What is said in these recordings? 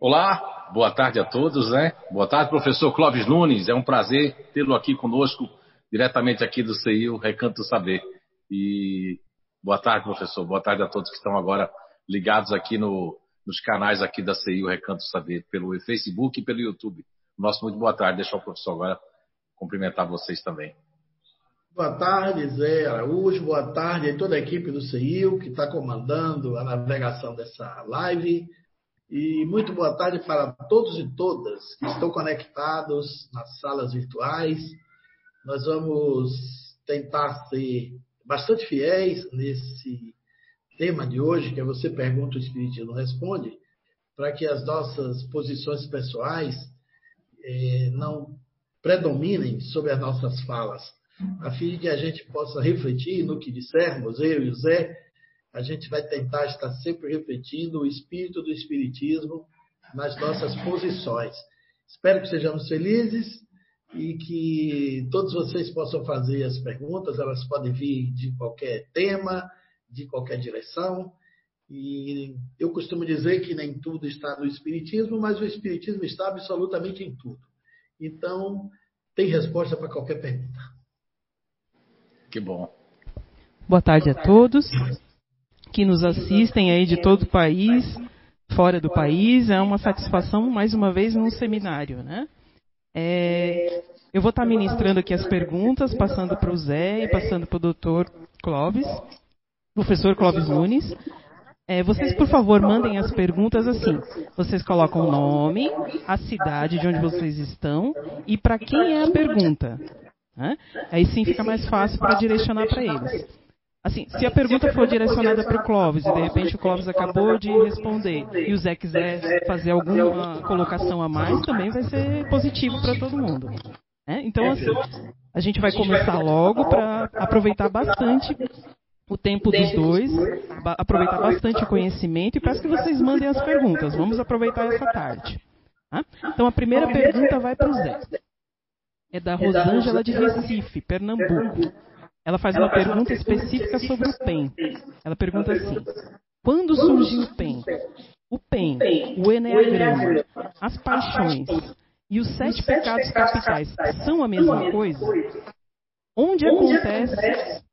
Olá, boa tarde a todos, né? Boa tarde, professor Clóvis Nunes. É um prazer tê-lo aqui conosco, diretamente aqui do CIU, Recanto Saber. E boa tarde, professor. Boa tarde a todos que estão agora ligados aqui no, nos canais aqui da CIU, Recanto Saber, pelo Facebook e pelo YouTube. Nosso muito boa tarde. Deixa o professor agora cumprimentar vocês também. Boa tarde, Zé Araújo. Boa tarde a toda a equipe do CIU que está comandando a navegação dessa live. E muito boa tarde para todos e todas que estão conectados nas salas virtuais. Nós vamos tentar ser bastante fiéis nesse tema de hoje, que é você pergunta, o Espiritismo responde, para que as nossas posições pessoais eh, não predominem sobre as nossas falas, a fim de que a gente possa refletir no que dissermos, eu e o Zé, a gente vai tentar estar sempre refletindo o espírito do Espiritismo nas nossas posições. Espero que sejamos felizes e que todos vocês possam fazer as perguntas, elas podem vir de qualquer tema, de qualquer direção. E eu costumo dizer que nem tudo está no Espiritismo, mas o Espiritismo está absolutamente em tudo. Então, tem resposta para qualquer pergunta. Que bom. Boa tarde a todos que nos assistem aí de todo o país, fora do país. É uma satisfação, mais uma vez, num seminário, né? É, eu vou estar ministrando aqui as perguntas, passando para o Zé e passando para o doutor Clóvis, professor Clóvis Nunes. É, vocês, por favor, mandem as perguntas assim. Vocês colocam o nome, a cidade de onde vocês estão e para quem é a pergunta. Né? Aí sim fica mais fácil para direcionar para eles. Assim, se a pergunta for direcionada para o Clóvis e de repente o Clóvis acabou de responder e o Zé quiser fazer alguma colocação a mais, também vai ser positivo para todo mundo. Né? Então, assim, a gente vai começar logo para aproveitar bastante o tempo dos dois, aproveitar bastante o conhecimento e peço que vocês mandem as perguntas. Vamos aproveitar essa tarde. Tá? Então, a primeira pergunta vai para o Zé. É da Rosângela de Recife, Pernambuco. Ela faz uma pergunta específica sobre o PEN. Ela pergunta assim: quando surgiu o PEN? O PEN, o Enneagrama, as paixões e os sete pecados capitais são a mesma coisa? Onde acontece.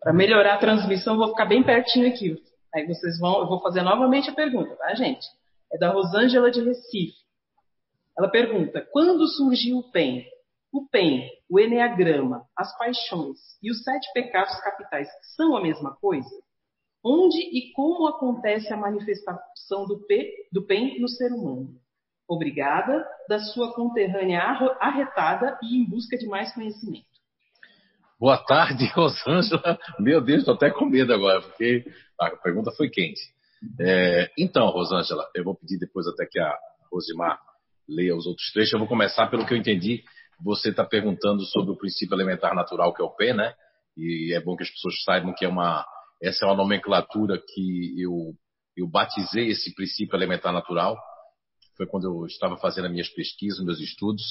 Para melhorar a transmissão, vou ficar bem pertinho aqui. Aí vocês vão, eu vou fazer novamente a pergunta, tá, gente? É da Rosângela de Recife. Ela pergunta: quando surgiu o PEN? O PEN, o Enneagrama, as paixões e os sete pecados capitais são a mesma coisa? Onde e como acontece a manifestação do, P, do PEN no ser humano? Obrigada, da sua conterrânea arretada e em busca de mais conhecimento. Boa tarde, Rosângela. Meu Deus, estou até com medo agora, porque a pergunta foi quente. É, então, Rosângela, eu vou pedir depois até que a Rosimar leia os outros trechos. Eu vou começar pelo que eu entendi. Você está perguntando sobre o princípio elementar natural, que é o P, né? E é bom que as pessoas saibam que é uma, essa é uma nomenclatura que eu, eu batizei esse princípio elementar natural. Foi quando eu estava fazendo as minhas pesquisas, meus estudos.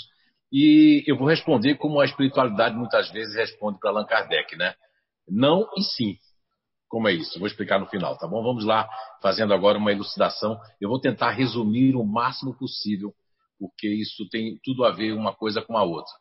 E eu vou responder como a espiritualidade muitas vezes responde para Allan Kardec, né? Não e sim. Como é isso? Vou explicar no final, tá bom? Vamos lá, fazendo agora uma elucidação. Eu vou tentar resumir o máximo possível, porque isso tem tudo a ver uma coisa com a outra,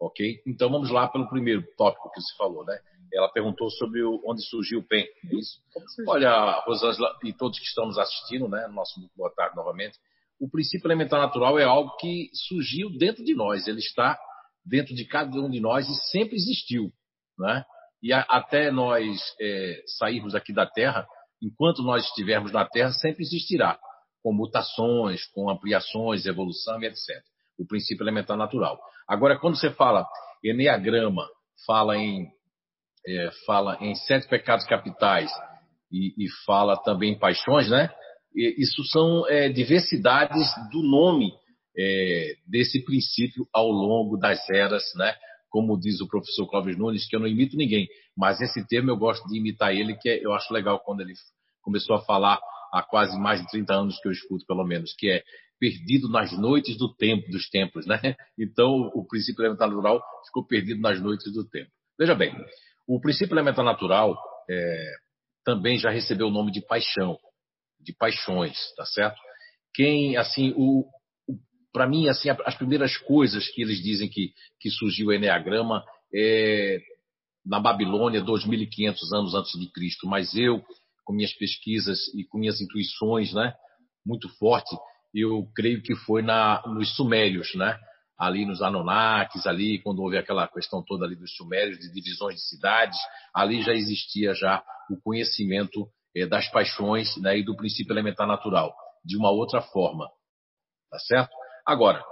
ok? Então vamos lá pelo primeiro tópico que você falou, né? Ela perguntou sobre onde surgiu o PEN, é isso? Olha, Rosângela e todos que estão nos assistindo, né? Nosso boa tarde novamente o princípio elementar natural é algo que surgiu dentro de nós, ele está dentro de cada um de nós e sempre existiu. Né? E a, até nós é, sairmos aqui da Terra, enquanto nós estivermos na Terra, sempre existirá, com mutações, com ampliações, evolução e etc. O princípio elementar natural. Agora, quando você fala Enneagrama, fala em, é, fala em sete pecados capitais e, e fala também em paixões, né? Isso são é, diversidades do nome é, desse princípio ao longo das eras, né? Como diz o professor Clóvis Nunes, que eu não imito ninguém, mas esse termo eu gosto de imitar ele, que é, eu acho legal quando ele começou a falar há quase mais de 30 anos que eu escuto, pelo menos, que é perdido nas noites do tempo, dos tempos, né? Então, o princípio elementar natural ficou perdido nas noites do tempo. Veja bem, o princípio elementar natural é, também já recebeu o nome de paixão, de paixões, tá certo? Quem, assim, o, o para mim, assim, as primeiras coisas que eles dizem que, que surgiu o Enneagrama é na Babilônia, 2.500 anos antes de Cristo, mas eu, com minhas pesquisas e com minhas intuições, né, muito forte, eu creio que foi na, nos Sumérios, né? ali nos Anunnakis, ali quando houve aquela questão toda ali dos Sumérios, de divisões de cidades, ali já existia já o conhecimento eh, das paixões né, e do princípio elementar natural, de uma outra forma, tá certo? Agora,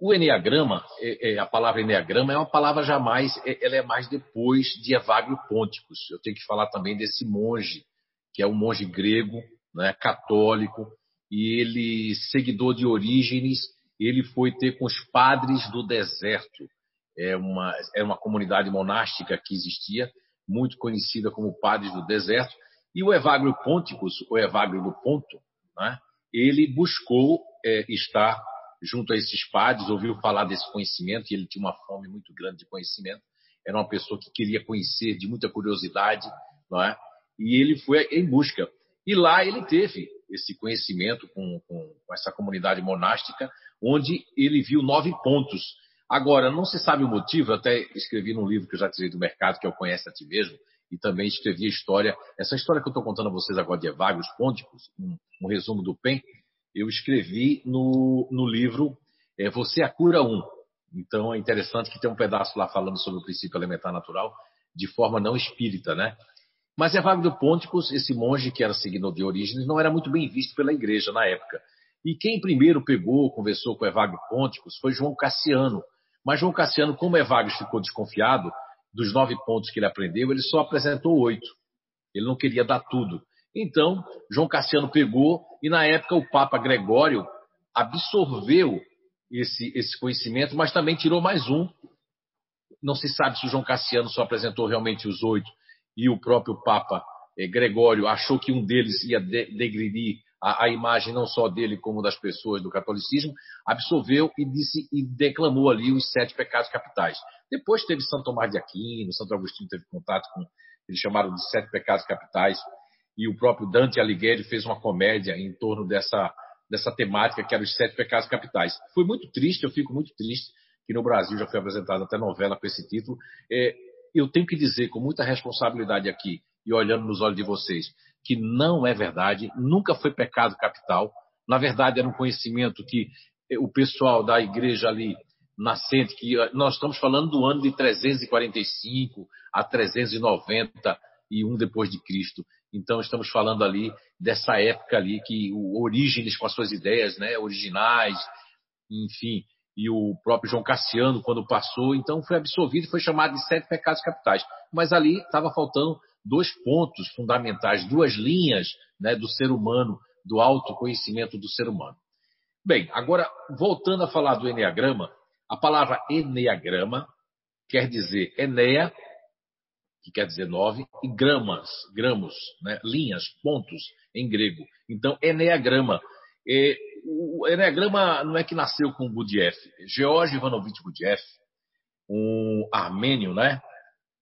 o Enneagrama, é, é, a palavra Enneagrama é uma palavra jamais, é, ela é mais depois de Evagrio Ponticus. Eu tenho que falar também desse monge, que é um monge grego, né, católico, e ele, seguidor de Orígenes, ele foi ter com os padres do deserto. É uma, é uma comunidade monástica que existia, muito conhecida como Padres do Deserto. E o Evagrio Ponticus, o Evagrio do Ponto, né, ele buscou é, estar junto a esses padres, ouviu falar desse conhecimento, e ele tinha uma fome muito grande de conhecimento. Era uma pessoa que queria conhecer, de muita curiosidade, não é? e ele foi em busca. E lá ele teve esse conhecimento com, com, com essa comunidade monástica, onde ele viu nove pontos. Agora, não se sabe o motivo, eu até escrevi num livro que eu já tirei do mercado, que é o Conhece a Ti Mesmo, e também escrevi a história, essa história que eu estou contando a vocês agora de Evagrios Ponticus, um, um, resumo do PEN, eu escrevi no, no livro é, Você é a Cura 1. Então é interessante que tem um pedaço lá falando sobre o princípio elementar natural, de forma não espírita, né? Mas Evagrio Ponticus, esse monge que era seguidor de Orígenes, não era muito bem visto pela igreja na época. E quem primeiro pegou, conversou com Evagrio Ponticus foi João Cassiano. Mas João Cassiano, como Evagrio ficou desconfiado dos nove pontos que ele aprendeu, ele só apresentou oito. Ele não queria dar tudo. Então, João Cassiano pegou e, na época, o Papa Gregório absorveu esse, esse conhecimento, mas também tirou mais um. Não se sabe se o João Cassiano só apresentou realmente os oito e o próprio Papa eh, Gregório achou que um deles ia de a, a, imagem não só dele como das pessoas do catolicismo, absorveu e disse e declamou ali os sete pecados capitais. Depois teve Santo Tomás de Aquino, Santo Agostinho teve contato com, eles chamaram de sete pecados capitais, e o próprio Dante Alighieri fez uma comédia em torno dessa, dessa temática que era os sete pecados capitais. Foi muito triste, eu fico muito triste, que no Brasil já foi apresentada até novela com esse título. É, eu tenho que dizer com muita responsabilidade aqui, e olhando nos olhos de vocês, que não é verdade, nunca foi pecado capital. Na verdade, era um conhecimento que o pessoal da igreja ali nascente, que nós estamos falando do ano de 345 a 391 depois de Cristo. Então estamos falando ali dessa época ali que o Orígenes com as suas ideias, né, originais, enfim, e o próprio João Cassiano quando passou, então foi absolvido e foi chamado de sete pecados capitais. Mas ali estava faltando dois pontos fundamentais, duas linhas né, do ser humano, do autoconhecimento do ser humano. Bem, agora voltando a falar do Enneagrama, a palavra Enneagrama quer dizer Enea, que quer dizer nove, e gramas, gramos, né, linhas, pontos em grego. Então, Enneagrama. É, o Enneagrama não é que nasceu com Gurdjieff. George Ivanovich Gurdjieff, um armênio, né?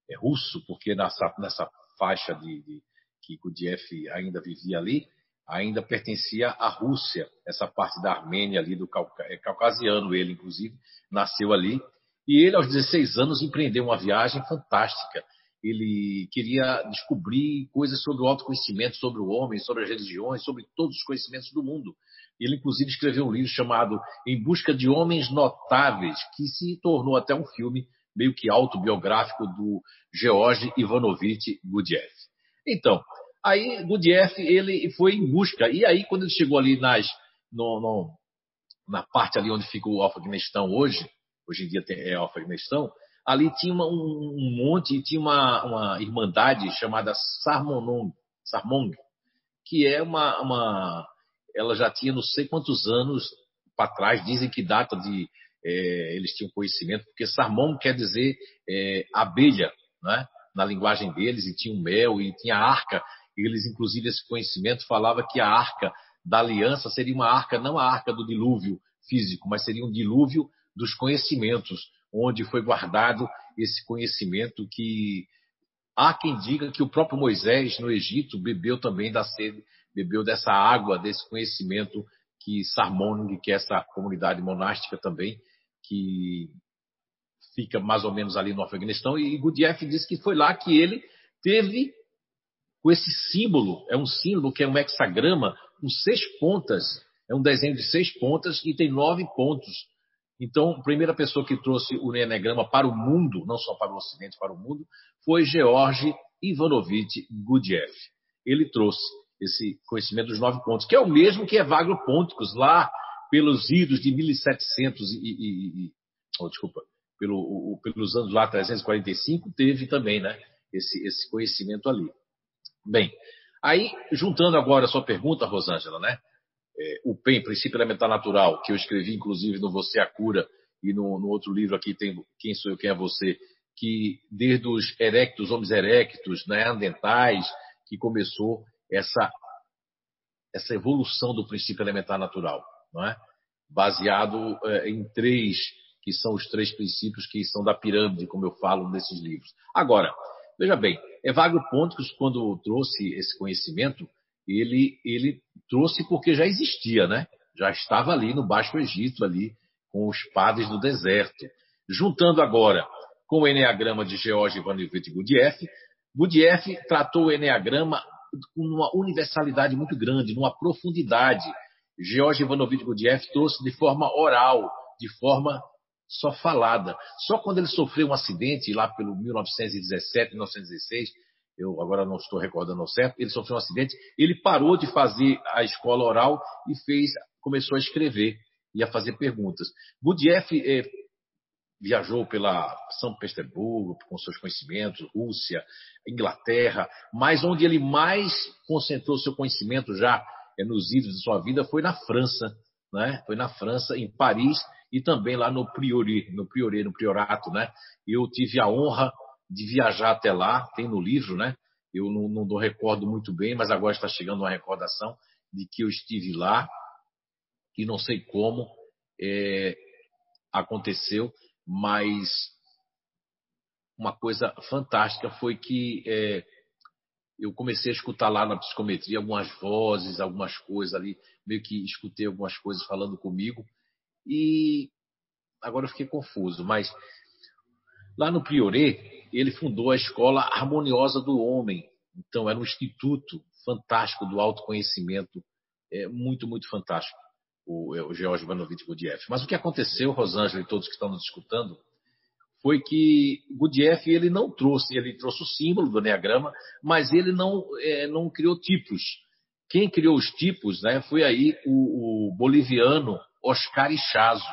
É russo, porque nessa, nessa faixa de, de que Gurdjieff ainda vivia ali, ainda pertencia à Rússia, essa parte da Armênia ali, do é caucasiano ele, inclusive, nasceu ali. E ele, aos 16 anos, empreendeu uma viagem fantástica. Ele queria descobrir coisas sobre o autoconhecimento, sobre o homem, sobre as religiões, sobre todos os conhecimentos do mundo. Ele, inclusive, escreveu um livro chamado Em Busca de Homens Notáveis, que se tornou até um filme meio que autobiográfico do George Ivanovich Gurdjieff. Então, aí Gurdjieff ele foi em busca e aí quando ele chegou ali nas no, no, na parte ali onde fica o Afeganistão hoje, hoje em dia é Afeganistão, ali tinha uma, um, um, monte, tinha uma, uma irmandade chamada Sarmonong, Sarmong, que é uma, uma, ela já tinha não sei quantos anos para trás, dizem que data de é, eles tinham conhecimento, porque Sarmon quer dizer é, abelha, né? na linguagem deles, e tinha o mel, e tinha a arca. Eles, inclusive, esse conhecimento falava que a arca da aliança seria uma arca, não a arca do dilúvio físico, mas seria um dilúvio dos conhecimentos, onde foi guardado esse conhecimento que há quem diga que o próprio Moisés no Egito bebeu também da sede, bebeu dessa água, desse conhecimento que Sarmoning, que é essa comunidade monástica também, que fica mais ou menos ali no Afeganistão, e Gurdjieff disse que foi lá que ele teve com esse símbolo, é um símbolo que é um hexagrama com seis pontas, é um desenho de seis pontas e tem nove pontos. Então, a primeira pessoa que trouxe o eneagrama para o mundo, não só para o Ocidente, para o mundo, foi George Ivanovich Gurdjieff. Ele trouxe esse conhecimento dos nove pontos, que é o mesmo que Evagrio Ponticus, lá pelos idos de 1700 e, e, e oh, desculpa, pelo, o, pelos anos lá 345, teve também, né, esse, esse conhecimento ali. Bem, aí, juntando agora a sua pergunta, Rosângela, né, é, o PEN, Princípio Elementar Natural, que eu escrevi inclusive no Você a Cura e no, no outro livro aqui tem Quem Sou Eu, Quem é Você, que desde os erectos, homens erectos, neandertais, que começou essa, essa evolução do princípio elementar natural, não é? baseado é, em três, que são os três princípios que são da pirâmide, como eu falo nesses livros. Agora, veja bem, Evagrio Ponticus, quando trouxe esse conhecimento, ele, ele trouxe porque já existia, né? Já estava ali no Baixo Egito, ali com os padres do deserto. Juntando agora com o Enneagrama de George Ivanovich Gurdjieff, Gurdjieff tratou o Enneagrama com uma universalidade muito grande, numa profundidade. George Ivanovich Gurdjieff trouxe de forma oral, de forma só falada. Só quando ele sofreu um acidente lá pelo 1917, 1916, eu agora não estou recordando certo, ele sofreu um acidente, ele parou de fazer a escola oral e fez, começou a escrever e a fazer perguntas. Gurdjieff eh, viajou pela São Petersburgo com seus conhecimentos, Rússia, Inglaterra, mas onde ele mais concentrou seu conhecimento já é, nos idos de sua vida foi na França, né? Foi na França, em Paris e também lá no Priori, no Priori, no Priorato, né? Eu tive a honra de viajar até lá, tem no livro, né? Eu não, não, não recordo muito bem, mas agora está chegando uma recordação de que eu estive lá e não sei como é, aconteceu, mas uma coisa fantástica foi que é, eu comecei a escutar lá na psicometria algumas vozes, algumas coisas ali, meio que escutei algumas coisas falando comigo. E agora eu fiquei confuso, mas lá no Prioré ele fundou a Escola Harmoniosa do Homem. Então, era um instituto fantástico do autoconhecimento, é, muito, muito fantástico, o, é, o George Vanovich Gurdjieff. Mas o que aconteceu, Rosângela e todos que estão nos escutando, foi que Gurdjieff ele não trouxe, ele trouxe o símbolo do Enneagrama, mas ele não, é, não criou tipos. Quem criou os tipos né, foi aí o, o boliviano Oscar Ichazo,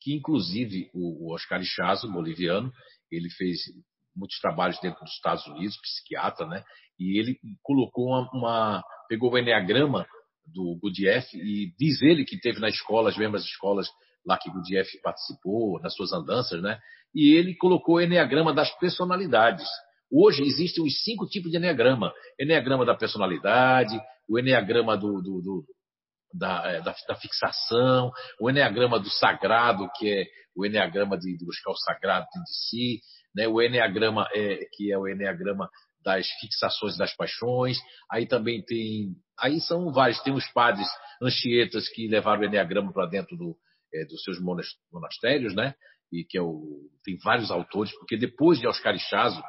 que inclusive o, o Oscar Ichazo, boliviano, ele fez muitos trabalhos dentro dos Estados Unidos, psiquiatra, né? E ele colocou uma, uma pegou o enneagrama do Gurdjieff e diz ele que teve na escola as mesmas escolas lá que Gurdjieff participou nas suas andanças, né? E ele colocou o enneagrama das personalidades. Hoje existem os cinco tipos de enneagrama: enneagrama da personalidade, o enneagrama do, do, do da, é, da, da, fixação, o enneagrama do sagrado, que é o enneagrama de, de buscar o sagrado dentro de si, né? o enneagrama, é, que é o enneagrama das fixações das paixões, aí também tem, aí são vários, tem os padres anchietas que levaram o enneagrama para dentro do, é, dos seus monastérios, né? E que é o, tem vários autores, porque depois de Oscar Ichazo,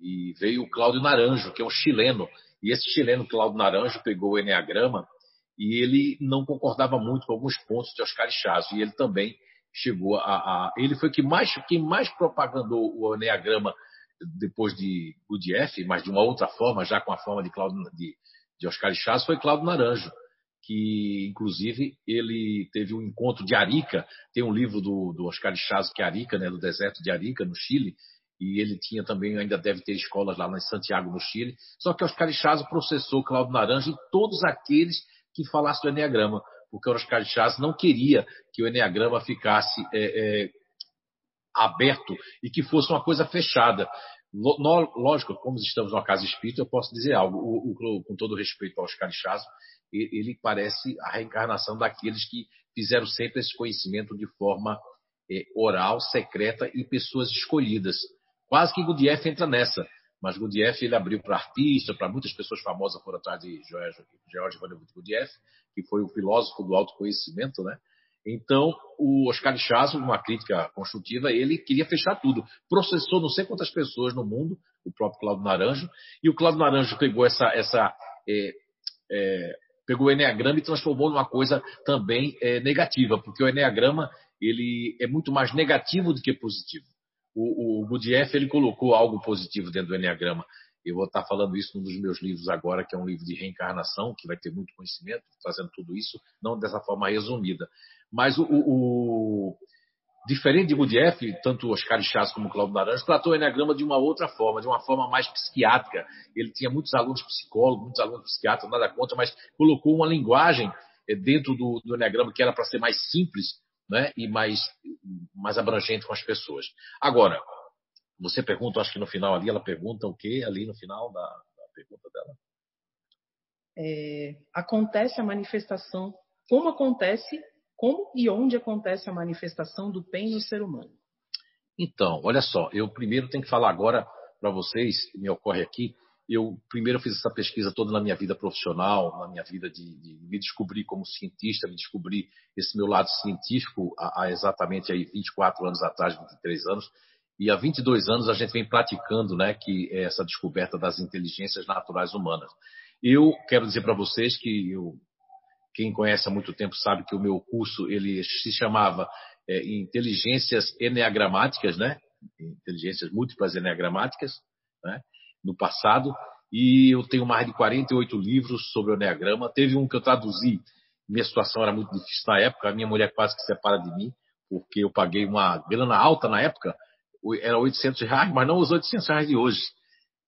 e veio o Cláudio Naranjo, que é um chileno, e esse chileno Cláudio Naranjo pegou o enneagrama e ele não concordava muito com alguns pontos de Oscar Chazo, e ele também chegou a, a, ele foi que mais quem mais propagandou o Enneagrama depois de Gurdjieff, mas de uma outra forma, já com a forma de, Claudio, de, de Oscar Chazo, foi Cláudio Naranjo, que inclusive ele teve um encontro de Arica, tem um livro do, do Oscar Chazo que é Arica, né, do deserto de Arica, no Chile, e ele tinha também, ainda deve ter escolas lá em Santiago, no Chile, só que Oscar Chazo processou Cláudio Naranjo e todos aqueles que falasse do Enneagrama, porque Oscar Chas não queria que o Enneagrama ficasse é, é, aberto e que fosse uma coisa fechada. Lógico, como estamos numa casa espírita, eu posso dizer algo, o, o, com todo respeito ao Oscar Chas, ele parece a reencarnação daqueles que fizeram sempre esse conhecimento de forma é, oral, secreta e pessoas escolhidas. Quase que Gurdjieff entra nessa. Mas Gurdjieff ele abriu para artistas, para muitas pessoas famosas foram atrás de George Vanderbilt Gurdjieff, que foi o filósofo do autoconhecimento, né? Então, o Oscar Chazo, uma crítica construtiva, ele queria fechar tudo. Processou não sei quantas pessoas no mundo, o próprio Cláudio Naranjo, e o Cláudio Naranjo pegou essa, essa é, é, pegou o Enneagrama e transformou numa coisa também é, negativa, porque o Enneagrama ele é muito mais negativo do que positivo. O, o ele colocou algo positivo dentro do Enneagrama. Eu vou estar falando isso num dos meus livros agora, que é um livro de reencarnação, que vai ter muito conhecimento, trazendo tudo isso, não dessa forma resumida. Mas o, o, diferente de Gurdjieff, tanto Oscar Chas como Cláudio Naranjo tratou o Enneagrama de uma outra forma, de uma forma mais psiquiátrica. Ele tinha muitos alunos psicólogos, muitos alunos psiquiatras, nada contra, mas colocou uma linguagem eh, dentro do, do Enneagrama que era para ser mais simples né, e mais, mais abrangente com as pessoas. Agora, você pergunta, acho que no final ali, ela pergunta o quê ali no final da, da pergunta dela? É, acontece a manifestação, como acontece, como e onde acontece a manifestação do bem no ser humano? Então, olha só, eu primeiro tenho que falar agora para vocês, me ocorre aqui, eu primeiro fiz essa pesquisa toda na minha vida profissional, na minha vida de, de me descobrir como cientista, me descobrir esse meu lado científico há, há, exatamente aí 24 anos atrás, 23 anos, e há 22 anos a gente vem praticando, né, que é essa descoberta das inteligências naturais humanas. Eu quero dizer para vocês que eu, quem conhece há muito tempo sabe que o meu curso ele se chamava é, inteligências eneagramáticas, né, inteligências múltiplas eneagramáticas, né, no passado, e eu tenho mais de 48 livros sobre o Enneagrama. Teve um que eu traduzi, minha situação era muito difícil na época, a minha mulher quase que separa de mim, porque eu paguei uma grana alta na época, era 800 reais, mas não os 800 reais de hoje.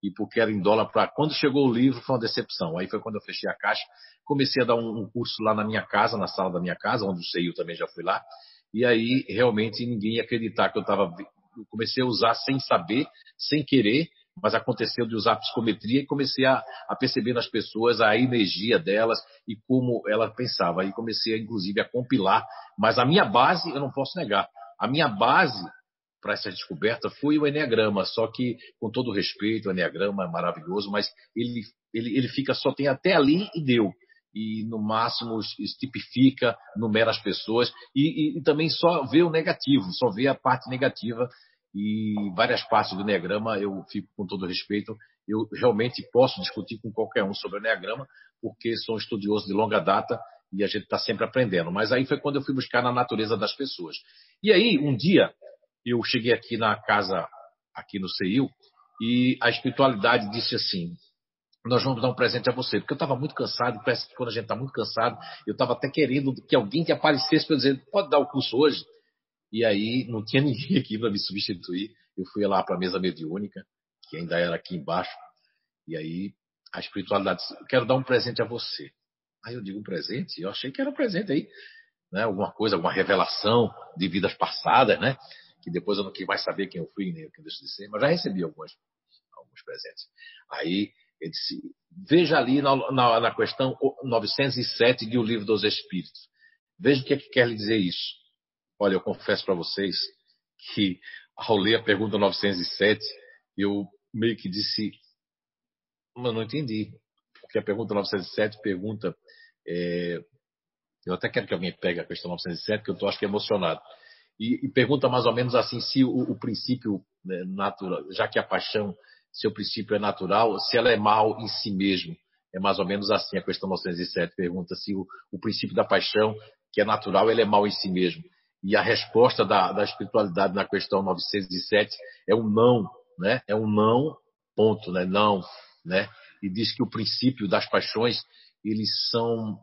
E porque era em dólar para. Quando chegou o livro, foi uma decepção. Aí foi quando eu fechei a caixa. Comecei a dar um, curso lá na minha casa, na sala da minha casa, onde o CEIU também já fui lá. E aí realmente ninguém ia acreditar que eu estava. Comecei a usar sem saber, sem querer, mas aconteceu de usar psicometria e comecei a, a, perceber nas pessoas a energia delas e como ela pensava. Aí comecei, inclusive, a compilar. Mas a minha base, eu não posso negar, a minha base para essa descoberta foi o Enneagrama, só que, com todo respeito, o Enneagrama é maravilhoso, mas ele, ele, ele fica só tem até ali e deu. E no máximo tipifica, numera as pessoas e, e, e também só vê o negativo, só vê a parte negativa e várias partes do Enneagrama, eu fico com todo respeito, eu realmente posso discutir com qualquer um sobre o Enneagrama, porque sou um estudioso de longa data e a gente está sempre aprendendo. Mas aí foi quando eu fui buscar na natureza das pessoas. E aí, um dia, eu cheguei aqui na casa, aqui no CEIU, e a espiritualidade disse assim, nós vamos dar um presente a você, porque eu estava muito cansado, parece que quando a gente está muito cansado, eu estava até querendo que alguém que aparecesse para dizer, pode dar o curso hoje? E aí não tinha ninguém aqui para me substituir. Eu fui lá para a mesa mediúnica, que ainda era aqui embaixo. E aí a espiritualidade disse, quero dar um presente a você. Aí eu digo um presente? Eu achei que era um presente aí. Né? Alguma coisa, alguma revelação de vidas passadas, né? Que depois eu não quis mais saber quem eu fui, nem quem deixei de ser, mas já recebi alguns, alguns presentes. Aí ele disse, veja ali na, na, na questão 907 de O Livro dos Espíritos. Veja o que, é que quer dizer isso. Olha, eu confesso para vocês que ao ler a pergunta 907, eu meio que disse, mas não entendi. Porque a pergunta 907 pergunta, é, eu até quero que alguém pegue a questão 907, que eu tô, acho que emocionado. E, e, pergunta mais ou menos assim, se o, o princípio né, natural, já que a paixão, se o princípio é natural, se ela é mal em si mesmo. É mais ou menos assim a questão 907. Pergunta se o, o princípio da paixão, que é natural, ele é mal em si mesmo. E a resposta da, da espiritualidade na questão 907 é um não, né? É um não, ponto, né? Não, né? E diz que o princípio das paixões, eles são,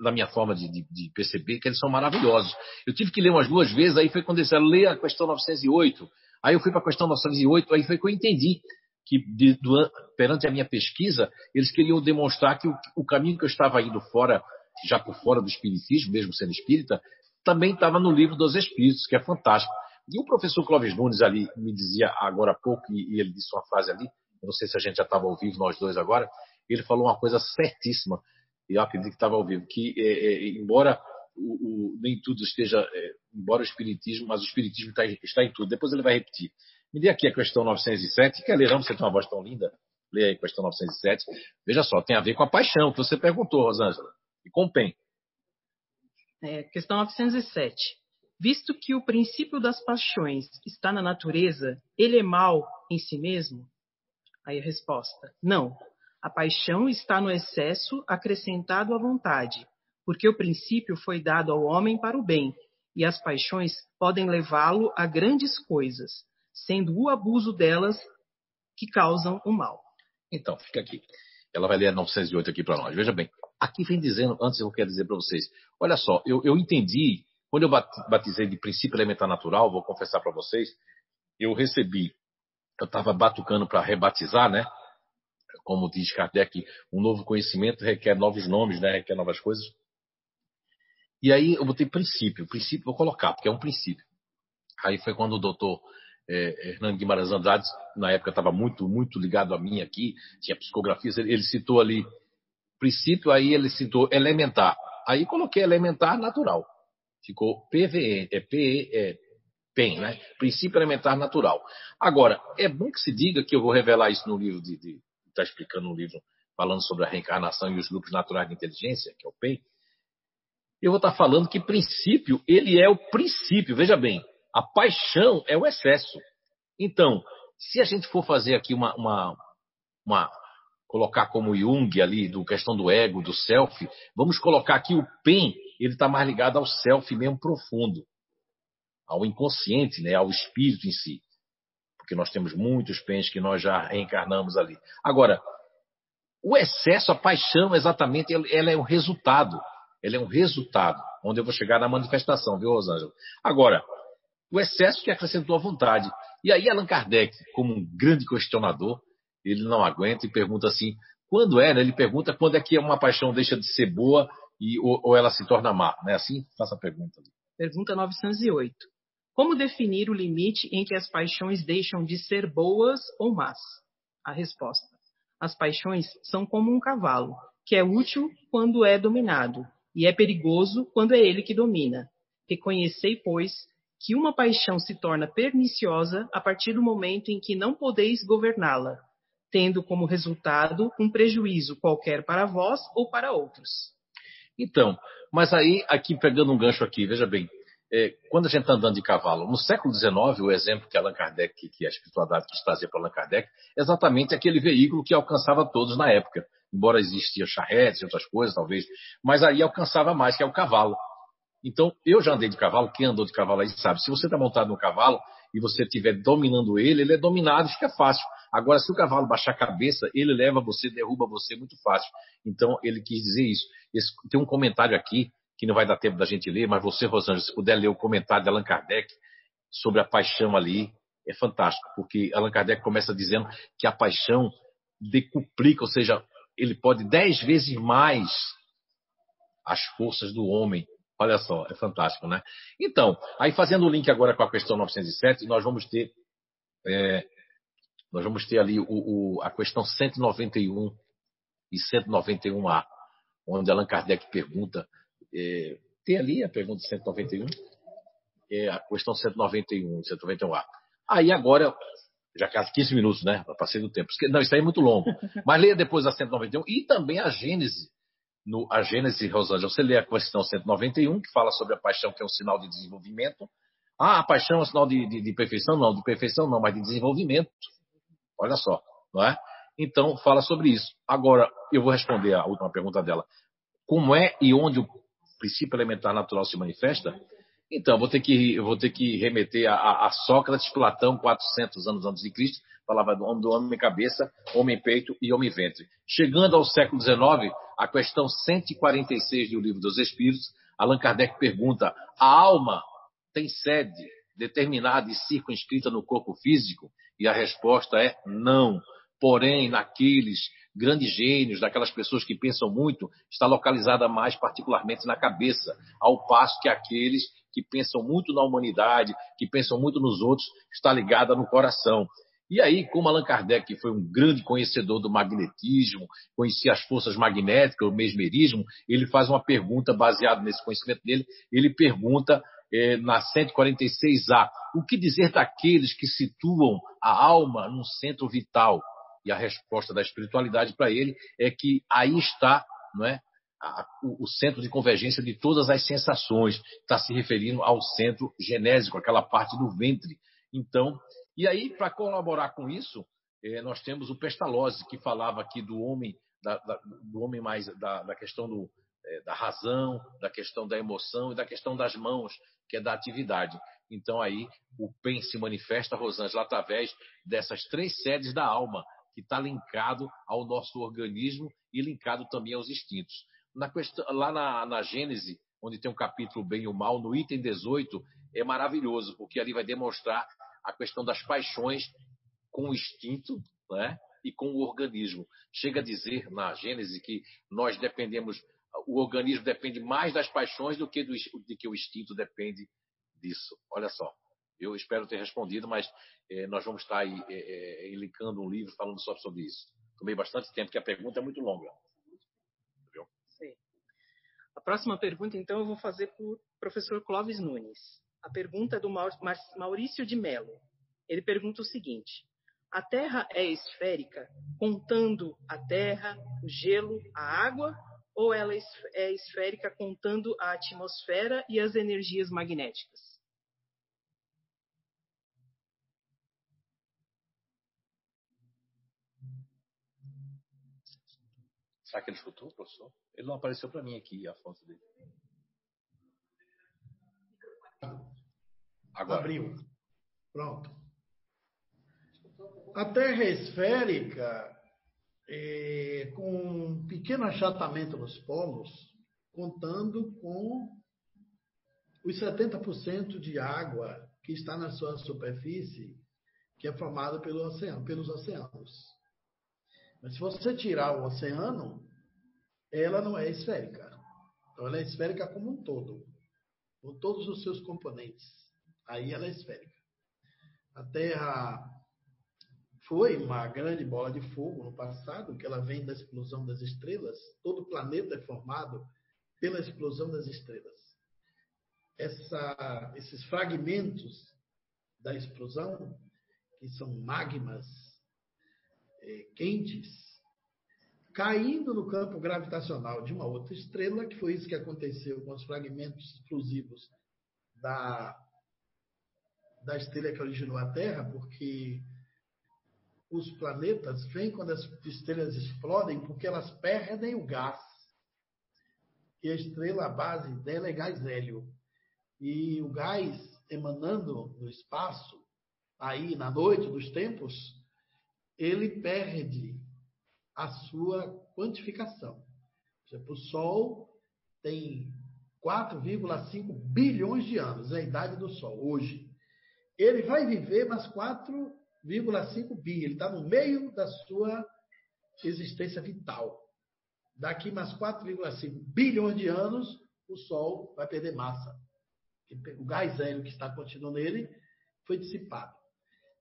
na minha forma de, de, de, perceber, que eles são maravilhosos. Eu tive que ler umas duas vezes, aí foi quando eles disseram, lê a questão 908. Aí eu fui para a questão 908, aí foi que eu entendi que de, do, perante a minha pesquisa, eles queriam demonstrar que o, o caminho que eu estava indo fora, já por fora do espiritismo, mesmo sendo espírita, também estava no livro dos Espíritos, que é fantástico. E o professor Clóvis Nunes ali me dizia agora há pouco, e ele disse uma frase ali, não sei se a gente já estava ao vivo nós dois agora, ele falou uma coisa certíssima. E eu acredito que estava ao vivo, que é, é, embora o, o, nem tudo esteja, é, embora o Espiritismo, mas o Espiritismo está, está, em tudo. Depois ele vai repetir. Me dê aqui a questão 907, quer ler, não? Você tem uma voz tão linda. Lê aí a questão 907. Veja só, tem a ver com a paixão que você perguntou, Rosângela, e com PEN. É, questão 907. Visto que o princípio das paixões está na natureza, ele é mal em si mesmo? Aí a resposta: não. A paixão está no excesso acrescentado à vontade, porque o princípio foi dado ao homem para o bem, e as paixões podem levá-lo a grandes coisas, sendo o abuso delas que causam o mal. Então, fica aqui. Ela vai ler a 908 aqui para nós. Veja bem, aqui vem dizendo, antes eu quero dizer para vocês, olha só, eu, eu entendi, quando eu batizei de princípio elementar natural, vou confessar para vocês, eu recebi, eu estava batucando para rebatizar, né? Como diz Kardec, um novo conhecimento requer novos nomes, né? Requer novas coisas. E aí eu botei princípio, princípio vou colocar, porque é um princípio. Aí foi quando o doutor é, Hernando Guimarães Andrade, na época estava muito, muito ligado a mim aqui, tinha psicografias, ele, ele, citou ali princípio, aí ele citou elementar. Aí coloquei elementar natural. Ficou PVE, é PE, é PEN, né? Princípio elementar natural. Agora, é bom que se diga que eu vou revelar isso no livro de, de está explicando um livro falando sobre a reencarnação e os grupos naturais de inteligência, que é o PEN. Eu vou estar falando que princípio, ele é o princípio. Veja bem, a paixão é o excesso. Então, se a gente for fazer aqui uma, uma, uma colocar como Jung ali, do questão do ego, do self, vamos colocar aqui o PEN, ele está mais ligado ao self mesmo profundo, ao inconsciente, né, ao espírito em si. Porque nós temos muitos PENs que nós já reencarnamos ali. Agora, o excesso, a paixão, exatamente, ela é um resultado. Ela é um resultado, onde eu vou chegar na manifestação, viu, Rosângela? Agora, o excesso que acrescentou a vontade. E aí Allan Kardec, como um grande questionador, ele não aguenta e pergunta assim, quando é, né? Ele pergunta quando é que uma paixão deixa de ser boa e, ou, ou ela se torna má, não é assim? Faça a pergunta. Pergunta 908. Como definir o limite em que as paixões deixam de ser boas ou más? A resposta. As paixões são como um cavalo, que é útil quando é dominado, e é perigoso quando é ele que domina. Reconhecei, pois, que uma paixão se torna perniciosa a partir do momento em que não podeis governá-la, tendo como resultado um prejuízo qualquer para vós ou para outros. Então, mas aí, aqui pegando um gancho aqui, veja bem, quando a gente está andando de cavalo, no século XIX, o exemplo que Allan Kardec, que a espiritualidade quis trazer para Allan Kardec, é exatamente aquele veículo que alcançava todos na época, embora existia charretes e outras coisas, talvez, mas aí alcançava mais, que é o cavalo. Então, eu já andei de cavalo, quem andou de cavalo aí sabe, se você está montado no cavalo e você estiver dominando ele, ele é dominado, fica fácil. Agora, se o cavalo baixar a cabeça, ele leva você, derruba você muito fácil. Então, ele quis dizer isso. Esse, tem um comentário aqui, que não vai dar tempo da gente ler, mas você, Rosângela, se puder ler o comentário de Allan Kardec sobre a paixão ali, é fantástico, porque Allan Kardec começa dizendo que a paixão decuplica, ou seja, ele pode dez vezes mais as forças do homem Olha só, é fantástico, né? Então, aí fazendo o link agora com a questão 907, nós vamos ter, é, nós vamos ter ali o, o, a questão 191 e 191A, onde Allan Kardec pergunta, é, tem ali a pergunta 191, é a questão 191, 191A. Aí agora, já quase 15 minutos, né? Passei do tempo. Não, isso aí é muito longo. Mas leia depois a 191 e também a Gênese no A Gênesis Rosângela, você lê a questão 191, que fala sobre a paixão, que é um sinal de desenvolvimento. Ah, a paixão é um sinal de, de, de perfeição? Não, de perfeição não, mas de desenvolvimento. Olha só, não é? Então, fala sobre isso. Agora, eu vou responder a última pergunta dela. Como é e onde o princípio elementar natural se manifesta? Então, vou ter que, vou ter que remeter a, a, Sócrates, Platão, 400 anos antes de Cristo, falava do homem, do homem cabeça, homem peito e homem ventre. Chegando ao século XIX, a questão 146 do Livro dos Espíritos, Allan Kardec pergunta: a alma tem sede determinada e circunscrita no corpo físico? E a resposta é não. Porém, naqueles grandes gênios, daquelas pessoas que pensam muito, está localizada mais particularmente na cabeça, ao passo que aqueles que pensam muito na humanidade, que pensam muito nos outros, está ligada no coração. E aí, como Allan Kardec foi um grande conhecedor do magnetismo, conhecia as forças magnéticas, o mesmerismo, ele faz uma pergunta baseada nesse conhecimento dele. Ele pergunta é, na 146A: o que dizer daqueles que situam a alma num centro vital? E a resposta da espiritualidade para ele é que aí está, não é? o, o, centro de convergência de todas as sensações. Está se referindo ao centro genésico, aquela parte do ventre. Então, e aí, para colaborar com isso, é, nós temos o Pestalozzi, que falava aqui do homem, da, da, do homem mais da, da questão do, é, da razão, da questão da emoção e da questão das mãos, que é da atividade. Então aí o PEN se manifesta, Rosângela, através dessas três sedes da alma, que está linkado ao nosso organismo e linkado também aos instintos. Na questão, lá na, na Gênese, onde tem um capítulo bem e o mal, no item 18, é maravilhoso, porque ali vai demonstrar a questão das paixões com o instinto né, e com o organismo. Chega a dizer na Gênese que nós dependemos, o organismo depende mais das paixões do que, do, de que o instinto depende disso. Olha só, eu espero ter respondido, mas eh, nós vamos estar aí eh, eh, um livro falando só sobre isso. Tomei bastante tempo, porque a pergunta é muito longa. A próxima pergunta, então, eu vou fazer para o professor Clóvis Nunes. A pergunta é do Maurício de Mello. Ele pergunta o seguinte: A Terra é esférica, contando a terra, o gelo, a água, ou ela é esférica contando a atmosfera e as energias magnéticas? Será que ele escutou, professor? Ele não apareceu para mim aqui a foto dele. Agora. Abriu. Pronto. A Terra esférica, é, com um pequeno achatamento nos polos, contando com os 70% de água que está na sua superfície, que é formada pelo oceano, pelos oceanos. Mas se você tirar o oceano, ela não é esférica. Então, ela é esférica como um todo, com todos os seus componentes. Aí ela é esférica. A Terra foi uma grande bola de fogo no passado, que ela vem da explosão das estrelas. Todo o planeta é formado pela explosão das estrelas. Essa, esses fragmentos da explosão, que são magmas é, quentes, caindo no campo gravitacional de uma outra estrela, que foi isso que aconteceu com os fragmentos explosivos da, da estrela que originou a Terra, porque os planetas vêm quando as estrelas explodem, porque elas perdem o gás. E a estrela, a base dela é gás hélio. E o gás emanando no espaço, aí na noite dos tempos, ele perde a sua quantificação. Por o Sol tem 4,5 bilhões de anos, é a idade do Sol, hoje. Ele vai viver mais 4,5 bi, ele está no meio da sua existência vital. Daqui mais 4,5 bilhões de anos, o Sol vai perder massa. O gás hélio que está contido nele foi dissipado.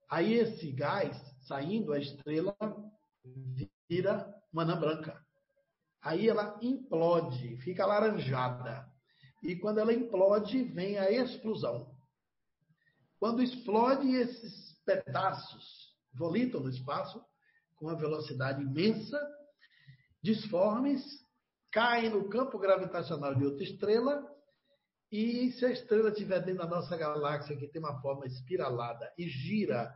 Aí esse gás saindo, a estrela vira uma anã branca. Aí ela implode, fica alaranjada. E quando ela implode, vem a explosão. Quando explode, esses pedaços volitam no espaço com uma velocidade imensa, disformes, caem no campo gravitacional de outra estrela. E se a estrela estiver dentro da nossa galáxia, que tem uma forma espiralada e gira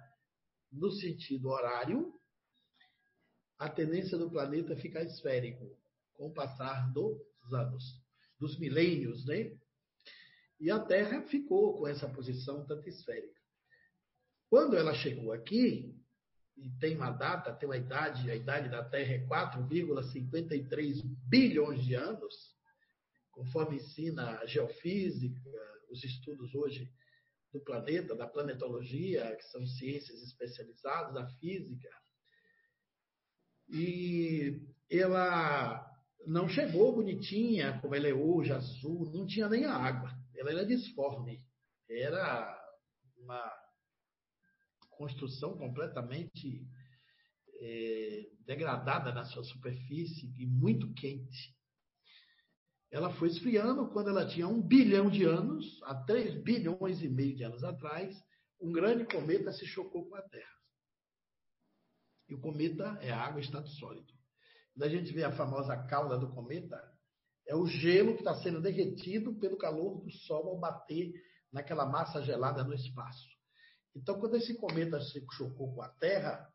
no sentido horário, a tendência do planeta é ficar esférico com o passar dos anos, dos milênios, né? E a Terra ficou com essa posição tanto esférica. Quando ela chegou aqui, e tem uma data, tem uma idade, a idade da Terra é 4,53 bilhões de anos, conforme ensina a geofísica, os estudos hoje do planeta, da planetologia, que são ciências especializadas, a física. E ela não chegou bonitinha como ela é hoje, azul, não tinha nem a água. Ela era disforme. Era uma construção completamente é, degradada na sua superfície e muito quente. Ela foi esfriando quando ela tinha um bilhão de anos, há 3 bilhões e meio de anos atrás, um grande cometa se chocou com a Terra. E o cometa é água em estado sólido. Quando a gente vê a famosa cauda do cometa, é o gelo que está sendo derretido pelo calor do Sol ao bater naquela massa gelada no espaço. Então, quando esse cometa se chocou com a Terra,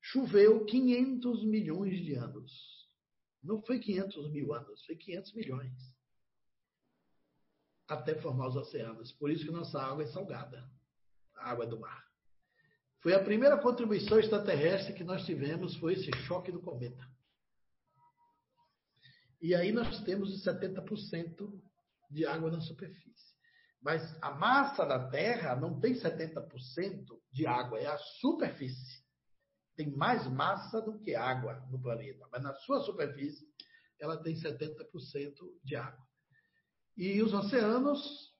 choveu 500 milhões de anos. Não foi 500 mil anos, foi 500 milhões. Até formar os oceanos. Por isso que nossa água é salgada a água do mar. Foi a primeira contribuição extraterrestre que nós tivemos, foi esse choque do cometa. E aí nós temos os 70% de água na superfície. Mas a massa da Terra não tem 70% de água, é a superfície. Tem mais massa do que água no planeta, mas na sua superfície ela tem 70% de água. E os oceanos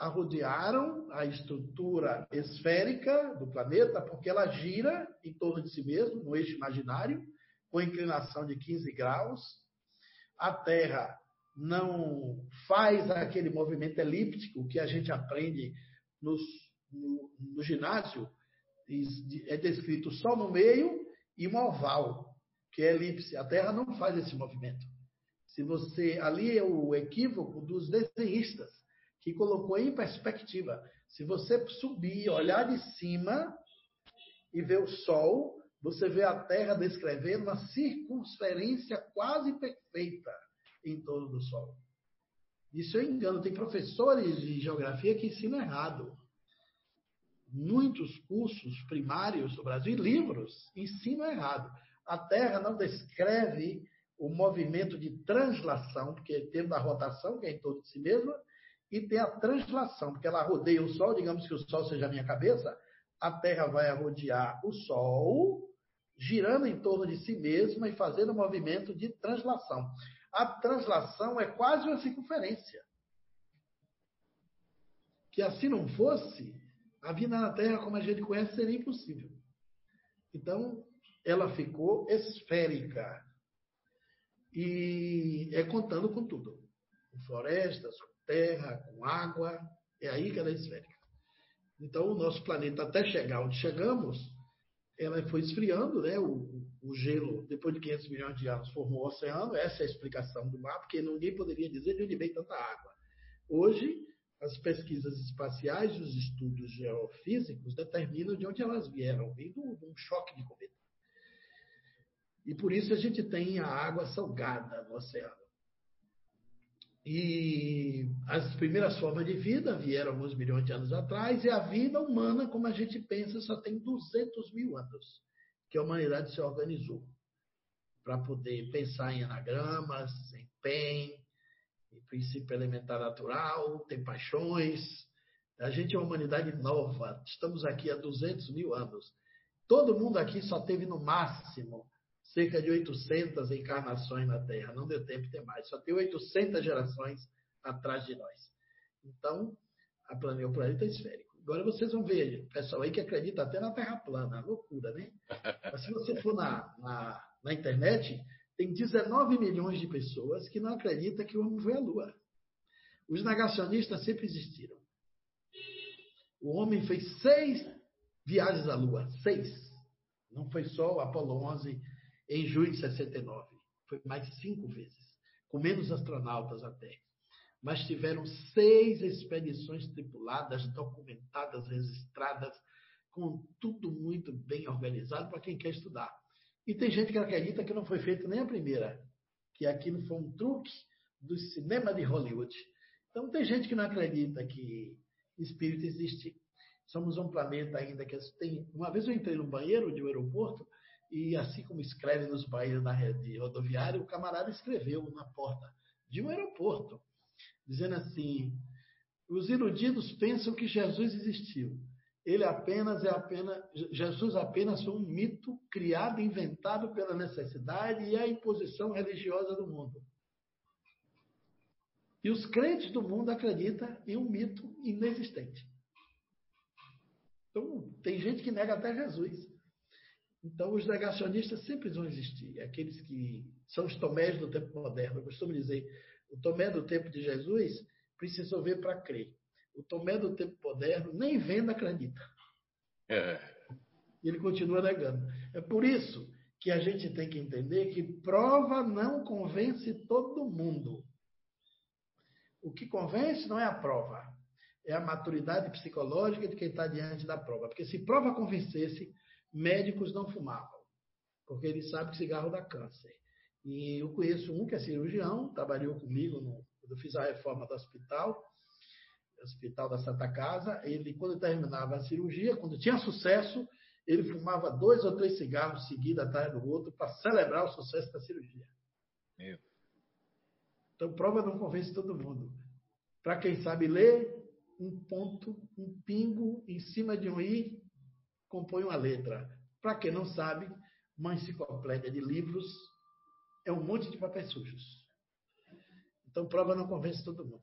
arrodearam a estrutura esférica do planeta, porque ela gira em torno de si mesmo, no eixo imaginário, com inclinação de 15 graus. A Terra não faz aquele movimento elíptico que a gente aprende nos, no, no ginásio, é descrito Sol no meio e um oval, que é elipse. A Terra não faz esse movimento. Se você ali é o equívoco dos desenhistas que colocou em perspectiva. Se você subir, olhar de cima e ver o Sol, você vê a Terra descrevendo uma circunferência quase perfeita em torno do Sol. Isso é engano. Tem professores de geografia que ensinam errado. Muitos cursos primários do Brasil, livros, ensinam errado. A Terra não descreve o movimento de translação, porque tem da rotação, que é em torno de si mesma, e tem a translação, porque ela rodeia o Sol, digamos que o Sol seja a minha cabeça, a Terra vai rodear o Sol, girando em torno de si mesma e fazendo um movimento de translação. A translação é quase uma circunferência. Que assim não fosse, a vida na Terra, como a gente conhece, seria impossível. Então, ela ficou esférica. E é contando com tudo. Com florestas, terra, com água, é aí que ela é esférica. Então, o nosso planeta, até chegar onde chegamos, ela foi esfriando, né? O, o gelo, depois de 500 milhões de anos, formou o oceano. Essa é a explicação do mar, porque ninguém poderia dizer de onde vem tanta água. Hoje, as pesquisas espaciais e os estudos geofísicos determinam de onde elas vieram, vindo de um choque de cometa. E por isso a gente tem a água salgada no oceano. E as primeiras formas de vida vieram alguns milhões de anos atrás, e a vida humana, como a gente pensa, só tem 200 mil anos que a humanidade se organizou para poder pensar em anagramas, em PEN, em princípio elementar natural, tem paixões. A gente é uma humanidade nova, estamos aqui há 200 mil anos. Todo mundo aqui só teve no máximo cerca de 800 encarnações na Terra. Não deu tempo de ter mais. Só tem 800 gerações atrás de nós. Então, a planeta, o planeta é esférico. Agora vocês vão ver, pessoal aí que acredita até na Terra plana. Loucura, né? Mas se você for na, na, na internet, tem 19 milhões de pessoas que não acreditam que o homem foi à Lua. Os negacionistas sempre existiram. O homem fez seis viagens à Lua. Seis. Não foi só o Apolo 11 em junho de 69. Foi mais de cinco vezes, com menos astronautas até. Mas tiveram seis expedições tripuladas, documentadas, registradas, com tudo muito bem organizado para quem quer estudar. E tem gente que acredita que não foi feita nem a primeira, que aquilo foi um truque do cinema de Hollywood. Então tem gente que não acredita que espírito existe. Somos um planeta ainda que tem. Uma vez eu entrei no banheiro de um aeroporto e assim como escreve nos bairros da rede rodoviária, o camarada escreveu na porta de um aeroporto, dizendo assim: os iludidos pensam que Jesus existiu. Ele apenas é apenas Jesus apenas foi um mito criado, inventado pela necessidade e a imposição religiosa do mundo. E os crentes do mundo acreditam em um mito inexistente. Então, tem gente que nega até Jesus. Então, os negacionistas sempre vão existir. Aqueles que são os tomés do tempo moderno. Eu costumo dizer, o tomé do tempo de Jesus precisou ver para crer. O tomé do tempo moderno nem vendo acredita. É. E ele continua negando. É por isso que a gente tem que entender que prova não convence todo mundo. O que convence não é a prova, é a maturidade psicológica de quem está diante da prova. Porque se prova convencesse, médicos não fumavam, porque eles sabem que cigarro dá câncer. E eu conheço um que é cirurgião, trabalhou comigo no, quando eu fiz a reforma do hospital, hospital da Santa Casa. Ele, quando terminava a cirurgia, quando tinha sucesso, ele fumava dois ou três cigarros seguidos atrás do outro para celebrar o sucesso da cirurgia. Meu. Então, prova não convence todo mundo. Para quem sabe ler, um ponto, um pingo em cima de um i compõe uma letra. Para quem não sabe, uma enciclopédia de livros é um monte de papéis sujos. Então, prova não convence todo mundo.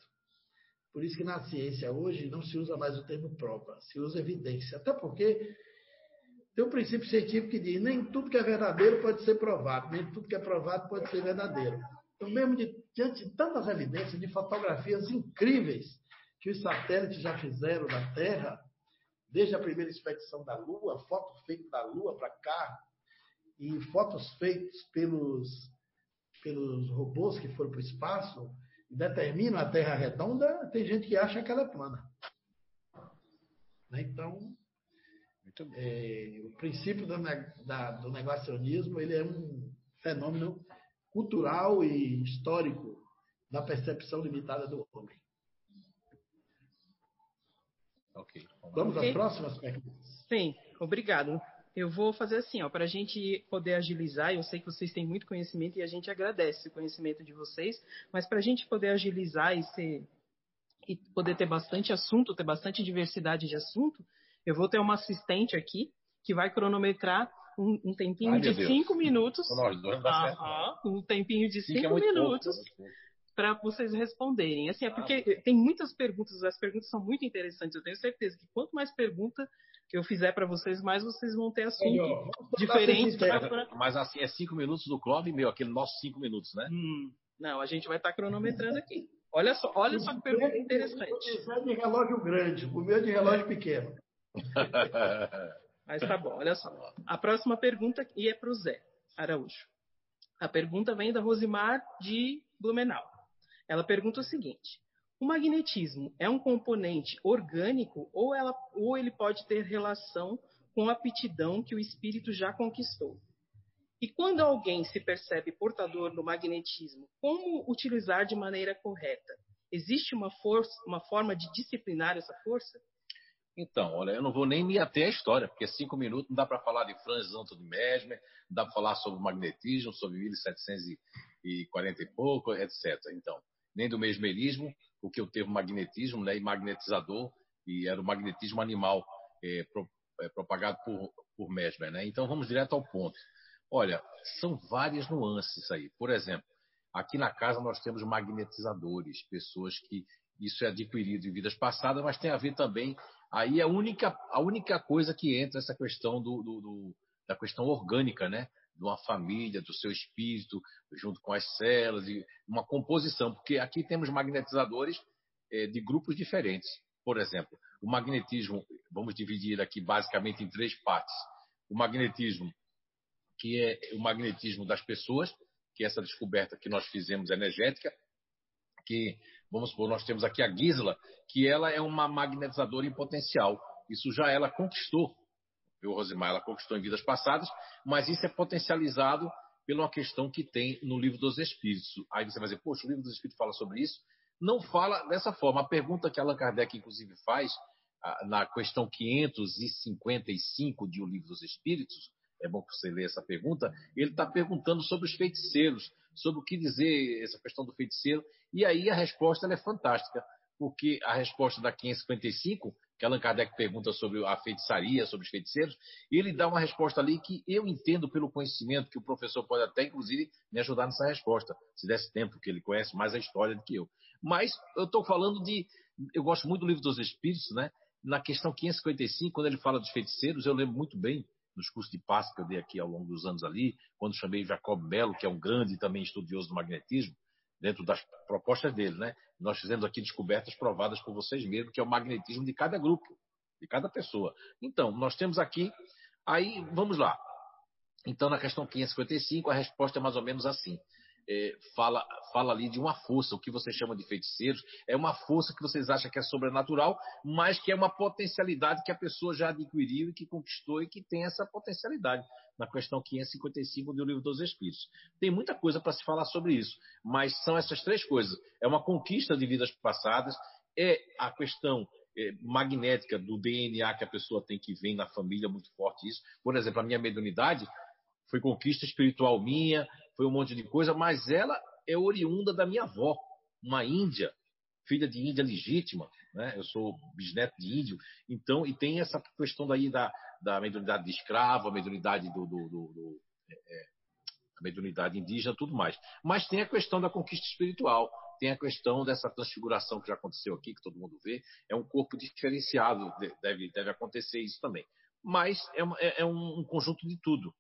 Por isso que na ciência hoje não se usa mais o termo prova, se usa evidência. Até porque tem um princípio científico que diz nem tudo que é verdadeiro pode ser provado, nem tudo que é provado pode ser verdadeiro. Então, mesmo de, diante de tantas evidências, de fotografias incríveis que os satélites já fizeram da Terra, desde a primeira expedição da Lua, foto feita da Lua para cá, e fotos feitas pelos, pelos robôs que foram para o espaço, e determinam a Terra redonda, tem gente que acha que ela é plana. Né? Então, é, o princípio do, da, do negacionismo ele é um fenômeno cultural e histórico da percepção limitada do homem. Okay, vamos, okay. às próximas perguntas? Sim, obrigado. Eu vou fazer assim, para a gente poder agilizar, eu sei que vocês têm muito conhecimento e a gente agradece o conhecimento de vocês, mas para a gente poder agilizar e, ser, e poder ter bastante assunto, ter bastante diversidade de assunto, eu vou ter uma assistente aqui que vai cronometrar um, um tempinho Ai, de cinco minutos. Nós dois um tempinho de cinco, cinco minutos para vocês responderem. Assim, é porque tem muitas perguntas, as perguntas são muito interessantes. Eu tenho certeza que quanto mais pergunta que eu fizer para vocês, mais vocês vão ter assunto diferente. Pra... Mas assim, é cinco minutos do clube meu, aquele nosso cinco minutos, né? Hum, não, a gente vai estar tá cronometrando aqui. Olha só, olha só que pergunta interessante. O é de relógio grande, o meu é de relógio pequeno. Mas tá bom, olha só. A próxima pergunta e é para o Zé Araújo. A pergunta vem da Rosimar de Blumenau. Ela pergunta o seguinte: o magnetismo é um componente orgânico ou, ela, ou ele pode ter relação com a aptidão que o espírito já conquistou? E quando alguém se percebe portador do magnetismo, como utilizar de maneira correta? Existe uma, força, uma forma de disciplinar essa força? Então, olha, eu não vou nem me ater à história, porque cinco minutos não dá para falar de Franz de Mesmer, não dá para falar sobre magnetismo, sobre 1740 e pouco, etc. Então, nem do mesmerismo, porque o termo magnetismo né, e magnetizador, e era o magnetismo animal é, pro, é, propagado por, por Mesmer. Né? Então vamos direto ao ponto. Olha, são várias nuances aí. Por exemplo, aqui na casa nós temos magnetizadores, pessoas que isso é adquirido em vidas passadas, mas tem a ver também. Aí é a única, a única coisa que entra essa questão do, do, do da questão orgânica, né? De uma família, do seu espírito, junto com as células, e uma composição, porque aqui temos magnetizadores é, de grupos diferentes. Por exemplo, o magnetismo, vamos dividir aqui basicamente em três partes. O magnetismo, que é o magnetismo das pessoas, que é essa descoberta que nós fizemos energética, que, vamos supor, nós temos aqui a Gisela, que ela é uma magnetizadora em potencial. Isso já ela conquistou viu, Rosimar? Ela conquistou em vidas passadas, mas isso é potencializado pela uma questão que tem no livro dos Espíritos. Aí você vai dizer, poxa, o livro dos Espíritos fala sobre isso? Não fala dessa forma. A pergunta que Allan Kardec, inclusive, faz na questão 555 de O Livro dos Espíritos, é bom que você lê essa pergunta, ele está perguntando sobre os feiticeiros, sobre o que dizer essa questão do feiticeiro, e aí a resposta é fantástica, porque a resposta da 555 que Allan Kardec pergunta sobre a feitiçaria, sobre os feiticeiros, e ele dá uma resposta ali que eu entendo pelo conhecimento, que o professor pode até, inclusive, me ajudar nessa resposta, se desse tempo, que ele conhece mais a história do que eu. Mas eu estou falando de. Eu gosto muito do livro dos Espíritos, né? na questão 555, quando ele fala dos feiticeiros, eu lembro muito bem nos cursos de passe que eu dei aqui ao longo dos anos ali, quando chamei Jacob Mello, que é um grande também estudioso do magnetismo, dentro das propostas dele, né? Nós fizemos aqui descobertas provadas por vocês mesmos, que é o magnetismo de cada grupo, de cada pessoa. Então, nós temos aqui, aí, vamos lá. Então, na questão 555, a resposta é mais ou menos assim é, fala, fala ali de uma força, o que vocês chamam de feiticeiros, é uma força que vocês acham que é sobrenatural, mas que é uma potencialidade que a pessoa já adquiriu e que conquistou e que tem essa potencialidade, na questão 555 do Livro dos Espíritos. Tem muita coisa para se falar sobre isso, mas são essas três coisas. É uma conquista de vidas passadas, é a questão é, magnética do DNA que a pessoa tem que vem na família, muito forte isso. Por exemplo, a minha mediunidade foi conquista espiritual minha, foi um monte de coisa, mas ela é oriunda da minha avó, uma índia, filha de índia legítima, né? Eu sou bisneto de índio, então e tem essa questão daí da, da mediunidade de escravo, a mediunidade do, do, do, do é, é, a mediunidade indígena, tudo mais. Mas tem a questão da conquista espiritual, tem a questão dessa transfiguração que já aconteceu aqui, que todo mundo vê, é um corpo diferenciado, deve, deve acontecer isso também. Mas é, é, é um, um conjunto de tudo.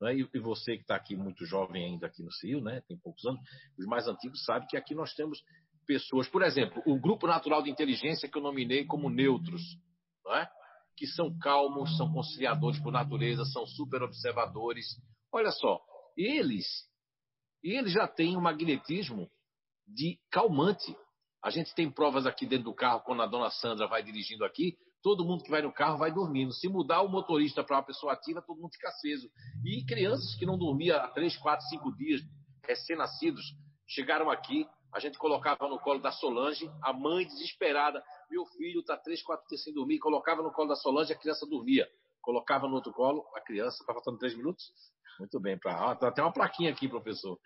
Né? E, e, você que está aqui muito jovem ainda aqui no CIO, né? tem poucos anos, os mais antigos sabem que aqui nós temos pessoas, por exemplo, o Grupo Natural de Inteligência que eu nominei como neutros, é? que são calmos, são conciliadores por natureza, são super observadores. Olha só, eles, eles já têm um magnetismo de calmante. A gente tem provas aqui dentro do carro, quando a dona Sandra vai dirigindo aqui, todo mundo que vai no carro vai dormindo. Se mudar o motorista para uma pessoa ativa, todo mundo fica aceso. E crianças que não dormiam há 3, 4, 5 dias, recém-nascidos, chegaram aqui, a gente colocava no colo da Solange, a mãe desesperada, meu filho está 3, 4 dias sem dormir, colocava no colo da Solange, a criança dormia. Colocava no outro colo, a criança, está faltando 3 minutos? Muito bem, pra, ah, tem até uma plaquinha aqui, professor.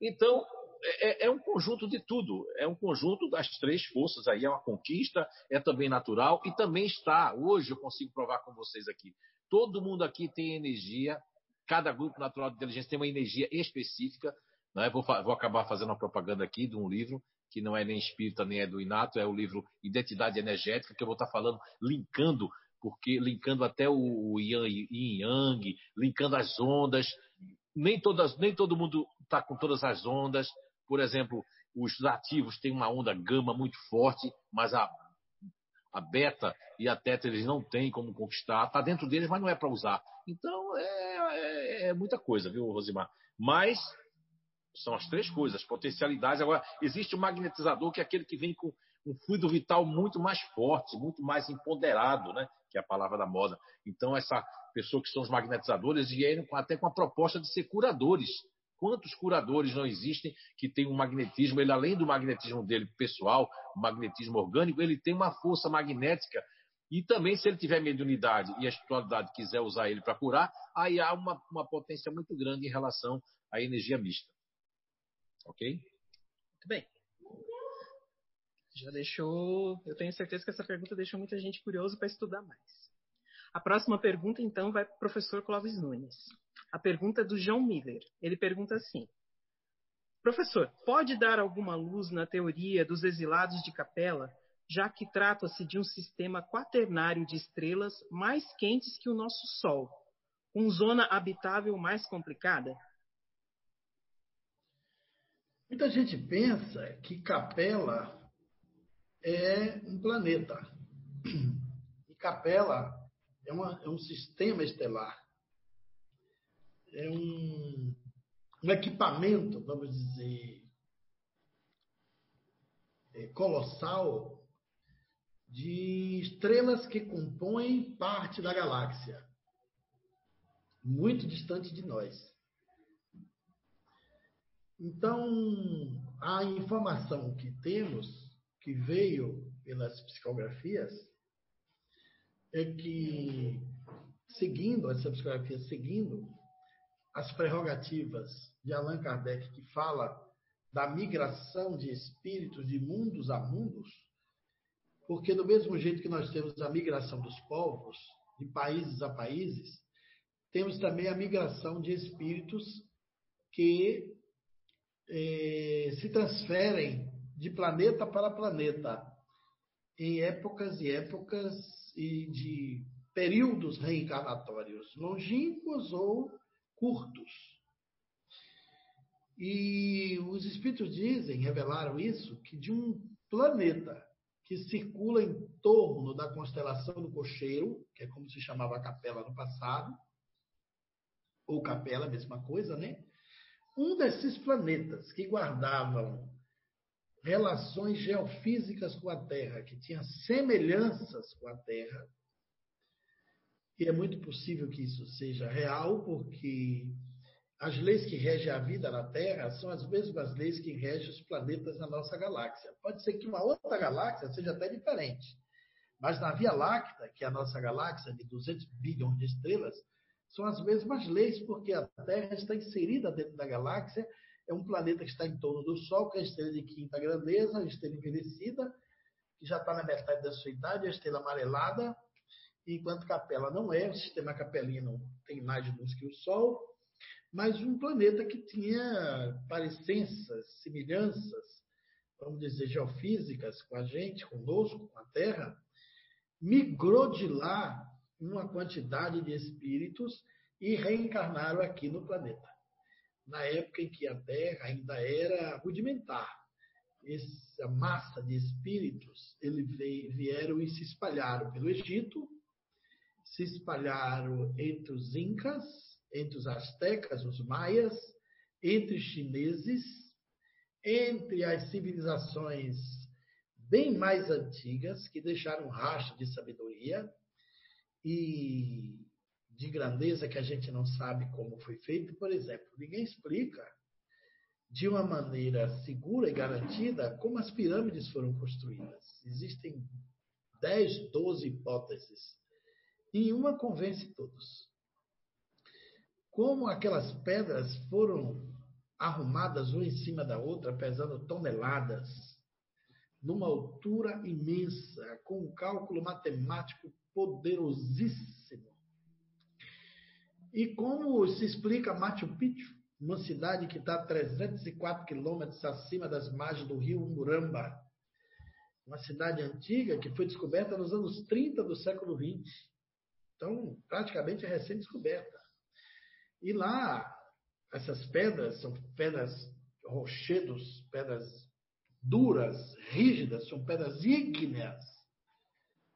Então, é, é, é, um conjunto de tudo. É um conjunto das três forças aí. É uma conquista, é também natural e também está. Hoje eu consigo provar com vocês aqui. Todo mundo aqui tem energia. Cada grupo natural de inteligência tem uma energia específica. Né? Vou, vou acabar fazendo uma propaganda aqui de um livro que não é nem espírita nem é do inato, é o livro Identidade Energética, que eu vou estar falando, linkando porque linkando até o yin yang, linkando as ondas. Nem, todas, nem todo mundo está com todas as ondas. Por exemplo, os ativos têm uma onda gama muito forte, mas a, a beta e a teta eles não têm como conquistar. Está dentro deles, mas não é para usar. Então é, é, é, muita coisa, viu, Rosimar? Mas são as três coisas, potencialidades. Agora, existe o magnetizador, que é aquele que vem com um fluido vital muito mais forte, muito mais empoderado, né? que é a palavra da moda. Então, essa pessoa que são os magnetizadores vieram até com a proposta de ser curadores. Quantos curadores não existem que têm um magnetismo, ele além do magnetismo dele pessoal, magnetismo orgânico, ele tem uma força magnética e também se ele tiver mediunidade e a espiritualidade quiser usar ele para curar, aí há uma, uma potência muito grande em relação à energia mista. Ok? Muito bem. Já deixou. Eu tenho certeza que essa pergunta deixou muita gente curiosa para estudar mais. A próxima pergunta, então, vai para o professor Clóvis Nunes. A pergunta do João Miller. Ele pergunta assim: Professor, pode dar alguma luz na teoria dos exilados de Capela, já que trata-se de um sistema quaternário de estrelas mais quentes que o nosso Sol, com zona habitável mais complicada? Muita gente pensa que Capela é um planeta. E Capela é, uma, é um sistema estelar é um, um equipamento, vamos dizer, é, colossal de estrelas que compõem parte da galáxia, muito distante de nós. Então, a informação que temos, que veio pelas psicografias, é que, seguindo essa psicografia, seguindo as prerrogativas de Allan Kardec, que fala da migração de espíritos de mundos a mundos, porque do mesmo jeito que nós temos a migração dos povos, de países a países, temos também a migração de espíritos que eh, se transferem de planeta para planeta. em épocas e épocas e de períodos reencarnatórios longínquos ou curtos. E os espíritos dizem, revelaram isso, que de um planeta que circula em torno da constelação do Cocheiro, que é como se chamava a capela no passado, ou capela, mesma coisa, né? Um desses planetas que guardavam relações geofísicas com a Terra, que tinha semelhanças com a Terra, e é muito possível que isso seja real, porque as leis que regem a vida na Terra são as mesmas leis que regem os planetas na nossa galáxia. Pode ser que uma outra galáxia seja até diferente, mas na Via Láctea, que é a nossa galáxia de 200 bilhões de estrelas, são as mesmas leis, porque a Terra está inserida dentro da galáxia, é um planeta que está em torno do Sol, que é a estrela de quinta grandeza, a estrela envelhecida, que já está na metade da sua idade, a estrela amarelada, enquanto Capela não é, o sistema capelino tem mais luz que o Sol, mas um planeta que tinha parecenças, semelhanças, vamos dizer, geofísicas com a gente, conosco, com a Terra, migrou de lá uma quantidade de espíritos e reencarnaram aqui no planeta. Na época em que a Terra ainda era rudimentar. Essa massa de espíritos, eles vieram e se espalharam pelo Egito, se espalharam entre os incas, entre os astecas, os maias, entre os chineses, entre as civilizações bem mais antigas, que deixaram rastro de sabedoria e de grandeza que a gente não sabe como foi feito. Por exemplo, ninguém explica de uma maneira segura e garantida como as pirâmides foram construídas. Existem 10, 12 hipóteses e uma convence todos. Como aquelas pedras foram arrumadas uma em cima da outra, pesando toneladas, numa altura imensa, com um cálculo matemático poderosíssimo. E como se explica Machu Picchu, uma cidade que está a 304 quilômetros acima das margens do rio Muramba, uma cidade antiga que foi descoberta nos anos 30 do século XX. Então, praticamente é recém-descoberta. E lá, essas pedras são pedras rochedos, pedras duras, rígidas, são pedras ígneas,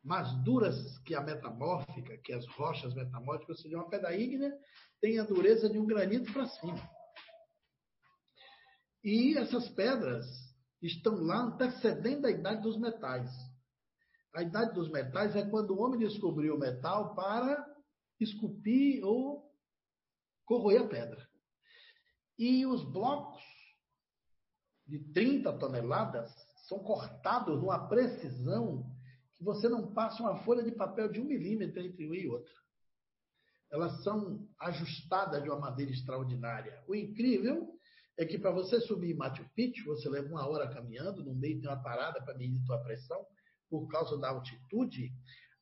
mais duras que a metamórfica, que as rochas metamórficas, ou seja, uma pedra ígnea tem a dureza de um granito para cima. E essas pedras estão lá antecedendo a idade dos metais. A idade dos metais é quando o homem descobriu o metal para esculpir ou corroer a pedra. E os blocos de 30 toneladas são cortados numa precisão que você não passa uma folha de papel de um milímetro entre uma e outra. Elas são ajustadas de uma maneira extraordinária. O incrível é que para você subir Machu Picchu, você leva uma hora caminhando, no meio tem uma parada para medir tua pressão, por causa da altitude,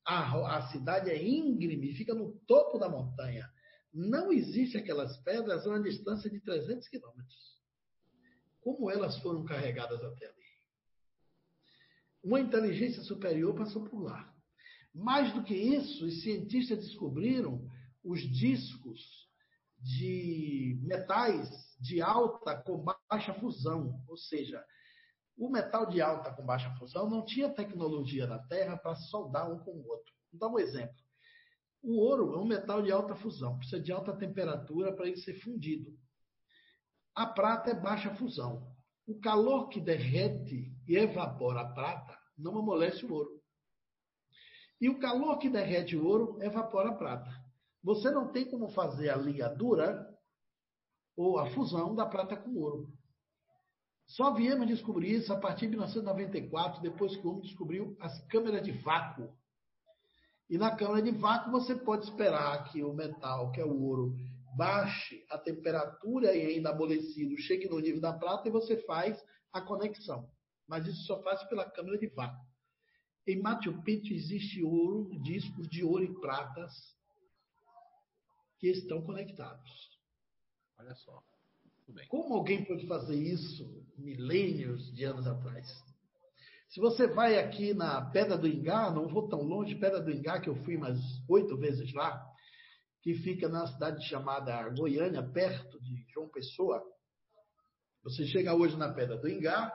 a, a cidade é íngreme, fica no topo da montanha. Não existe aquelas pedras a uma distância de 300 quilômetros. Como elas foram carregadas até ali? Uma inteligência superior passou por lá. Mais do que isso, os cientistas descobriram os discos de metais de alta com baixa fusão, ou seja, o metal de alta com baixa fusão não tinha tecnologia na Terra para soldar um com o outro. Vou dar um exemplo. O ouro é um metal de alta fusão, precisa de alta temperatura para ele ser fundido. A prata é baixa fusão. O calor que derrete e evapora a prata não amolece o ouro. E o calor que derrete o ouro evapora a prata. Você não tem como fazer a ligadura ou a fusão da prata com ouro. Só viemos descobrir isso a partir de 1994, depois que o homem descobriu as câmeras de vácuo. E na câmara de vácuo você pode esperar que o metal, que é o ouro, baixe a temperatura e ainda amolecido, chegue no nível da prata e você faz a conexão. Mas isso só faz pela câmara de vácuo. Em Machu Picchu existe ouro, discos de ouro e pratas que estão conectados. Olha só. Como alguém pode fazer isso milênios de anos atrás? Se você vai aqui na Pedra do Ingá, não vou tão longe, Pedra do Ingá, que eu fui umas oito vezes lá, que fica na cidade chamada Goiânia, perto de João Pessoa. Você chega hoje na Pedra do Ingá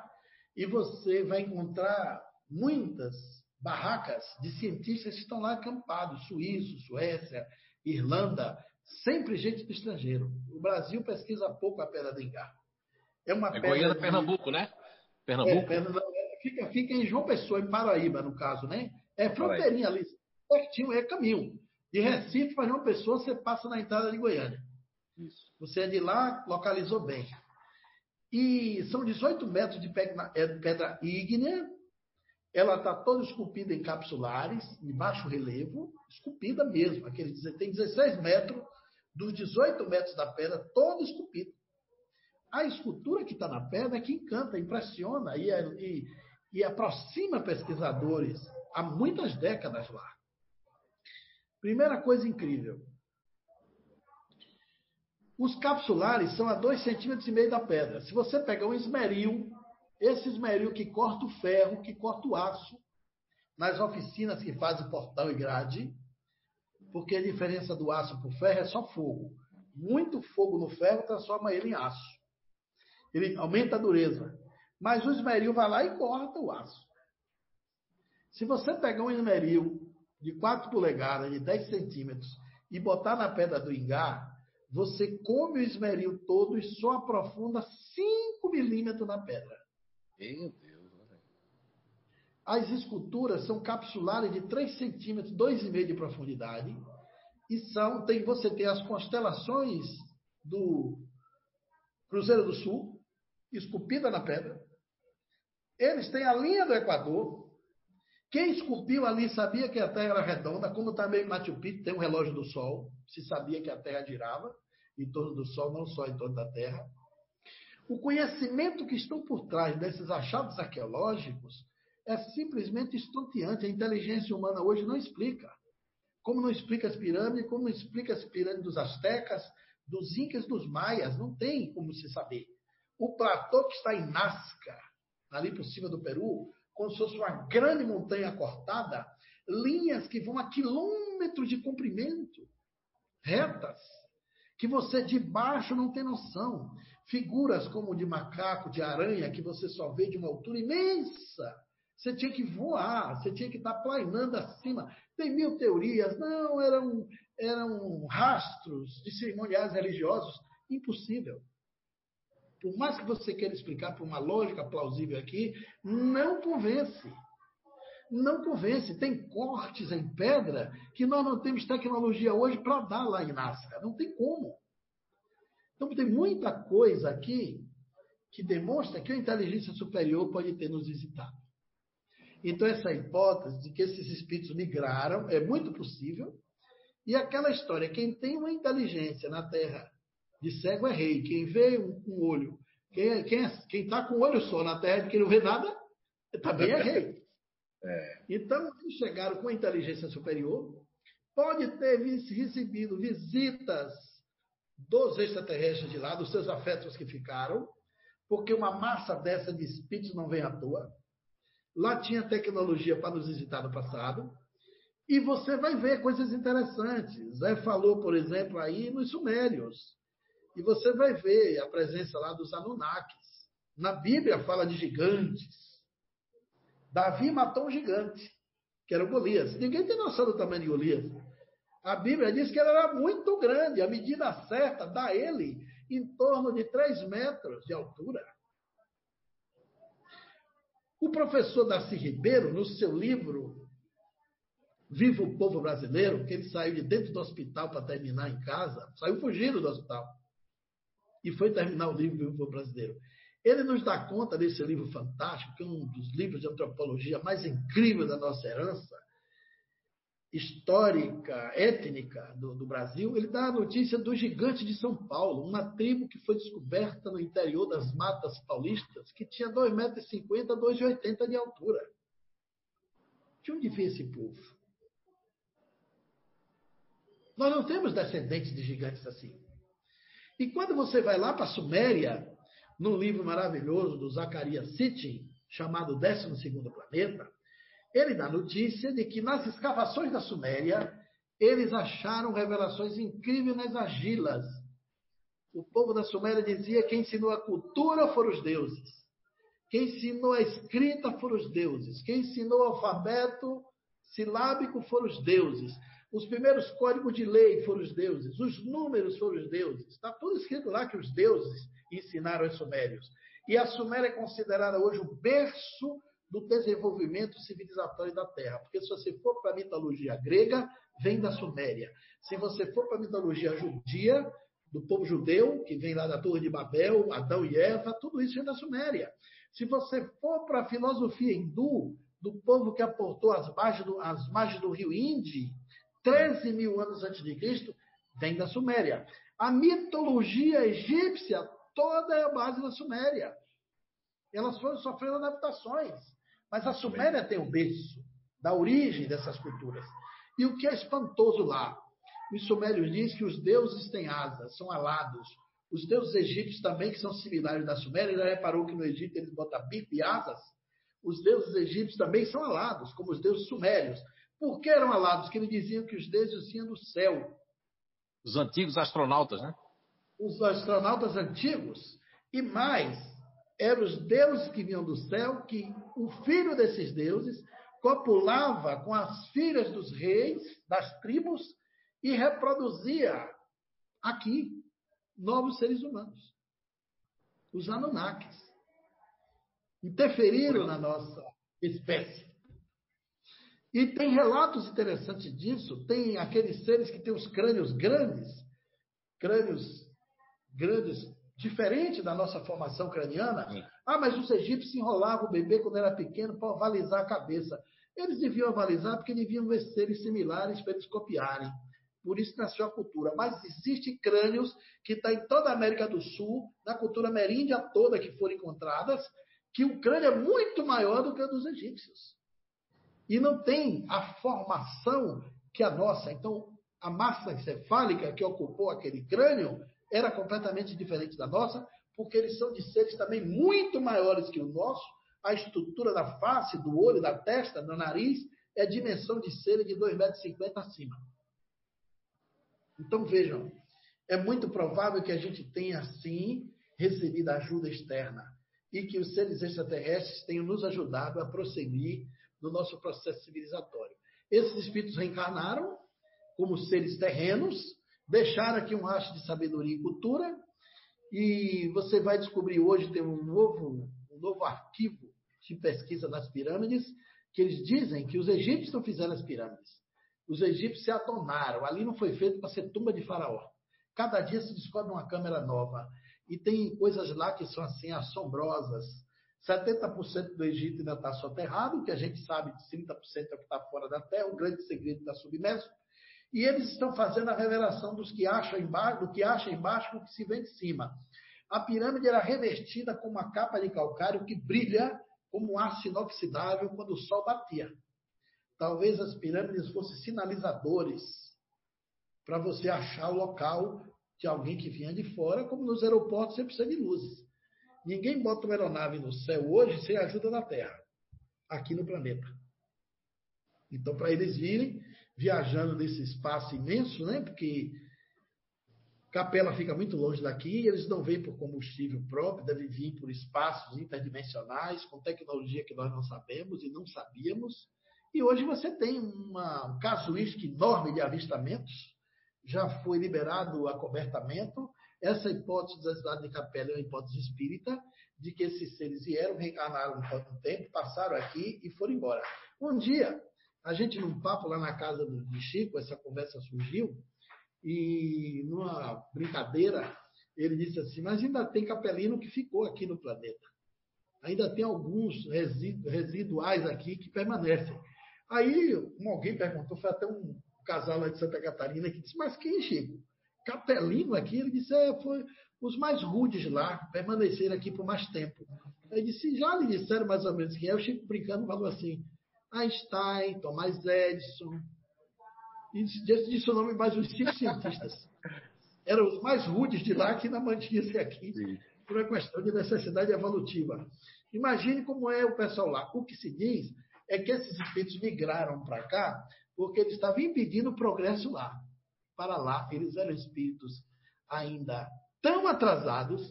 e você vai encontrar muitas barracas de cientistas que estão lá acampados, suíços, Suécia, Irlanda, sempre gente do estrangeiro. O Brasil pesquisa pouco a Pedra do Ingá. É uma é pedra Goiânia, de... Pernambuco, né? Pernambuco. É, fica, fica em João Pessoa, em Paraíba, no caso, né? É fronteirinha ali, pertinho, é caminho. De Recife para João Pessoa, você passa na entrada de Goiânia. Isso. Você é de lá, localizou bem. E são 18 metros de é, pedra ígnea. Ela está toda esculpida em capsulares, de baixo relevo, esculpida mesmo. Aquele, tem 16 metros, dos 18 metros da pedra, todo esculpido. A escultura que está na pedra é que encanta, impressiona e, e, e aproxima pesquisadores há muitas décadas lá. Primeira coisa incrível. Os capsulares são a 2,5 centímetros e meio da pedra. Se você pegar um esmeril, esse esmeril que corta o ferro, que corta o aço, nas oficinas que fazem portão e grade, porque a diferença do aço para o ferro é só fogo. Muito fogo no ferro transforma ele em aço. Ele aumenta a dureza. Mas o esmeril vai lá e corta o aço. Se você pegar um esmeril de 4 polegadas, de 10 centímetros, e botar na pedra do ingá, você come o esmeril todo e só aprofunda 5 milímetros na pedra. Meu Deus. As esculturas são capsulares de 3 centímetros, 2,5 de profundidade. E são, tem, você tem as constelações do Cruzeiro do Sul, esculpida na pedra. Eles têm a linha do Equador. Quem esculpiu ali sabia que a Terra era redonda, como está meio Machu Picchu, tem um relógio do Sol, se sabia que a Terra girava em torno do Sol, não só em torno da Terra. O conhecimento que estão por trás desses achados arqueológicos é simplesmente estonteante. A inteligência humana hoje não explica. Como não explica as pirâmides, como não explica as pirâmides dos astecas, dos incas, dos maias, não tem como se saber. O platô que está em Nazca, ali por cima do Peru, como se fosse uma grande montanha cortada, linhas que vão a quilômetros de comprimento, retas, que você de baixo não tem noção. Figuras como de macaco, de aranha, que você só vê de uma altura imensa. Você tinha que voar, você tinha que estar planeando acima. Tem mil teorias. Não, eram, eram rastros de cerimoniais religiosos. Impossível por mais que você queira explicar por uma lógica plausível aqui, não convence. Não convence. Tem cortes em pedra que nós não temos tecnologia hoje para dar lá em Nazca. Não tem como. Então tem muita coisa aqui que demonstra que a inteligência superior pode ter nos visitado. Então, essa hipótese de que esses espíritos migraram é muito possível. E aquela história, quem tem uma inteligência na Terra de cego é rei. Quem vê um, um olho, quem é, quem é, quem está com o olho só na terra que não vê nada, também é rei. É. Então, eles chegaram com inteligência superior, pode ter recebido visitas dos extraterrestres de lá, dos seus afetos que ficaram, porque uma massa dessa de espíritos não vem à toa. Lá tinha tecnologia para nos visitar no passado. E você vai ver coisas interessantes. Zé falou, por exemplo, aí nos Sumérios. E você vai ver a presença lá dos Anunnakis. Na Bíblia fala de gigantes. Davi matou um gigante, que era o Golias. Ninguém tem noção do tamanho de Golias. A Bíblia diz que ele era muito grande. A medida certa dá ele em torno de 3 metros de altura. O professor Darcy Ribeiro, no seu livro Viva o Povo Brasileiro, que ele saiu de dentro do hospital para terminar em casa, saiu fugindo do hospital e foi terminar o livro Vivo Brasileiro. Ele nos dá conta desse livro fantástico, que é um dos livros de antropologia mais incríveis da nossa herança histórica, étnica do, do, Brasil. Ele dá a notícia do gigante de São Paulo, uma tribo que foi descoberta no interior das matas paulistas, que tinha 2,50 metros, 2,80 de altura. De onde vem esse povo? Nós não temos descendentes de gigantes assim. E quando você vai lá para a Suméria, num livro maravilhoso do Zacarias Sitchin, chamado 12 Planeta, ele dá notícia de que nas escavações da Suméria, eles acharam revelações incríveis nas argilas. O povo da Suméria dizia que quem ensinou a cultura foram os deuses. Quem ensinou a escrita foram os deuses. Quem ensinou o alfabeto silábico foram os deuses. Os primeiros códigos de lei foram os deuses. Os números foram os deuses. Está tudo escrito lá que os deuses ensinaram aos sumérios. E a Suméria é considerada hoje o berço do desenvolvimento civilizatório da Terra. Porque se você for para a mitologia grega, vem da Suméria. Se você for para a mitologia judia, do povo judeu, que vem lá da Torre de Babel, Adão e Eva, tudo isso vem da Suméria. Se você for para a filosofia hindu, do povo que aportou as margens do, as margens do rio Indi, 13 mil anos antes de Cristo, vem da Suméria. A mitologia egípcia toda é a base da Suméria. Elas foram sofrendo adaptações. Mas a Suméria tem o berço da origem dessas culturas. E o que é espantoso lá? Os sumérios diz que os deuses têm asas, são alados. Os deuses egípcios também, que são similares da Suméria, já reparou que no Egito eles botam bico e asas? Os deuses egípcios também são alados, como os deuses sumérios. Por que eram alados? Porque eles diziam que os deuses vinham do céu. Os antigos astronautas, né? Os astronautas antigos. E mais, eram os deuses que vinham do céu, que o filho desses deuses copulava com as filhas dos reis, das tribos, e reproduzia aqui novos seres humanos. Os Anunnakis interferiram na nossa espécie. E tem relatos interessantes disso. Tem aqueles seres que têm os crânios grandes, crânios grandes, diferente da nossa formação craniana. Sim. Ah, mas os egípcios enrolavam o bebê quando era pequeno para avalizar a cabeça. Eles deviam avalizar porque deviam ver seres similares para eles copiarem. Por isso nasceu a cultura. Mas existem crânios que estão tá em toda a América do Sul, na cultura ameríndia toda que foram encontradas, que o crânio é muito maior do que o dos egípcios. E não tem a formação que a nossa. Então, a massa encefálica que ocupou aquele crânio era completamente diferente da nossa, porque eles são de seres também muito maiores que o nosso. A estrutura da face, do olho, da testa, do nariz, é a dimensão de seres de 2,50 metros acima. Então, vejam, é muito provável que a gente tenha, sim, recebido ajuda externa e que os seres extraterrestres tenham nos ajudado a prosseguir no nosso processo civilizatório. Esses espíritos reencarnaram como seres terrenos, deixaram aqui um rastro de sabedoria e cultura, e você vai descobrir hoje tem um novo, um novo arquivo de pesquisa das pirâmides, que eles dizem que os egípcios não fizeram as pirâmides. Os egípcios se atonaram. Ali não foi feito para ser tumba de faraó. Cada dia se descobre uma câmera nova. E tem coisas lá que são assim assombrosas. 70% do Egito ainda está soterrado, que a gente sabe que 30% é o que está fora da terra, o grande segredo está submerso. E eles estão fazendo a revelação dos que acham embaixo, do que acha embaixo com o que se vê de cima. A pirâmide era revestida com uma capa de calcário que brilha como um aço inoxidável quando o sol batia. Talvez as pirâmides fossem sinalizadores para você achar o local de alguém que vinha de fora, como nos aeroportos você precisa de luzes. Ninguém bota uma aeronave no céu hoje sem a ajuda da Terra, aqui no planeta. Então, para eles virem viajando nesse espaço imenso, né? Porque Capela fica muito longe daqui, eles não vêm por combustível próprio, devem vir por espaços interdimensionais, com tecnologia que nós não sabemos e não sabíamos. E hoje você tem uma, um casuístico enorme de avistamentos já foi liberado o acobertamento. Essa hipótese da cidade de Capela é uma hipótese espírita, de que esses seres vieram, reencarnaram um tempo, passaram aqui e foram embora. Um dia, a gente num papo lá na casa do, Chico, essa conversa surgiu, e numa brincadeira, ele disse assim, mas ainda tem capelino que ficou aqui no planeta. Ainda tem alguns residuais aqui que permanecem. Aí alguém perguntou, foi até um casal lá de Santa Catarina que disse, mas quem, Chico? Capelino aqui? Ele disse, é, foi os mais rudes lá, permaneceram aqui por mais tempo. Ele disse, já lhe disseram mais ou menos quem é? O Chico brincando falou assim, Einstein, Thomas Edison, e disse, disse o nome mais uns cinco cientistas. Eram os mais rudes de lá que ainda mantinha-se aqui, Sim. por uma questão de necessidade evolutiva. Imagine como é o pessoal lá. O que se diz é que esses espíritos migraram para cá porque eles estavam impedindo o progresso lá. Para lá, eles eram espíritos ainda tão atrasados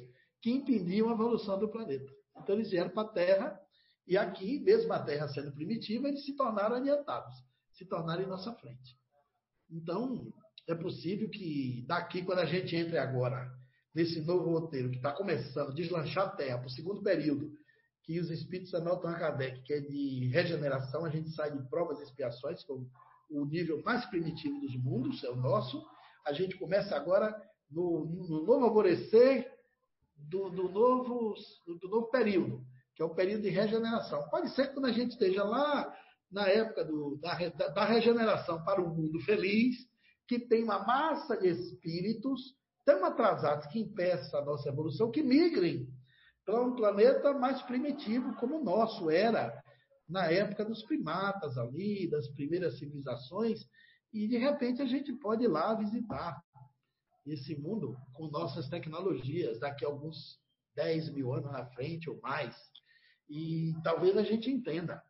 que impediam a evolução do planeta. Então, eles vieram para a Terra e aqui, mesmo a Terra sendo primitiva, eles se tornaram adiantados, se tornaram em nossa frente. Então, é possível que daqui, quando a gente entre agora nesse novo roteiro que está começando deslanchar a Terra para o segundo período, que os espíritos a Kardec, que é de regeneração, a gente sai de provas e expiações, que é o nível mais primitivo dos mundos, é o nosso. A gente começa agora no, no novo alvorecer do, do, novo, do novo período, que é o período de regeneração. Pode ser que quando a gente esteja lá na época do, da, da regeneração para um mundo feliz, que tem uma massa de espíritos tão atrasados que impeçam a nossa evolução, que migrem para um planeta mais primitivo, como o nosso era na época dos primatas ali, das primeiras civilizações, e de repente a gente pode ir lá visitar esse mundo com nossas tecnologias daqui a alguns 10 mil anos na frente ou mais. E talvez a gente entenda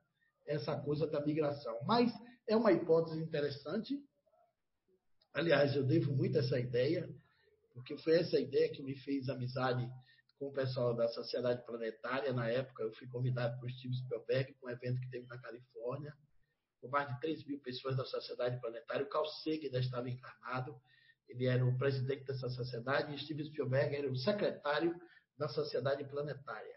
essa coisa da migração. Mas é uma hipótese interessante. Aliás, eu devo muito essa ideia, porque foi essa ideia que me fez amizade com o pessoal da Sociedade Planetária. Na época, eu fui convidado por Steve Spielberg para um evento que teve na Califórnia, com mais de 3 mil pessoas da Sociedade Planetária. O Carl Sagan ainda estava encarnado, ele era o presidente dessa sociedade, e Steve Spielberg era o secretário da Sociedade Planetária.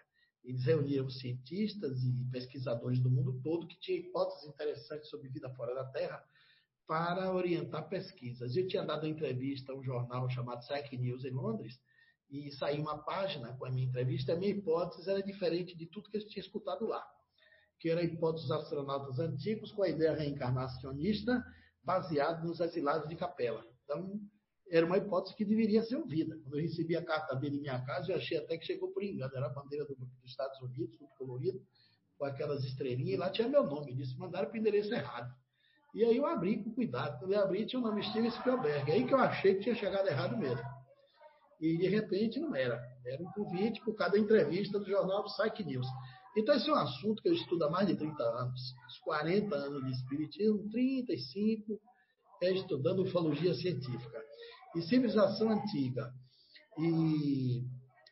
Eles reuniram cientistas e pesquisadores do mundo todo que tinham hipóteses interessantes sobre vida fora da Terra para orientar pesquisas. Eu tinha dado uma entrevista a um jornal chamado Psych News em Londres, e saiu uma página com a minha entrevista. A minha hipótese era diferente de tudo que eu tinha escutado lá, que era a hipótese dos astronautas antigos com a ideia reencarnacionista baseada nos exilados de capela. Então, era uma hipótese que deveria ser ouvida. Quando eu recebi a carta dele em minha casa, eu achei até que chegou por engano. Era a bandeira do, dos Estados Unidos, tudo colorido, com aquelas estrelinhas, e lá tinha meu nome. Disse, mandaram para o endereço errado. E aí eu abri com cuidado. Quando eu abri, tinha o nome Steven Spielberg. Aí que eu achei que tinha chegado errado mesmo. E de repente não era. Era um convite por cada entrevista do jornal Psych News. Então, esse é um assunto que eu estudo há mais de 30 anos. Os 40 anos de Espiritismo, 35 é estudando ufologia científica. E civilização antiga e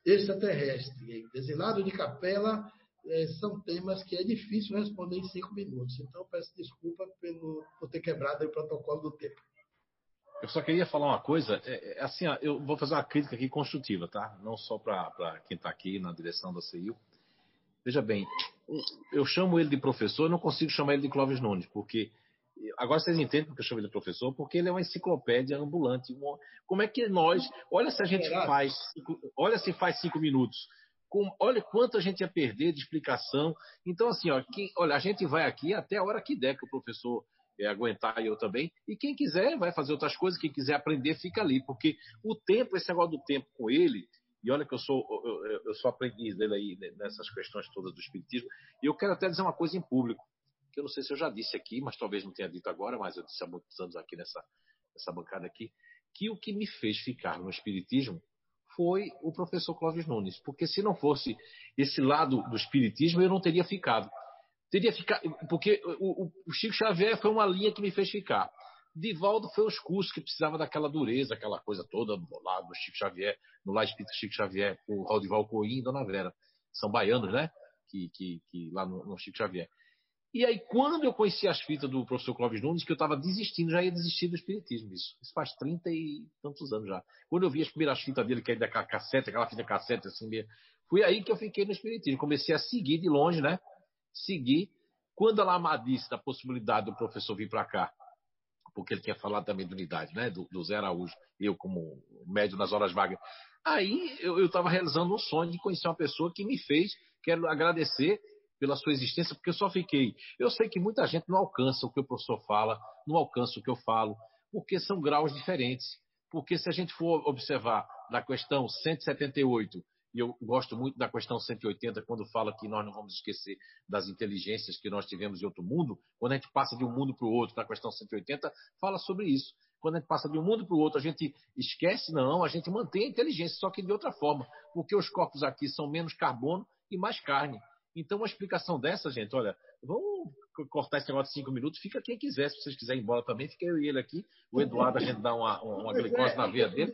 extraterrestre, exilado de capela, é, são temas que é difícil responder em cinco minutos. Então, peço desculpa pelo, por ter quebrado o protocolo do tempo. Eu só queria falar uma coisa, é, é, assim, eu vou fazer uma crítica aqui construtiva, tá? Não só para quem está aqui na direção da CIU. Veja bem, eu chamo ele de professor, eu não consigo chamar ele de Clóvis Nunes, porque agora vocês entendem porque eu chamo ele de professor, porque ele é uma enciclopédia ambulante. Como é que nós, olha se a gente faz, olha se faz cinco minutos, olha quanto a gente ia perder de explicação. Então assim, ó, olha, a gente vai aqui até a hora que der que o professor é, aguentar e eu também. E quem quiser vai fazer outras coisas, quem quiser aprender fica ali, porque o tempo, esse negócio do tempo com ele, e olha que eu sou eu, eu sou aprendiz dele aí nessas questões todas do espiritismo, e eu quero até dizer uma coisa em público, que eu não sei se eu já disse aqui, mas talvez não tenha dito agora, mas eu disse há muitos anos aqui nessa, nessa bancada aqui, que o que me fez ficar no espiritismo foi o professor Clóvis Nunes, porque se não fosse esse lado do espiritismo, eu não teria ficado. Teria ficar, porque o, o, Chico Xavier foi uma linha que me fez ficar. Divaldo foi os cursos que precisava daquela dureza, aquela coisa toda lá do Chico Xavier, no lá espírito Chico Xavier, o Raudival Coim e Dona Vera. São baianos, né? Que, que, que lá no, no, Chico Xavier. E aí, quando eu conheci as fitas do professor Clóvis Nunes, que eu estava desistindo, já ia desistir do espiritismo. Isso, isso faz 30 e tantos anos já. Quando eu vi as primeiras fitas dele, que é daquela cassete, aquela fita cassete assim mesmo, foi aí que eu fiquei no espiritismo. Comecei a seguir de longe, né? seguir. Quando ela amadisse da possibilidade do professor vir para cá, porque ele tinha falado também de unidade, né? Do, do Zé Araújo, eu como médio nas horas vagas. Aí eu estava realizando um sonho de conhecer uma pessoa que me fez, quero agradecer pela sua existência, porque eu só fiquei. Eu sei que muita gente não alcança o que o professor fala, não alcança o que eu falo, porque são graus diferentes. Porque se a gente for observar na questão 178, e eu gosto muito da questão 180, quando fala que nós não vamos esquecer das inteligências que nós tivemos em outro mundo. Quando a gente passa de um mundo para o outro, na questão 180, fala sobre isso. Quando a gente passa de um mundo para o outro, a gente esquece, não, a gente mantém a inteligência, só que de outra forma, porque os corpos aqui são menos carbono e mais carne. Então, uma explicação dessa, gente, olha, vamos cortar esse negócio de cinco minutos, fica quem quiser, se vocês quiserem ir embora também, fica eu e ele aqui. O Eduardo, a gente dá uma, uma glicose na veia dele.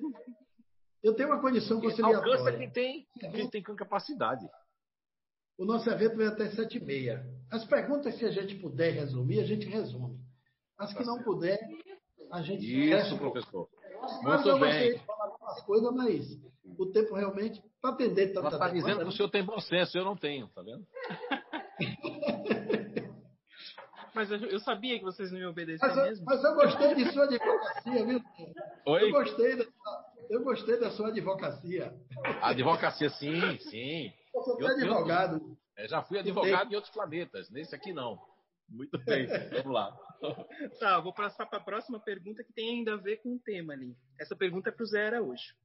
Eu tenho uma condição conciliatória. Alcança quem tem, quem tem capacidade. O nosso evento vai até sete e meia. As perguntas, se a gente puder resumir, a gente resume. As que tá não certo. puder, a gente... Isso, professor. Muito eu bem. falar algumas coisas, mas o tempo realmente, para atender tanta Ela está dizendo que o senhor tem bom senso, eu não tenho, tá vendo? Mas eu sabia que vocês não iam obedecer mas eu, mesmo. Mas eu gostei de sua advocacia, viu? Oi? Eu gostei, da, eu gostei da sua advocacia. Advocacia, sim, sim. Você é advogado. Eu, já fui advogado em outros planetas, nesse aqui não. Muito bem, vamos lá. Tá, vou passar para a próxima pergunta que tem ainda a ver com o tema ali. Essa pergunta é para o Zé Araújo.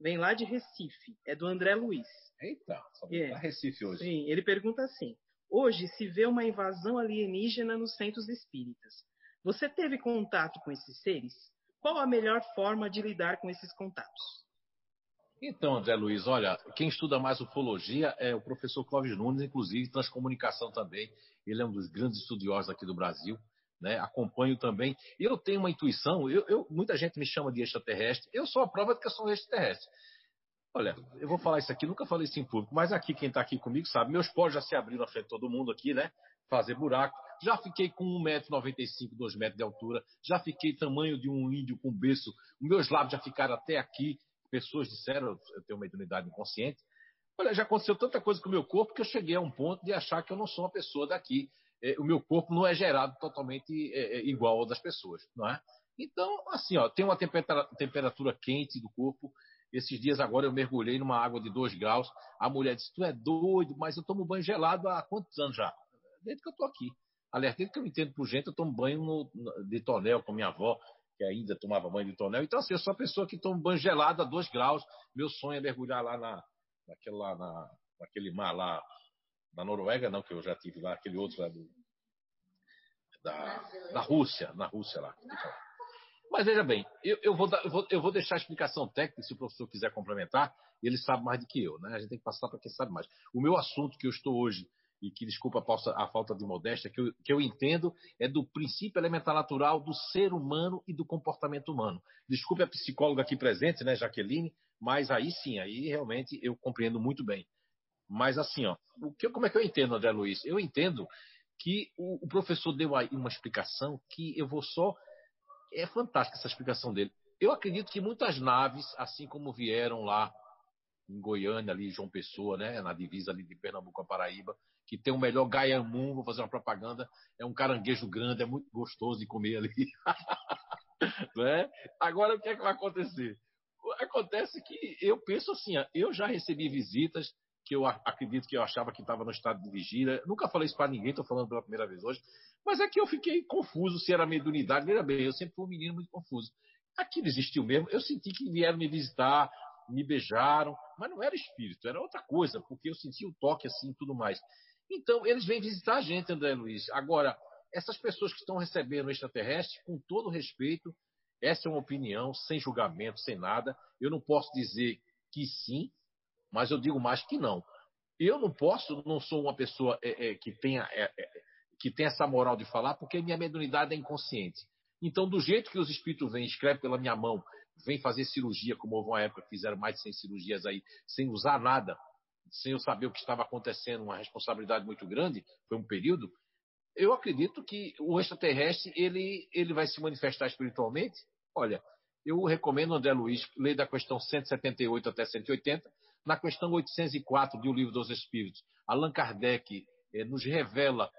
Vem lá de Recife, é do André Luiz. Eita, só é. Recife hoje. Sim, ele pergunta assim: Hoje se vê uma invasão alienígena nos centros espíritas. Você teve contato com esses seres? Qual a melhor forma de lidar com esses contatos? Então, André Luiz, olha, quem estuda mais ufologia é o professor Clóvis Nunes, inclusive transcomunicação também. Ele é um dos grandes estudiosos aqui do Brasil. Né? Acompanho também. Eu tenho uma intuição, eu, eu, muita gente me chama de extraterrestre, eu sou a prova de que eu sou um extraterrestre. Olha, eu vou falar isso aqui, nunca falei isso em público, mas aqui quem está aqui comigo sabe, meus poros já se abriram na frente de todo mundo aqui, né? Fazer buraco. Já fiquei com 1,95m, 2 metros de altura, já fiquei tamanho de um índio com berço, meus lábios já ficaram até aqui, pessoas disseram, eu tenho uma mediunidade inconsciente. Olha, já aconteceu tanta coisa com o meu corpo que eu cheguei a um ponto de achar que eu não sou uma pessoa daqui. É, o meu corpo não é gerado totalmente é, é, igual ao das pessoas, não é? Então, assim, ó, tem uma temperatura, temperatura quente do corpo. Esses dias agora eu mergulhei numa água de 2 graus. A mulher disse: Tu é doido, mas eu tomo banho gelado há quantos anos já? Desde que eu estou aqui. Aliás, desde que eu entendo por gente, eu tomo banho no, de tonel com minha avó que ainda tomava banho de tonel. Então, assim, eu sou a pessoa que toma banho gelado a 2 graus. Meu sonho é mergulhar lá na, naquele, lá na, naquele mar lá, na Noruega, não, que eu já tive lá, aquele outro lá do, da, da Rússia, na Rússia lá. Mas veja bem, eu, eu, vou dar, eu, vou, eu, vou, deixar a explicação técnica, se o professor quiser complementar, ele sabe mais do que eu, né? A gente tem que passar para quem sabe mais. O meu assunto que eu estou hoje e que desculpa a falta de modéstia, que eu, que eu entendo é do princípio elementar natural do ser humano e do comportamento humano. Desculpe a psicóloga aqui presente, né, Jaqueline, mas aí sim, aí realmente eu compreendo muito bem. Mas assim, ó, o que, como é que eu entendo, André Luiz? Eu entendo que o, o professor deu aí uma explicação que eu vou só. É fantástica essa explicação dele. Eu acredito que muitas naves, assim como vieram lá em Goiânia, ali, João Pessoa, né, na divisa ali de Pernambuco a Paraíba, que tem o melhor gaiamum, vou fazer uma propaganda, é um caranguejo grande, é muito gostoso de comer ali. né? Agora, o que é que vai acontecer? Acontece que eu penso assim, eu já recebi visitas que eu acredito que eu achava que estava no estado de vigília. Nunca falei isso para ninguém, estou falando pela primeira vez hoje. Mas é que eu fiquei confuso se era mediunidade. Veja bem, eu sempre fui um menino muito confuso. Aquilo existiu mesmo. Eu senti que vieram me visitar, me beijaram, mas não era espírito, era outra coisa, porque eu senti o toque assim e tudo mais. Então, eles vêm visitar a gente, André Luiz. Agora, essas pessoas que estão recebendo extraterrestre, com todo respeito, essa é uma opinião, sem julgamento, sem nada. Eu não posso dizer que sim, mas eu digo mais que não. Eu não posso, não sou uma pessoa é, é, que, tenha, é, é que tenha essa moral de falar, porque minha mediunidade é inconsciente. Então, do jeito que os espíritos vêm, escrevem pela minha mão, vêm fazer cirurgia, como houve uma época que fizeram mais de 100 cirurgias aí, sem usar nada, sem eu saber o que estava acontecendo, uma responsabilidade muito grande, foi um período, eu acredito que o extraterrestre ele, ele vai se manifestar espiritualmente. Olha, eu recomendo André Luiz ler da questão 178 até 180, na questão 804 do Livro dos Espíritos. Allan Kardec eh, nos revela,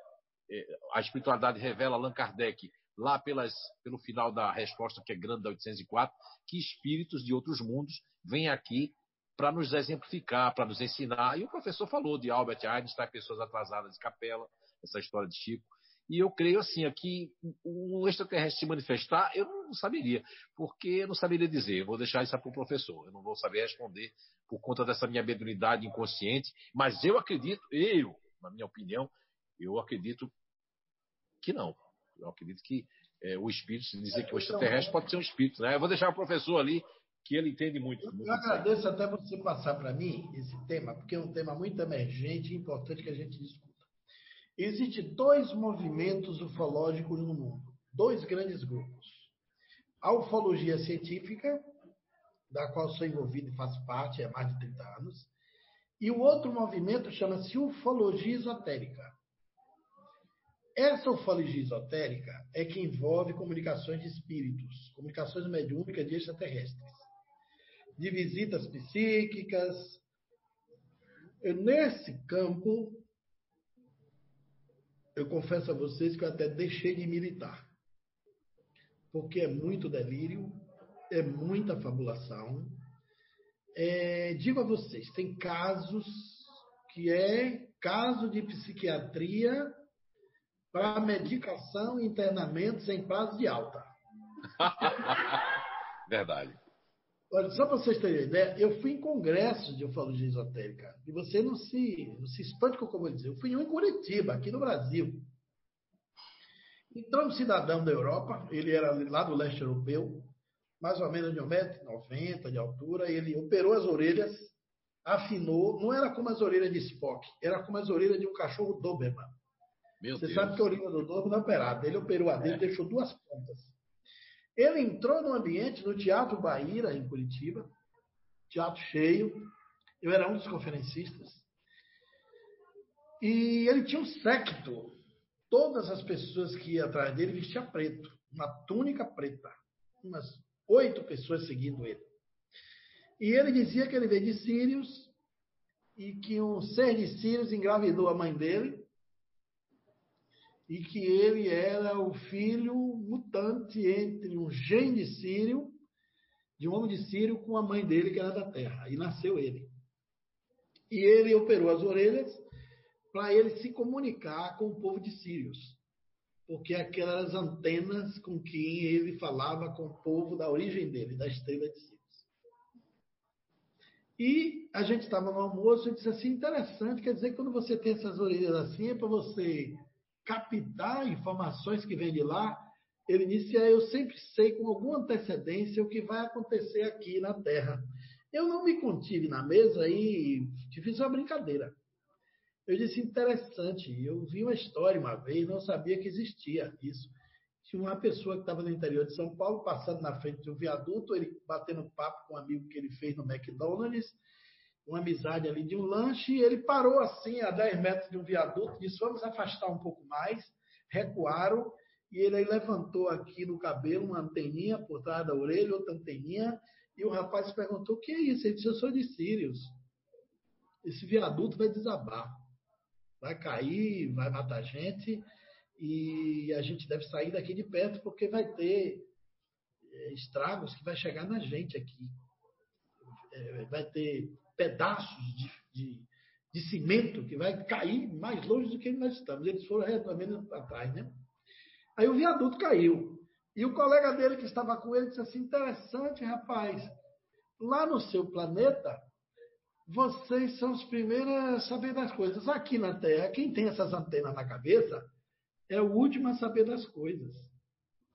eh, a espiritualidade revela Allan Kardec lá pelas, pelo final da resposta que é grande da 804, que espíritos de outros mundos vêm aqui para nos exemplificar, para nos ensinar. E o professor falou de Albert Einstein, pessoas atrasadas de capela, essa história de Chico. E eu creio assim, aqui um extraterrestre se manifestar, eu não saberia, porque eu não saberia dizer. Eu vou deixar isso para o professor. Eu não vou saber responder por conta dessa minha mediunidade inconsciente. Mas eu acredito, eu, na minha opinião, eu acredito que não. Eu acredito que é, o espírito, se dizer que o extraterrestre pode ser um espírito. Né? Eu vou deixar o professor ali que ele entende muito. Eu, muito eu agradeço até você passar para mim esse tema, porque é um tema muito emergente e importante que a gente discuta. Existem dois movimentos ufológicos no mundo, dois grandes grupos. A ufologia científica, da qual sou envolvido e faço parte há mais de 30 anos, e o outro movimento chama-se ufologia esotérica. Essa ufologia esotérica é que envolve comunicações de espíritos, comunicações mediúnicas de extraterrestres, de visitas psíquicas. Nesse campo, eu confesso a vocês que eu até deixei de militar, porque é muito delírio, é muita fabulação. É, digo a vocês, tem casos que é caso de psiquiatria para medicação e internamentos em prazo de alta. Verdade. Olha, só para vocês terem ideia, eu fui em congressos de ufologia esotérica. E você não se, não se espante com o que eu vou dizer. Eu fui em um em Curitiba, aqui no Brasil. Entrou um cidadão da Europa, ele era lá do leste europeu, mais ou menos de 1,90m de altura, ele operou as orelhas, afinou, não era como as orelhas de Spock, era como as orelhas de um cachorro Doberman. Meu Você Deus. sabe que a orelha do Doberman é operada. Ele operou a dele, é. deixou duas pontas. Ele entrou no ambiente do Teatro Bahia, em Curitiba, teatro cheio. Eu era um dos conferencistas. E ele tinha um séquito. Todas as pessoas que iam atrás dele vestiam preto, uma túnica preta. Umas oito pessoas seguindo ele. E ele dizia que ele veio de Sírios e que um ser de Sírios engravidou a mãe dele e que ele era o filho mutante entre um gene de Sírio, de um homem de Sírio, com a mãe dele que era da terra. E nasceu ele. E ele operou as orelhas para ele se comunicar com o povo de Sírios porque aquelas antenas com quem ele falava com o povo da origem dele, da estrela de Sirius. E a gente estava no almoço e disse assim, interessante, quer dizer que quando você tem essas orelhas assim, é para você captar informações que vêm de lá. Ele disse, é, eu sempre sei com alguma antecedência o que vai acontecer aqui na Terra. Eu não me contive na mesa e fiz uma brincadeira. Eu disse, interessante, eu vi uma história uma vez, não sabia que existia isso. Tinha uma pessoa que estava no interior de São Paulo, passando na frente de um viaduto, ele batendo papo com um amigo que ele fez no McDonald's, uma amizade ali de um lanche, e ele parou assim, a 10 metros de um viaduto, disse, vamos afastar um pouco mais, recuaram, e ele levantou aqui no cabelo uma anteninha por trás da orelha, outra anteninha, e o rapaz perguntou, o que é isso? Ele disse, eu sou de Sirius. Esse viaduto vai desabar vai cair, vai matar gente e a gente deve sair daqui de perto porque vai ter é, estragos que vai chegar na gente aqui. É, vai ter pedaços de, de, de, cimento que vai cair mais longe do que nós estamos. Eles foram retomando para trás, né? Aí o viaduto caiu. E o colega dele que estava com ele disse assim: interessante, rapaz. Lá no seu planeta, vocês são os primeiros a saber das coisas. Aqui na Terra, quem tem essas antenas na cabeça é o último a saber das coisas.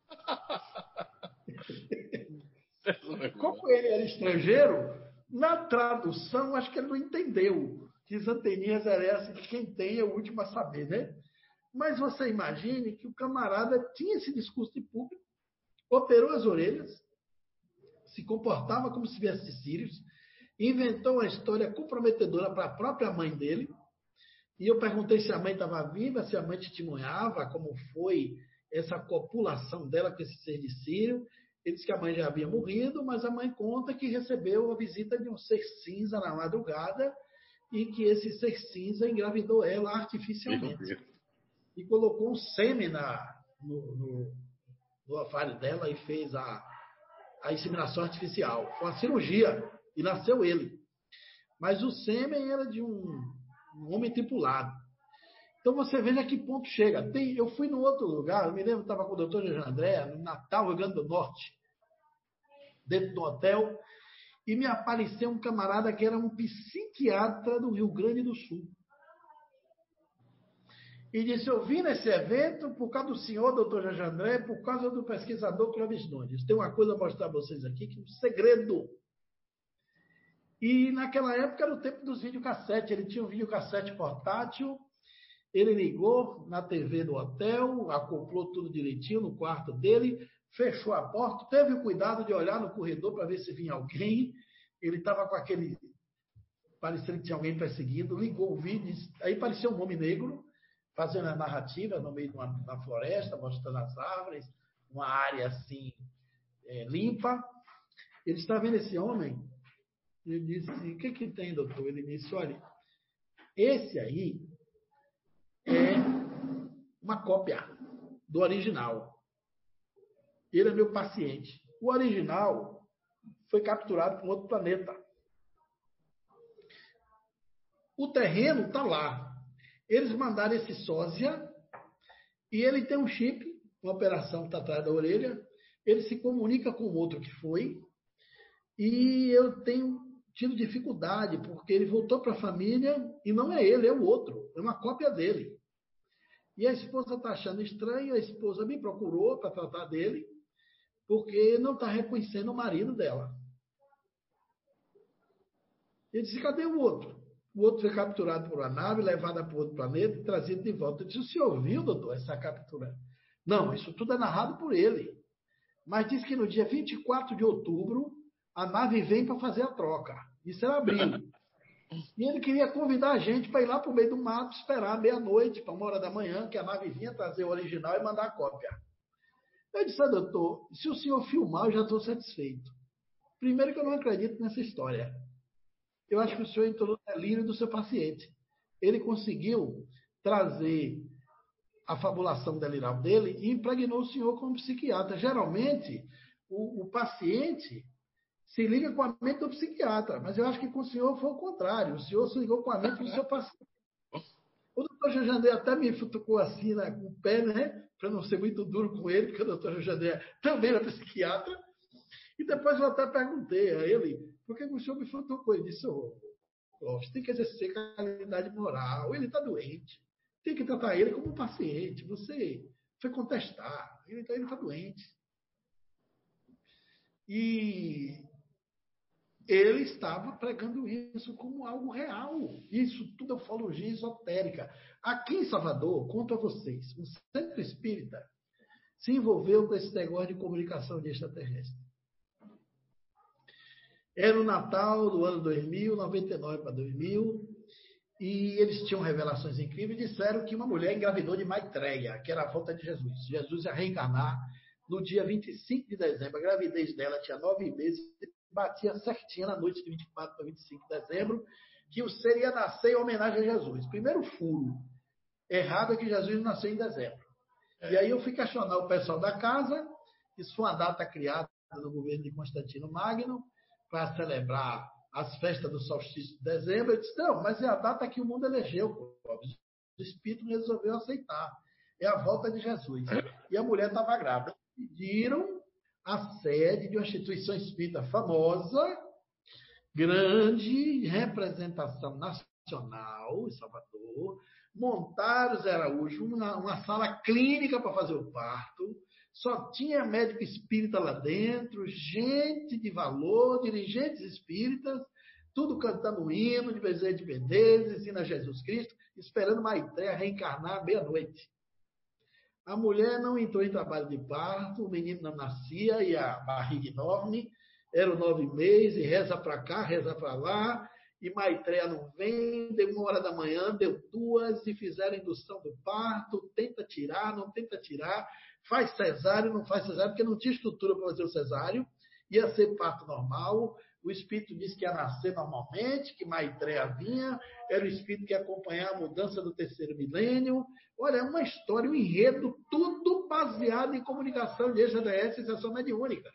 Como ele era estrangeiro, na tradução, acho que ele não entendeu que as anteninhas eram essas que quem tem é o último a saber, né? Mas você imagine que o camarada tinha esse discurso de público, operou as orelhas, se comportava como se viesse de Sírios, inventou uma história comprometedora para a própria mãe dele. E eu perguntei se a mãe estava viva, se a mãe testemunhava como foi essa copulação dela com esse ser de Sírio. Ele disse que a mãe já havia morrido, mas a mãe conta que recebeu a visita de um ser cinza na madrugada e que esse ser cinza engravidou ela artificialmente. E colocou um sêmen na, no, no, no ovário dela e fez a, a inseminação artificial. Foi uma cirurgia e nasceu ele. Mas o sêmen era de um, um homem tripulado. Então você veja a que ponto chega. Tem, eu fui num outro lugar, eu me lembro, estava com o doutor Jean André, no Natal, Rio Grande do Norte, dentro do hotel, e me apareceu um camarada que era um psiquiatra do Rio Grande do Sul. E disse: Eu vim nesse evento por causa do senhor, doutor Jean André, por causa do pesquisador Clóvis Nunes. Tem uma coisa a mostrar a vocês aqui, que é um segredo E naquela época era o tempo dos videocassetes. Ele tinha um videocassete portátil. Ele ligou na TV do hotel, acoplou tudo direitinho no quarto dele, fechou a porta, teve o cuidado de olhar no corredor para ver se vinha alguém. Ele estava com aquele. parecendo que tinha alguém perseguindo, ligou o vídeo, aí parecia um homem negro, fazendo a narrativa no meio de uma, uma floresta, mostrando as árvores, uma área assim, é, limpa. Ele está vendo esse homem, ele disse: O que, que tem, doutor? Ele disse: Olha, esse aí é uma cópia do original. Ele é meu paciente. O original foi capturado por outro planeta. O terreno está lá. Eles mandaram esse sósia e ele tem um chip, uma operação que está atrás da orelha. Ele se comunica com o outro que foi. E eu tenho tido dificuldade, porque ele voltou para a família e não é ele, é o outro. É uma cópia dele. E a esposa está achando estranho, a esposa me procurou para tratar dele porque não está reconhecendo o marido dela. Ele disse: cadê o outro? O outro foi capturado por uma nave, levado para outro planeta e trazido de volta. Eu disse: o senhor viu, doutor, essa captura? Não, isso tudo é narrado por ele. Mas diz que no dia 24 de outubro, a nave vem para fazer a troca. Isso era abril. E ele queria convidar a gente para ir lá para o meio do mato, esperar meia-noite, para uma hora da manhã, que a nave vinha trazer o original e mandar a cópia. Eu disse, ah, doutor, se o senhor filmar, eu já estou satisfeito. Primeiro que eu não acredito nessa história. Eu acho que o senhor entrou no delírio do seu paciente. Ele conseguiu trazer a fabulação deliral dele e impregnou o senhor como psiquiatra. Geralmente, o, o paciente se liga com a mente do psiquiatra, mas eu acho que com o senhor foi o contrário. O senhor se ligou com a mente do seu paciente. O doutor Jandé até me futucou assim né, com o pé, né? Para não ser muito duro com ele, porque o doutor Jandé também era psiquiatra. E depois eu até perguntei a ele, por que o senhor me futucou? Ele disse, você tem que exercer qualidade moral, ele está doente. Tem que tratar ele como um paciente. Você foi contestar, ele está doente. E ele estava pregando isso como algo real. Isso tudo é ufologia esotérica. Aqui em Salvador, conto a vocês, o centro espírita se envolveu com esse negócio de comunicação de extraterrestre. Era o Natal do ano 2000, 99 para 2000, e eles tinham revelações incríveis e disseram que uma mulher engravidou de Maitreya, que era a volta de Jesus. Jesus ia reencarnar no dia 25 de dezembro. A gravidez dela tinha nove meses batia certinho na noite de 24 para 25 de dezembro, que o ser ia nascer em homenagem a Jesus. Primeiro furo errado é que Jesus nasceu em dezembro. É. E aí eu fui questionar o pessoal da casa, isso foi uma data criada no governo de Constantino Magno, para celebrar as festas do solstício de dezembro. Eu disse, não, mas é a data que o mundo elegeu, o Espírito resolveu aceitar. É a volta de Jesus. E a mulher estava grávida. Pediram a sede de uma instituição espírita famosa, grande representação nacional em Salvador, montaram os Araújo uma, uma sala clínica para fazer o parto, só tinha médico espírita lá dentro, gente de valor, dirigentes espíritas, tudo cantando hino de Bezerra de Menezes, ensina Jesus Cristo, esperando Maitreya reencarnar meia-noite. A mulher não entrou em trabalho de parto, o menino não nascia e a barriga enorme, eram nove meses, e reza para cá, reza para lá, e Maitreya não vem, deu uma hora da manhã, deu duas, e fizeram indução do parto, tenta tirar, não tenta tirar, faz cesáreo, não faz cesáreo, porque não tinha estrutura para fazer o cesáreo, ia ser parto normal, o espírito disse que ia nascer normalmente, que Maitreya vinha, era o espírito que ia acompanhar a mudança do terceiro milênio. Olha, é uma história, um enredo, tudo baseado em comunicação de EJDS e sessão mediúnica.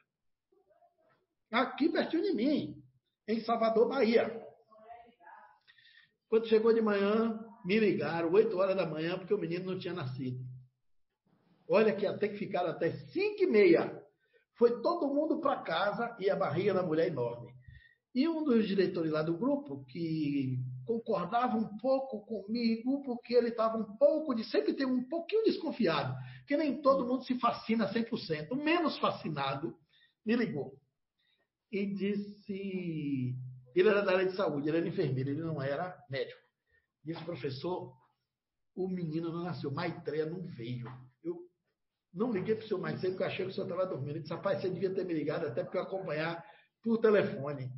Aqui pertinho de mim, em Salvador, Bahia. Quando chegou de manhã, me ligaram, 8 horas da manhã, porque o menino não tinha nascido. Olha que até que ficaram até 5 e meia. Foi todo mundo para casa e a barriga da mulher enorme. E um dos diretores lá do grupo, que concordava um pouco comigo, porque ele estava um pouco de. sempre tem um pouquinho desconfiado, que nem todo mundo se fascina 100%. O menos fascinado me ligou e disse: Ele era da área de saúde, ele era enfermeiro, ele não era médico. Disse, professor, o menino não nasceu, Maitreya não veio. Eu não liguei para o senhor mais cedo, porque eu achei que o senhor estava dormindo. Ele disse, rapaz, você devia ter me ligado até para eu acompanhar por telefone.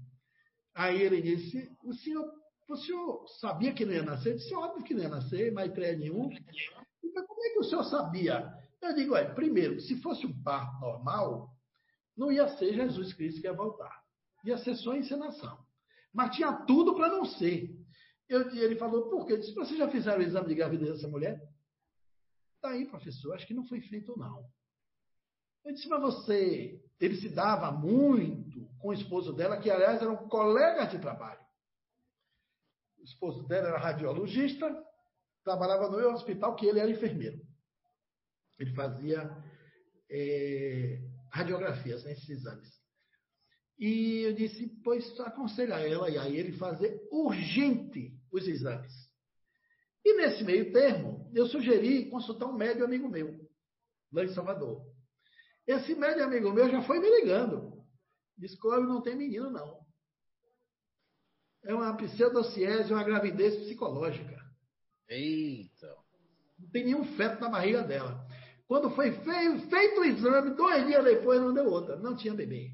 Aí ele disse, o senhor, o senhor sabia que não ia nascer? Eu disse, óbvio que não ia nascer, Maitreya nenhum. Então, como é que o senhor sabia? Eu digo, olha, primeiro, se fosse um parto normal, não ia ser Jesus Cristo que ia voltar. Ia ser só encenação. Mas tinha tudo para não ser. Eu, ele falou, por quê? Eu disse, vocês já fizeram o exame de gravidez dessa mulher? Tá aí, professor, acho que não foi feito, não. Eu disse, mas você. Ele se dava muito com o esposo dela, que aliás eram colegas de trabalho. O esposo dela era radiologista, trabalhava no meu hospital, que ele era enfermeiro. Ele fazia é, radiografias nesses exames. E eu disse, pois aconselha ela e a ele fazer urgente os exames. E nesse meio termo, eu sugeri consultar um médico amigo meu, lá em Salvador. Esse médico amigo meu já foi me ligando. Disse, não tem menino, não. É uma pseudociese, uma gravidez psicológica. Eita! Não tem nenhum feto na barriga dela. Quando foi feito o exame, dois dias depois não deu outra. Não tinha bebê.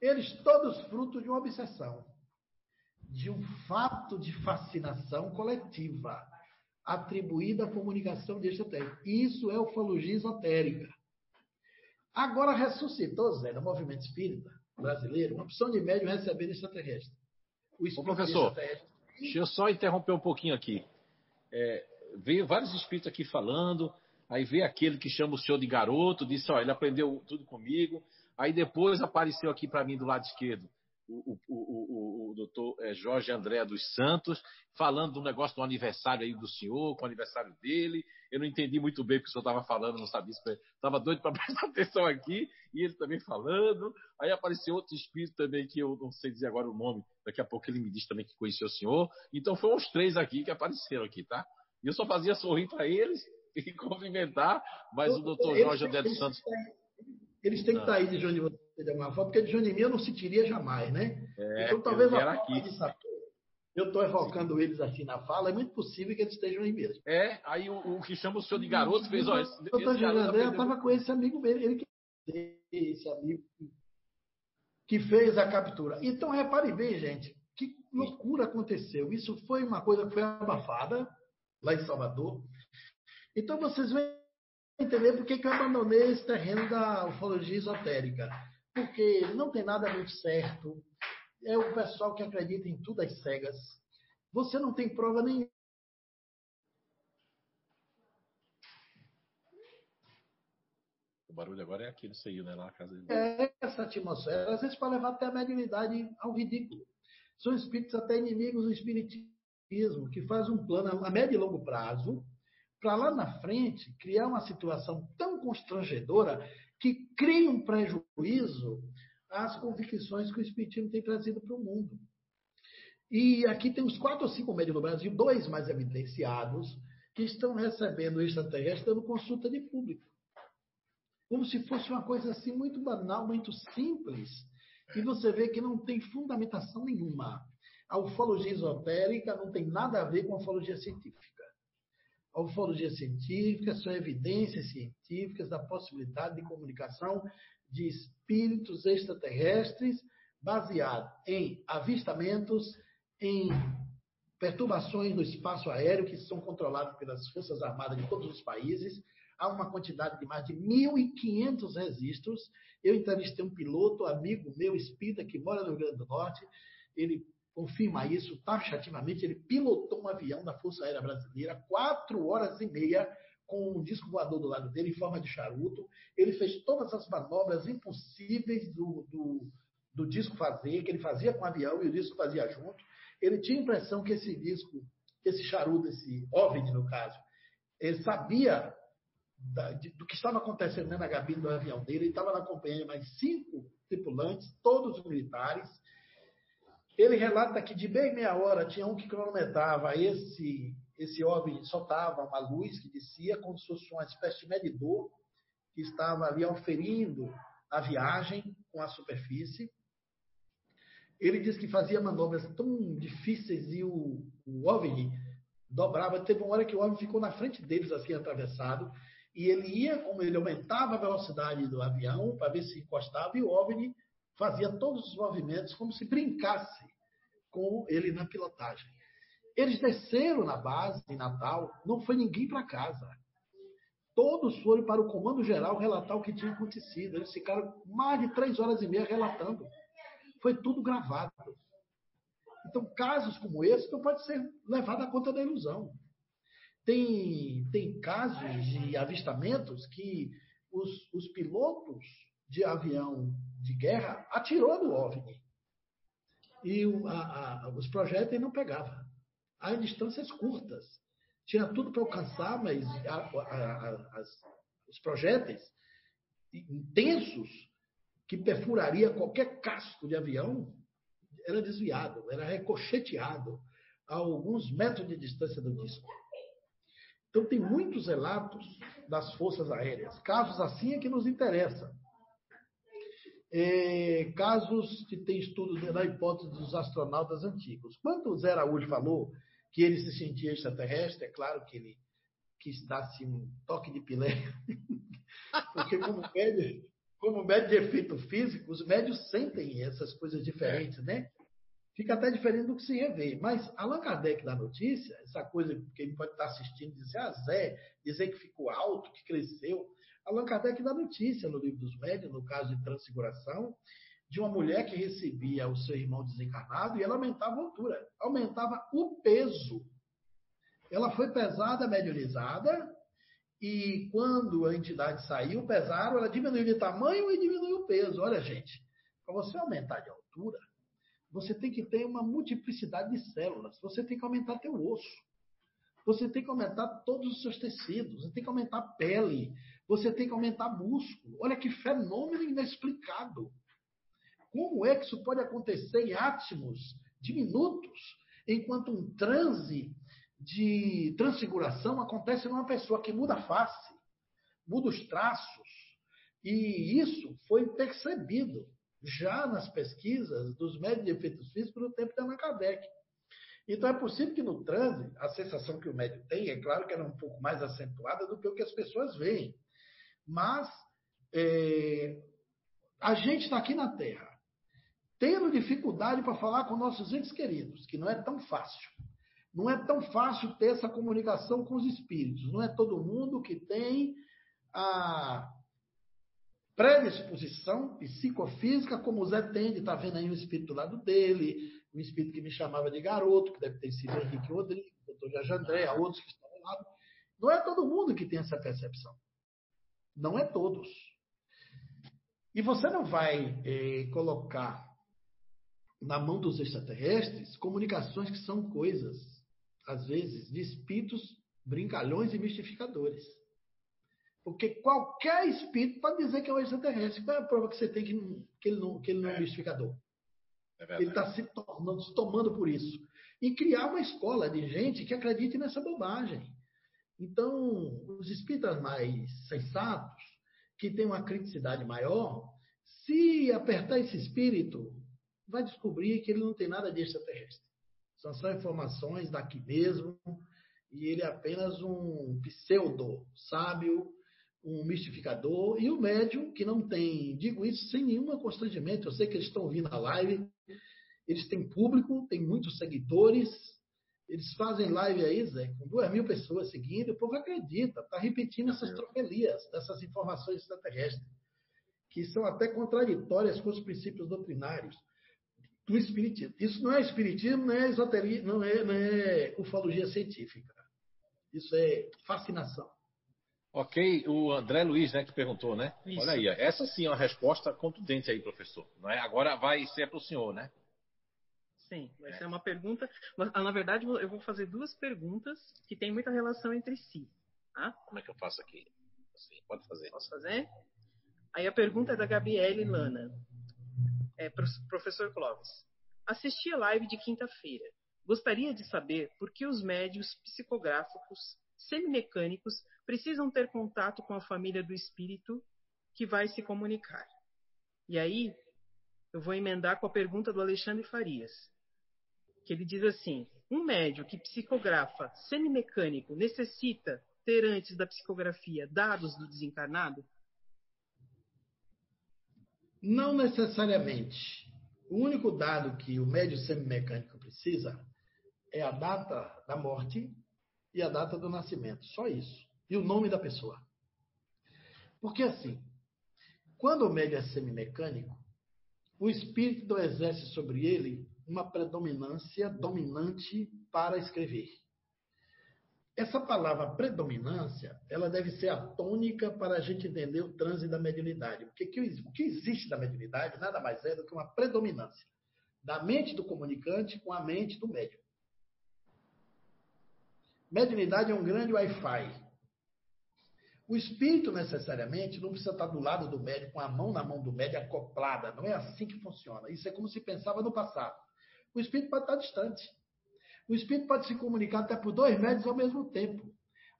Eles todos fruto de uma obsessão, de um fato de fascinação coletiva, atribuída à comunicação de extraterrestre. Isso é ufologia esotérica. Agora ressuscitou, Zé, no movimento espírita brasileiro, uma opção de médium recebendo extraterrestre. O Ô, professor, deixa eu só interromper um pouquinho aqui. É, veio vários espíritos aqui falando, aí veio aquele que chama o senhor de garoto, disse, ó, ele aprendeu tudo comigo, Aí depois apareceu aqui para mim do lado esquerdo o, o, o, o doutor é, Jorge André dos Santos, falando do negócio do aniversário aí do senhor, com o aniversário dele. Eu não entendi muito bem o que o senhor estava falando, não sabia se estava doido para prestar atenção aqui, e ele também falando. Aí apareceu outro espírito também, que eu não sei dizer agora o nome, daqui a pouco ele me diz também que conheceu o senhor. Então foram os três aqui que apareceram aqui, tá? E eu só fazia sorrir para eles e cumprimentar, mas o doutor Jorge André dos Santos. Eles têm que estar aí de João de você de alguma forma, porque de de eu não sentiria jamais, né? É, então talvez a aqui. eu estou evocando eles assim na fala, é muito possível que eles estejam aí mesmo. É, aí o, o que chama o senhor de garoto fez. O doutor José André estava com esse amigo dele, ele que esse amigo que fez a captura. Então, repare bem, gente, que loucura aconteceu. Isso foi uma coisa que foi abafada lá em Salvador. Então, vocês veem entender por que, que eu abandonei esse terreno da ufologia esotérica. Porque não tem nada muito certo. É o pessoal que acredita em tudo às cegas. Você não tem prova nenhuma. O barulho agora é aqui no seio, né? Lá na casa dele. É essa atmosfera. Às vezes para levar até a mediunidade ao ridículo. São espíritos até inimigos do espiritismo, que faz um plano a médio e longo prazo para lá na frente criar uma situação tão constrangedora que cria um prejuízo às convicções que o Espiritismo tem trazido para o mundo. E aqui tem uns quatro ou cinco médios no Brasil, dois mais evidenciados, que estão recebendo extraterrestre dando consulta de público. Como se fosse uma coisa assim muito banal, muito simples. E você vê que não tem fundamentação nenhuma. A ufologia esotérica não tem nada a ver com a ufologia científica. A ufologia científica são evidências científicas da possibilidade de comunicação de espíritos extraterrestres baseado em avistamentos, em perturbações no espaço aéreo que são controladas pelas Forças Armadas de todos os países. Há uma quantidade de mais de 1.500 registros. Eu entrevistei um piloto, amigo meu, espírita, que mora no Rio Grande do Norte. Ele confirma isso taxativamente. Ele pilotou um avião da Força Aérea Brasileira, quatro horas e meia, com um disco voador do lado dele, em forma de charuto. Ele fez todas as manobras impossíveis do, do, do disco fazer, que ele fazia com o avião e o disco fazia junto. Ele tinha a impressão que esse disco, esse charuto, esse OVNI no caso, ele sabia da, de, do que estava acontecendo na cabine do avião dele. Ele estava na companhia de mais cinco tripulantes, todos militares, ele relata que de bem meia hora tinha um que cronometrava esse, esse OVNI, soltava uma luz que descia como se fosse uma espécie de medidor que estava ali auferindo a viagem com a superfície. Ele disse que fazia manobras tão difíceis e o, o OVNI dobrava. Teve uma hora que o OVNI ficou na frente deles, assim, atravessado, e ele ia, como ele aumentava a velocidade do avião para ver se encostava, e o OVNI fazia todos os movimentos como se brincasse com ele na pilotagem. Eles desceram na base em Natal, não foi ninguém para casa. Todos foram para o comando geral relatar o que tinha acontecido. Eles ficaram mais de três horas e meia relatando. Foi tudo gravado. Então, casos como esse não pode ser levado à conta da ilusão. Tem, tem casos de avistamentos que os, os pilotos de avião de guerra atirou do OVNI. E a, a, os projéteis não pegavam. A distâncias curtas. Tinha tudo para alcançar, mas a, as, os projéteis intensos que perfuraria qualquer casco de avião era desviado, era recocheteado a alguns metros de distância do disco. Então, tem muitos relatos das forças aéreas. Casos assim é que nos interessa. É, casos que tem estudos da hipótese dos astronautas antigos. Quando o Zé Araújo falou que ele se sentia extraterrestre, é claro que ele quis dar-se um toque de pilé, porque como médio, como médio de efeito físico, os médios sentem essas coisas diferentes, né? fica até diferente do que se revê. Mas Allan Kardec da notícia, essa coisa que ele pode estar assistindo, dizer, ah, Zé, dizer que ficou alto, que cresceu. Allan Kardec dá notícia no livro dos médios, no caso de transfiguração, de uma mulher que recebia o seu irmão desencarnado e ela aumentava a altura, aumentava o peso. Ela foi pesada, medianizada, e quando a entidade saiu, pesaram, ela diminuiu de tamanho e diminuiu o peso. Olha, gente, para você aumentar de altura, você tem que ter uma multiplicidade de células. Você tem que aumentar teu osso. Você tem que aumentar todos os seus tecidos. Você tem que aumentar a pele. Você tem que aumentar músculo. Olha que fenômeno inexplicado. Como é que isso pode acontecer em átomos de minutos, enquanto um transe de transfiguração acontece numa pessoa que muda a face, muda os traços. E isso foi percebido já nas pesquisas dos médios de efeitos físicos no tempo de Allan Kardec. Então é possível que no transe, a sensação que o médico tem, é claro que ela é um pouco mais acentuada do que o que as pessoas veem. Mas é, a gente está aqui na Terra, tendo dificuldade para falar com nossos entes queridos, que não é tão fácil. Não é tão fácil ter essa comunicação com os espíritos. Não é todo mundo que tem a predisposição psicofísica, como o Zé tem, de estar tá vendo aí um espírito do lado dele, um espírito que me chamava de garoto, que deve ter sido Henrique Rodrigues, doutor Jorge André, outros que estão ao lado. Não é todo mundo que tem essa percepção. Não é todos. E você não vai eh, colocar na mão dos extraterrestres comunicações que são coisas, às vezes, de espíritos brincalhões e mistificadores. Porque qualquer espírito pode dizer que é um extraterrestre. Qual é a prova que você tem que, que, ele, não, que ele não é, é mistificador? É ele está se tornando, se tomando por isso. E criar uma escola de gente que acredite nessa bobagem. Então, os espíritas mais sensatos, que têm uma criticidade maior, se apertar esse espírito, vai descobrir que ele não tem nada de extraterrestre. São só informações daqui mesmo, e ele é apenas um pseudo sábio um mistificador, e o médium que não tem, digo isso sem nenhum constrangimento, eu sei que eles estão ouvindo a live, eles têm público, têm muitos seguidores, eles fazem live aí, Zé, com duas mil pessoas seguindo, o povo acredita, está repetindo essas trofelias, essas informações extraterrestres, que são até contraditórias com os princípios doutrinários do Espiritismo. Isso não é Espiritismo, não é esoteria, não é, não é ufologia científica. Isso é fascinação. Ok, o André Luiz, né, que perguntou, né? Isso. Olha aí, essa sim é uma resposta contundente aí, professor. Não é? Agora vai ser para o senhor, né? Sim, vai é. ser uma pergunta. Mas, ah, na verdade, eu vou fazer duas perguntas que têm muita relação entre si. Tá? Como é que eu faço aqui? Assim, pode fazer. Posso fazer? Aí a pergunta é da Gabriele Lana. É, professor Clóvis, assisti a live de quinta-feira. Gostaria de saber por que os médios psicográficos semimecânicos precisam ter contato com a família do espírito que vai se comunicar. E aí, eu vou emendar com a pergunta do Alexandre Farias, que ele diz assim: um médio que psicografa semimecânico necessita ter antes da psicografia dados do desencarnado? Não necessariamente. O único dado que o médio semimecânico precisa é a data da morte e a data do nascimento. Só isso. E o nome da pessoa. Porque assim, quando o médio é semimecânico, o espírito exerce sobre ele uma predominância dominante para escrever. Essa palavra predominância, ela deve ser a tônica para a gente entender o trânsito da mediunidade. Porque o que existe da mediunidade nada mais é do que uma predominância da mente do comunicante com a mente do médium. Mediunidade é um grande Wi-Fi. O espírito, necessariamente, não precisa estar do lado do médico, com a mão na mão do médico acoplada. Não é assim que funciona. Isso é como se pensava no passado. O espírito pode estar distante. O espírito pode se comunicar até por dois médios ao mesmo tempo.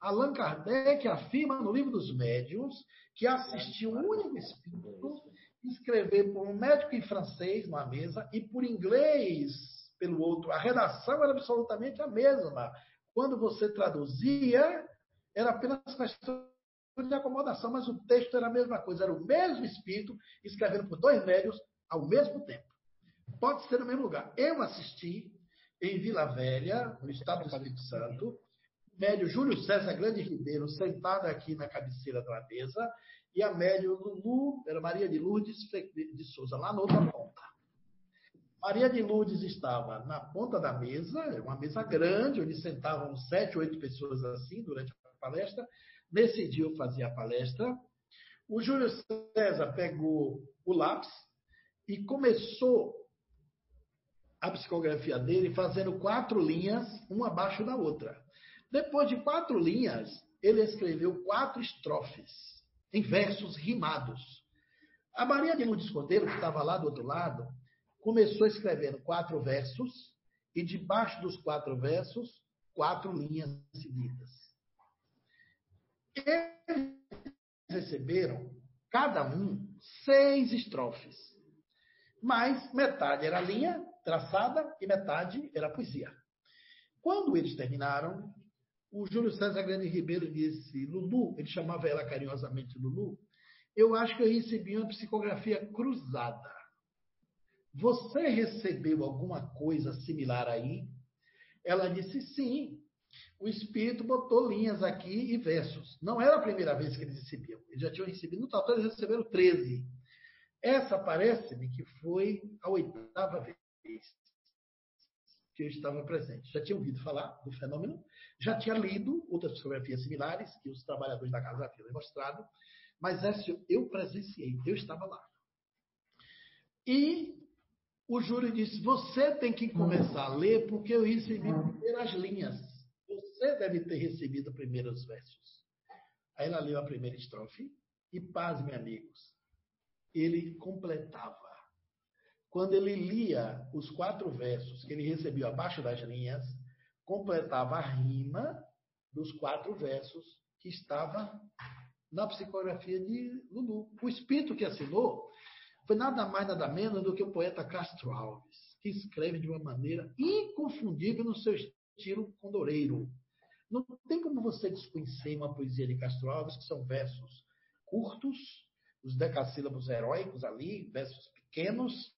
Allan Kardec afirma no livro dos médiuns que assistiu um único espírito escrever por um médico em francês numa mesa e por inglês pelo outro. A redação era absolutamente a mesma. Quando você traduzia, era apenas questão de acomodação, mas o texto era a mesma coisa, era o mesmo espírito escrevendo por dois médios ao mesmo tempo. Pode ser no mesmo lugar. Eu assisti em Vila Velha, no estado do Espírito Santo, médio Júlio César Grande Ribeiro sentado aqui na cabeceira da mesa e a médio Lulu, era Maria de Lourdes de Souza, lá na outra ponta. Maria de Lourdes estava na ponta da mesa, uma mesa grande, onde sentavam sete, oito pessoas assim durante a palestra, Nesse dia eu fazia a palestra. O Júlio César pegou o lápis e começou a psicografia dele fazendo quatro linhas, uma abaixo da outra. Depois de quatro linhas, ele escreveu quatro estrofes, em versos rimados. A Maria de Lourdes Cordeiro, que estava lá do outro lado, começou escrevendo quatro versos e debaixo dos quatro versos, quatro linhas seguidas. Eles receberam, cada um, seis estrofes. Mas metade era linha traçada e metade era poesia. Quando eles terminaram, o Júlio César Grande Ribeiro disse: Lulu, ele chamava ela carinhosamente Lulu, eu acho que eu recebi uma psicografia cruzada. Você recebeu alguma coisa similar aí? Ela disse: sim o Espírito botou linhas aqui e versos. Não era a primeira vez que eles recebiam. Eles já tinham recebido, no total eles receberam 13. Essa parece-me que foi a oitava vez que eu estava presente. Já tinha ouvido falar do fenômeno, já tinha lido outras psicografias similares que os trabalhadores da casa haviam mostrado, mas essa eu presenciei, eu estava lá. E o júri disse: Você tem que começar a ler, porque eu recebi primeiro as linhas. Você deve ter recebido primeiro os versos. Aí ela leu a primeira estrofe e, pasme, amigos, ele completava. Quando ele lia os quatro versos que ele recebeu abaixo das linhas, completava a rima dos quatro versos que estava na psicografia de Lulu. O espírito que assinou foi nada mais, nada menos do que o poeta Castro Alves, que escreve de uma maneira inconfundível no seu estilo condoreiro. Não tem como você desconhecer uma poesia de Castro Alves, que são versos curtos, os decassílabos heróicos ali, versos pequenos,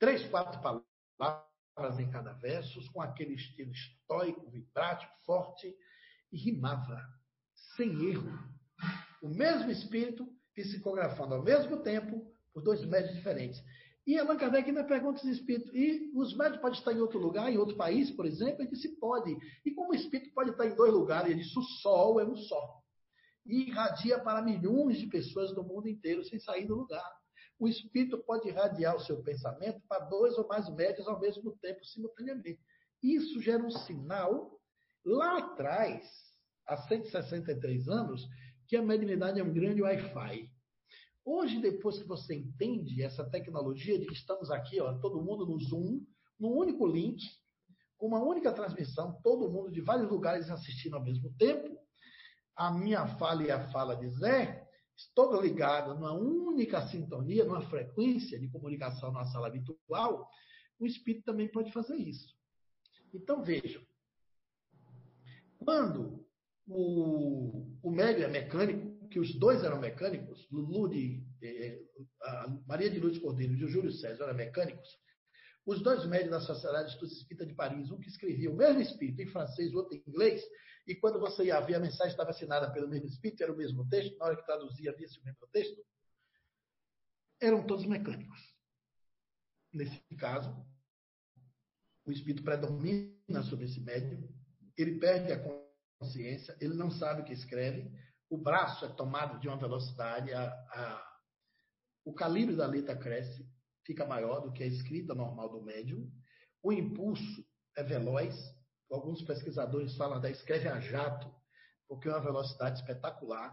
três, quatro palavras em cada verso, com aquele estilo estoico, vibrático, forte, e rimava, sem erro. O mesmo espírito psicografando ao mesmo tempo por dois médios diferentes. E Allan Kardec ainda pergunta os espíritos, e os médicos podem estar em outro lugar, em outro país, por exemplo? Ele disse, pode. E como o espírito pode estar em dois lugares? Ele disse, o sol é um só. E irradia para milhões de pessoas do mundo inteiro, sem sair do lugar. O espírito pode irradiar o seu pensamento para dois ou mais médios ao mesmo tempo, simultaneamente. Isso gera um sinal, lá atrás, há 163 anos, que a mediunidade é um grande Wi-Fi. Hoje, depois que você entende essa tecnologia de que estamos aqui, ó, todo mundo no Zoom, num único link, com uma única transmissão, todo mundo de vários lugares assistindo ao mesmo tempo, a minha fala e a fala de Zé todo ligado numa única sintonia, numa frequência de comunicação na sala virtual, o espírito também pode fazer isso. Então, vejam, quando o, o médio é mecânico, que os dois eram mecânicos, Lulu de, eh, Maria de Lourdes Cordeiro e o Júlio César eram mecânicos, os dois médios da Sociedade de Estudos Espírita de Paris, um que escrevia o mesmo espírito em francês, o outro em inglês, e quando você ia ver, a mensagem estava assinada pelo mesmo espírito, era o mesmo texto, na hora que traduzia, havia o mesmo texto, eram todos mecânicos. Nesse caso, o espírito predomina sobre esse médium, ele perde a consciência, ele não sabe o que escreve, o braço é tomado de uma velocidade, a, a, o calibre da letra cresce, fica maior do que a escrita normal do médium, o impulso é veloz, alguns pesquisadores falam da escreve a jato, porque é uma velocidade espetacular.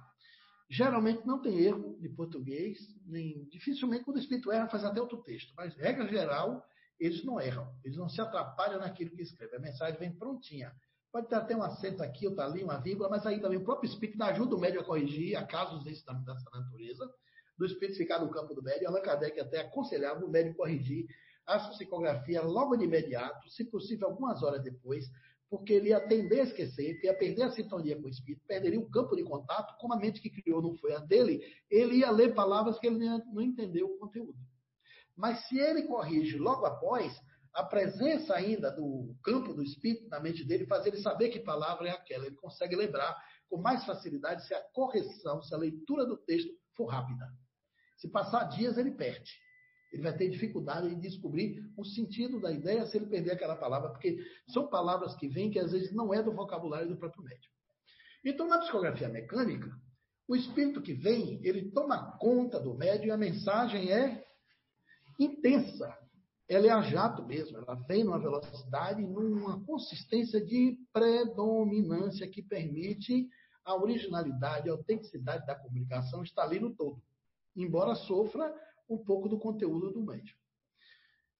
Geralmente não tem erro de português, nem dificilmente quando o espírito erra faz até outro texto, mas regra geral eles não erram, eles não se atrapalham naquilo que escreve. A mensagem vem prontinha. Pode ter até um acento aqui, outro ali, uma vírgula, mas aí também o próprio espírito ajuda o médium a corrigir, a casos desse, dessa natureza, do espírito ficar no campo do médium. Allan Kardec até aconselhava o médium corrigir a psicografia logo de imediato, se possível algumas horas depois, porque ele ia tender a esquecer, ia perder a sintonia com o espírito, perderia o campo de contato, como a mente que criou não foi a dele, ele ia ler palavras que ele não entendeu o conteúdo. Mas se ele corrige logo após, a presença ainda do campo do espírito na mente dele faz ele saber que palavra é aquela. Ele consegue lembrar com mais facilidade se a correção, se a leitura do texto for rápida. Se passar dias, ele perde. Ele vai ter dificuldade em descobrir o sentido da ideia se ele perder aquela palavra, porque são palavras que vêm que às vezes não é do vocabulário do próprio médium. Então, na psicografia mecânica, o espírito que vem, ele toma conta do médium e a mensagem é intensa. Ela é a jato mesmo, ela vem numa velocidade, numa consistência de predominância que permite a originalidade, a autenticidade da comunicação estar ali no todo, embora sofra um pouco do conteúdo do médium.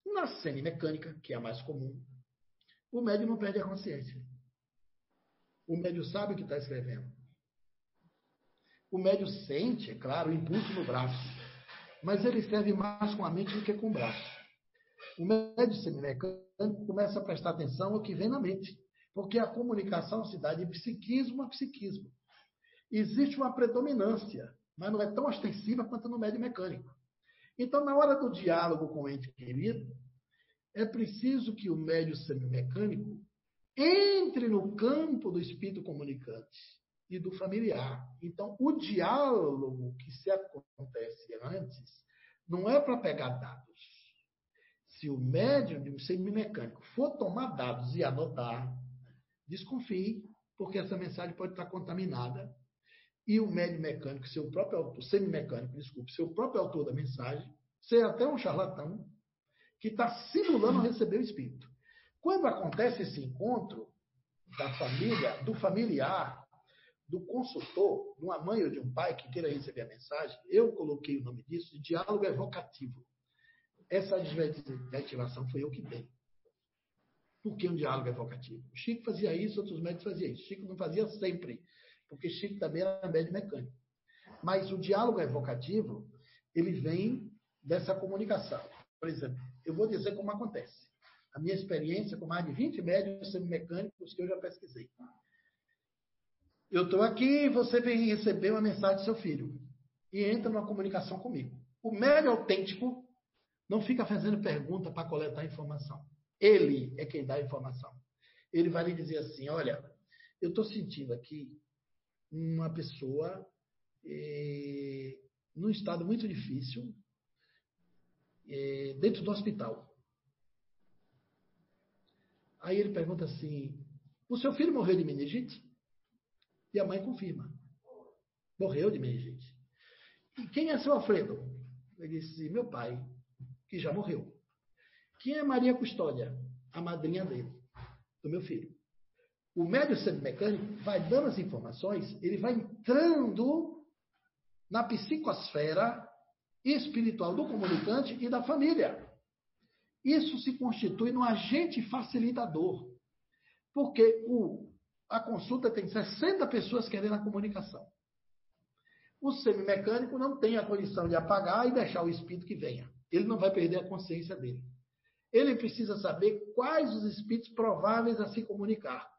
Na semimecânica, que é a mais comum, o médium não perde a consciência. O médium sabe o que está escrevendo. O médium sente, é claro, o impulso no braço mas ele serve mais com a mente do que com o braço. O médico semimecânico começa a prestar atenção ao que vem na mente, porque a comunicação se dá de psiquismo a psiquismo. Existe uma predominância, mas não é tão ostensiva quanto no médio mecânico. Então, na hora do diálogo com o ente querido, é preciso que o médio semimecânico entre no campo do espírito comunicante e do familiar. Então, o diálogo que se acontece antes não é para pegar dados. Se o médium de um semimecânico for tomar dados e anotar, desconfie, porque essa mensagem pode estar contaminada. E o médium mecânico, seu próprio autor, semimecânico, desculpe, seu próprio autor da mensagem, ser até um charlatão que está simulando receber o espírito. Quando acontece esse encontro da família, do familiar do consultor, de uma mãe ou de um pai que queira receber a mensagem, eu coloquei o nome disso de diálogo evocativo. Essa adjetivação foi eu que dei. Por que um diálogo evocativo? O Chico fazia isso, outros médicos faziam isso. O Chico não fazia sempre, porque Chico também era médico mecânico. Mas o diálogo evocativo, ele vem dessa comunicação. Por exemplo, eu vou dizer como acontece. A minha experiência com mais de 20 médicos semimecânicos que eu já pesquisei. Eu estou aqui, você vem receber uma mensagem do seu filho e entra numa comunicação comigo. O médio autêntico não fica fazendo pergunta para coletar informação. Ele é quem dá a informação. Ele vai lhe dizer assim: olha, eu estou sentindo aqui uma pessoa eh, num estado muito difícil dentro do hospital. Aí ele pergunta assim: o seu filho morreu de meningite? E a mãe confirma. Morreu de meningite. E quem é seu Alfredo? Ele disse, meu pai, que já morreu. Quem é Maria Custódia? A madrinha dele, do meu filho. O médio mecânico vai dando as informações, ele vai entrando na psicosfera espiritual do comunicante e da família. Isso se constitui num agente facilitador. Porque o a consulta tem 60 pessoas querendo a comunicação. O semimecânico não tem a condição de apagar e deixar o espírito que venha. Ele não vai perder a consciência dele. Ele precisa saber quais os espíritos prováveis a se comunicar.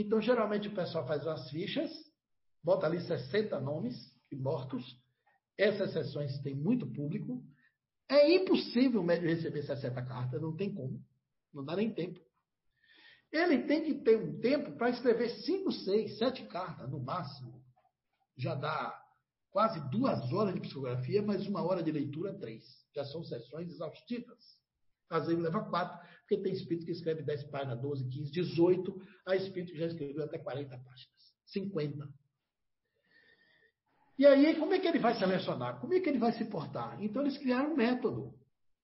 Então, geralmente, o pessoal faz as fichas, bota ali 60 nomes mortos. Essas sessões têm muito público. É impossível o médium receber 60 cartas, não tem como. Não dá nem tempo. Ele tem que ter um tempo para escrever 5, 6, 7 cartas, no máximo. Já dá quase duas horas de psicografia, mais uma hora de leitura, três. Já são sessões exaustivas. Às vezes leva quatro, porque tem espírito que escreve 10 páginas, 12, 15, 18. Há espírito que já escreveu até 40 páginas, 50. E aí, como é que ele vai selecionar? Como é que ele vai se portar? Então, eles criaram um método,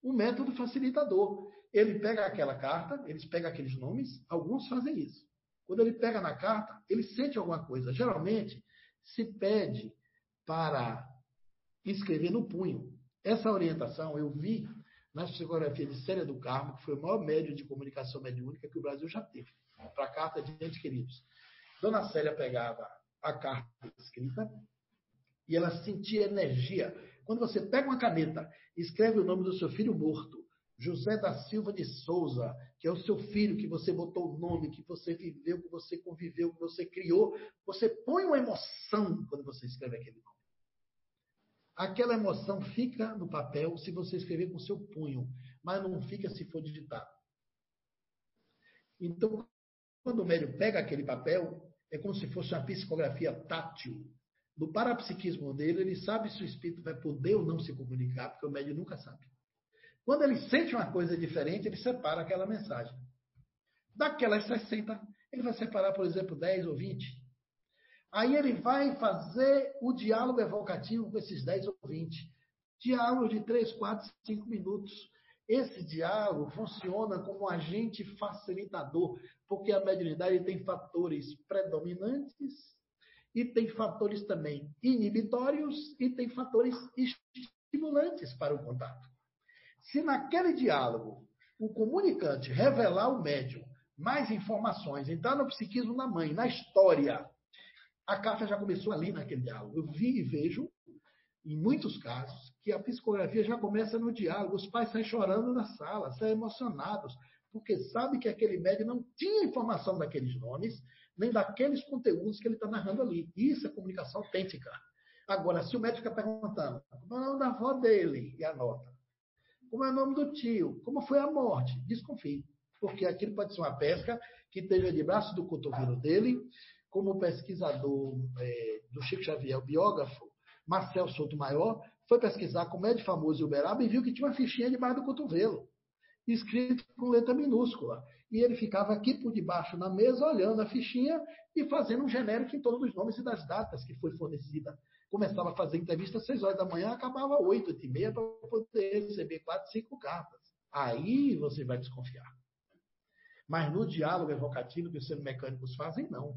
um método facilitador. Ele pega aquela carta, eles pegam aqueles nomes, alguns fazem isso. Quando ele pega na carta, ele sente alguma coisa. Geralmente, se pede para escrever no punho. Essa orientação eu vi na psicografia de Célia do Carmo, que foi o maior médium de comunicação mediúnica que o Brasil já teve, para carta de entes queridos. Dona Célia pegava a carta escrita e ela sentia energia. Quando você pega uma caneta e escreve o nome do seu filho morto, José da Silva de Souza, que é o seu filho, que você botou o nome, que você viveu, que você conviveu, que você criou, você põe uma emoção quando você escreve aquele nome. Aquela emoção fica no papel se você escrever com seu punho, mas não fica se for digitado. Então, quando o médium pega aquele papel, é como se fosse uma psicografia tátil. No parapsiquismo dele, ele sabe se o espírito vai poder ou não se comunicar, porque o médium nunca sabe. Quando ele sente uma coisa diferente, ele separa aquela mensagem. Daquelas 60, ele vai separar, por exemplo, 10 ou 20. Aí ele vai fazer o diálogo evocativo com esses 10 ou 20. Diálogo de 3, 4, 5 minutos. Esse diálogo funciona como um agente facilitador, porque a mediunidade tem fatores predominantes e tem fatores também inibitórios e tem fatores estimulantes para o contato. Se naquele diálogo o comunicante revelar ao médium mais informações, entrar no psiquismo da mãe, na história, a carta já começou ali naquele diálogo. Eu vi e vejo, em muitos casos, que a psicografia já começa no diálogo. Os pais saem chorando na sala, saem emocionados, porque sabem que aquele médico não tinha informação daqueles nomes, nem daqueles conteúdos que ele está narrando ali. Isso é comunicação autêntica. Agora, se o médico fica perguntando como é o nome da avó dele, e anota. Como é o nome do tio? Como foi a morte? Desconfie. Porque aquilo pode ser uma pesca que esteja de braço do cotovelo dele, como pesquisador é, do Chico Xavier, o biógrafo, Marcel Souto Maior, foi pesquisar com o médio famoso em Uberaba e viu que tinha uma fichinha debaixo do cotovelo, escrito com letra minúscula. E ele ficava aqui por debaixo na mesa, olhando a fichinha e fazendo um genérico em todos os nomes e das datas que foi fornecida. Começava a fazer entrevista às seis horas da manhã, acabava oito, oito e meia, para poder receber quatro, cinco cartas. Aí você vai desconfiar. Mas no diálogo evocativo que os mecânicos fazem, não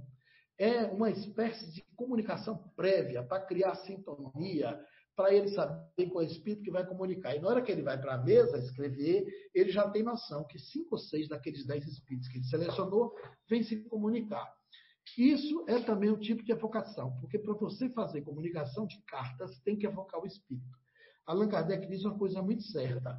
é uma espécie de comunicação prévia para criar sintonia, para ele saber qual é o espírito que vai comunicar. E na hora que ele vai para a mesa escrever, ele já tem noção que cinco ou seis daqueles dez espíritos que ele selecionou vêm se comunicar. Isso é também um tipo de evocação, porque para você fazer comunicação de cartas, tem que evocar o espírito. Allan Kardec diz uma coisa muito certa.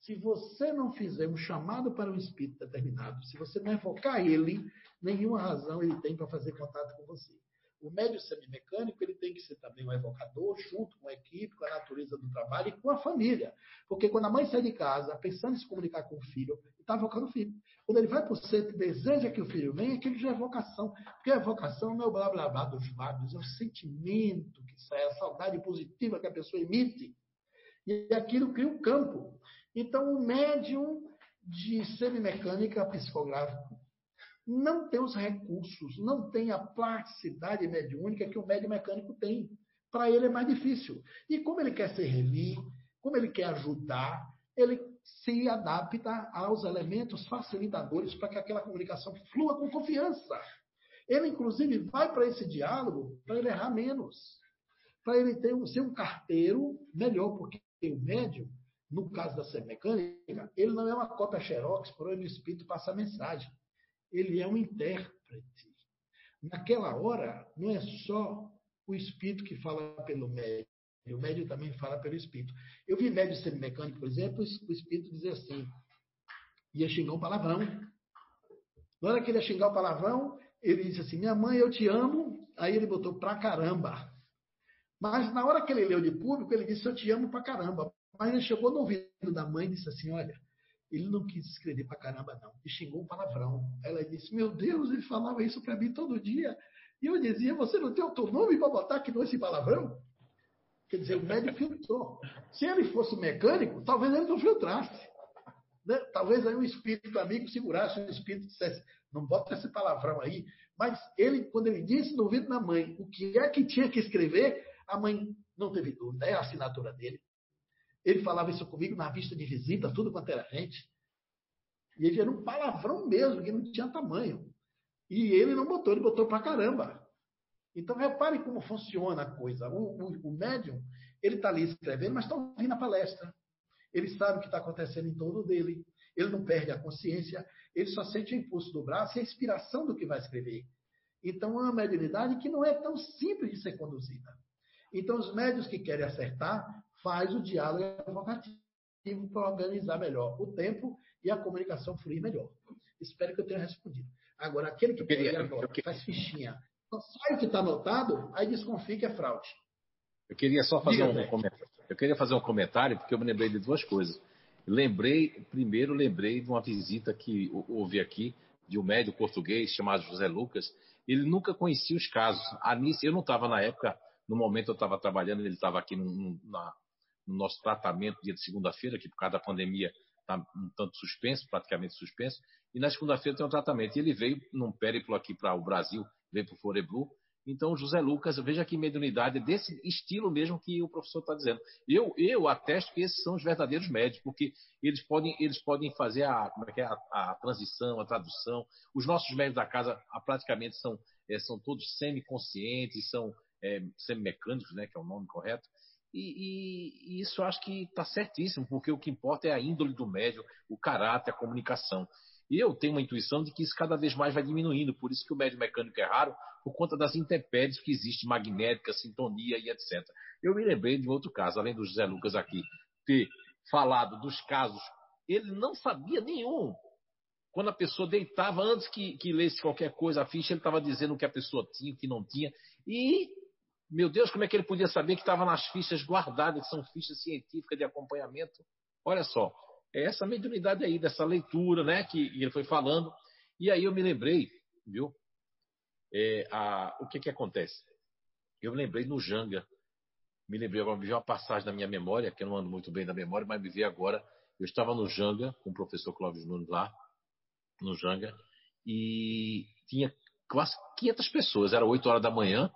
Se você não fizer um chamado para um espírito determinado, se você não evocar ele, nenhuma razão ele tem para fazer contato com você. O médio semimecânico ele tem que ser também um evocador, junto com a equipe, com a natureza do trabalho e com a família. Porque quando a mãe sai de casa, pensando em se comunicar com o filho, está evocando o filho. Quando ele vai para o centro deseja que o filho venha, aquilo já é evocação. Porque a evocação não é o blá blá blá dos lábios, é o sentimento que sai, a saudade positiva que a pessoa emite. E aquilo cria um campo. Então, o médium de semimecânica psicográfico não tem os recursos, não tem a plasticidade mediúnica que o médium mecânico tem. Para ele é mais difícil. E como ele quer servir, como ele quer ajudar, ele se adapta aos elementos facilitadores para que aquela comunicação flua com confiança. Ele, inclusive, vai para esse diálogo para ele errar menos. Para ele ter, ser um carteiro melhor, porque o médium no caso da semimecânica, ele não é uma cópia xerox por onde o espírito passa a mensagem. Ele é um intérprete. Naquela hora, não é só o espírito que fala pelo médium. O médium também fala pelo espírito. Eu vi médium sendo mecânico, por exemplo, o espírito dizer assim, ia xingar um palavrão. Na hora que ele ia xingar o palavrão, ele disse assim, minha mãe, eu te amo. Aí ele botou pra caramba. Mas na hora que ele leu de público, ele disse, eu te amo pra caramba. Mas ele chegou no ouvido da mãe e disse assim, olha, ele não quis escrever pra caramba, não. E xingou um palavrão. Ela disse, meu Deus, ele falava isso para mim todo dia. E eu dizia, você não tem outro nome para botar aqui nesse palavrão? Quer dizer, o médico filtrou. Se ele fosse mecânico, talvez ele não filtrasse. Né? Talvez aí um espírito amigo segurasse, um espírito dissesse, não bota esse palavrão aí. Mas ele, quando ele disse no ouvido da mãe o que é que tinha que escrever, a mãe não teve dúvida, é a assinatura dele. Ele falava isso comigo na vista de visita, tudo quanto era gente. E ele era um palavrão mesmo, que não tinha tamanho. E ele não botou, ele botou pra caramba. Então repare como funciona a coisa. O, o, o médium, ele está ali escrevendo, mas está ouvindo a palestra. Ele sabe o que está acontecendo em torno dele. Ele não perde a consciência. Ele só sente o impulso do braço e a inspiração do que vai escrever. Então é uma mediunidade que não é tão simples de ser conduzida. Então os médios que querem acertar faz o diálogo evocativo para organizar melhor o tempo e a comunicação fluir melhor. Espero que eu tenha respondido. Agora, aquele que queria, agora, que faz fichinha, só sai o que está anotado, aí desconfia que é fraude. Eu queria só fazer Diga, um comentário. Eu queria fazer um comentário porque eu me lembrei de duas coisas. Lembrei, primeiro lembrei de uma visita que houve aqui de um médico português chamado José Lucas. Ele nunca conhecia os casos. A Nice, eu não estava na época, no momento eu estava trabalhando, ele estava aqui no, na, no, nosso tratamento dia de segunda-feira, que por causa da pandemia está um tanto suspenso, praticamente suspenso. E na segunda-feira tem um tratamento. E ele veio num périplo aqui para o Brasil, veio para o Foreblu, então, José Lucas, veja que mediunidade desse estilo mesmo que o professor está dizendo. Eu, eu atesto que esses são os verdadeiros médicos, porque eles podem, eles podem fazer a, como é que é, a, a transição, a tradução. Os nossos médicos da casa a, praticamente são, é, são todos semi-conscientes, são é, semi-mecânicos, né, que é o nome correto. E, e, isso acho que está certíssimo, porque o que importa é a índole do médium, o caráter, a comunicação. E eu tenho uma intuição de que isso cada vez mais vai diminuindo, por isso que o médio mecânico é raro, por conta das intempéries que existem, magnética, sintonia e etc. Eu me lembrei de outro caso, além do José Lucas aqui, ter falado dos casos, ele não sabia nenhum. Quando a pessoa deitava, antes que, que lesse qualquer coisa, a ficha, ele estava dizendo o que a pessoa tinha, o que não tinha. E, meu Deus, como é que ele podia saber que estava nas fichas guardadas, que são fichas científicas de acompanhamento? Olha só, é essa mediunidade aí, dessa leitura, né, que ele foi falando. E aí eu me lembrei, viu? É, a, o que que acontece? Eu me lembrei no Janga. Me lembrei agora, me veio uma passagem na minha memória, que eu não ando muito bem da memória, mas me veio agora. Eu estava no Janga, com o professor Clóvis Nunes lá, no Janga, e tinha quase 500 pessoas, era 8 horas da manhã,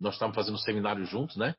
nós estávamos fazendo um seminário juntos, né?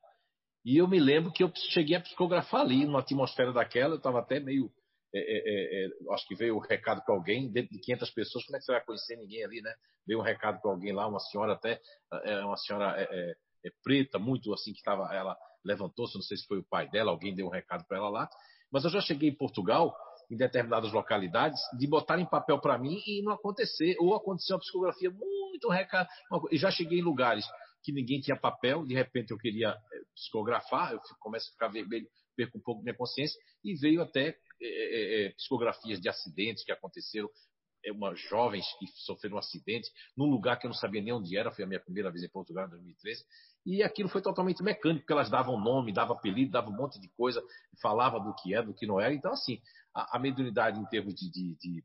E eu me lembro que eu cheguei a psicografar ali, numa atmosfera daquela, eu estava até meio é, é, é, é, acho que veio o um recado para alguém, dentro de 500 pessoas, como é que você vai conhecer ninguém ali, né? Veio um recado para alguém lá, uma senhora até, é, uma senhora é, preta, muito assim, que estava, ela levantou-se, não sei se foi o pai dela, alguém deu um recado para ela lá, mas eu já cheguei em Portugal, em determinadas localidades, de botar em papel para mim e não acontecer, ou acontecer uma psicografia muito recado, e já cheguei em lugares que ninguém tinha papel, de repente eu queria psicografar, eu começo a ficar vermelho, perco um pouco minha consciência, e veio até é, é, psicografias de acidentes que aconteceram, é, uma, jovens que sofreram um acidente, num lugar que eu não sabia nem onde era, foi a minha primeira vez em Portugal em 2013, e aquilo foi totalmente mecânico, porque elas davam nome, davam apelido, davam um monte de coisa, falava do que é, do que não era, então assim, a, a mediunidade em termos de, de, de,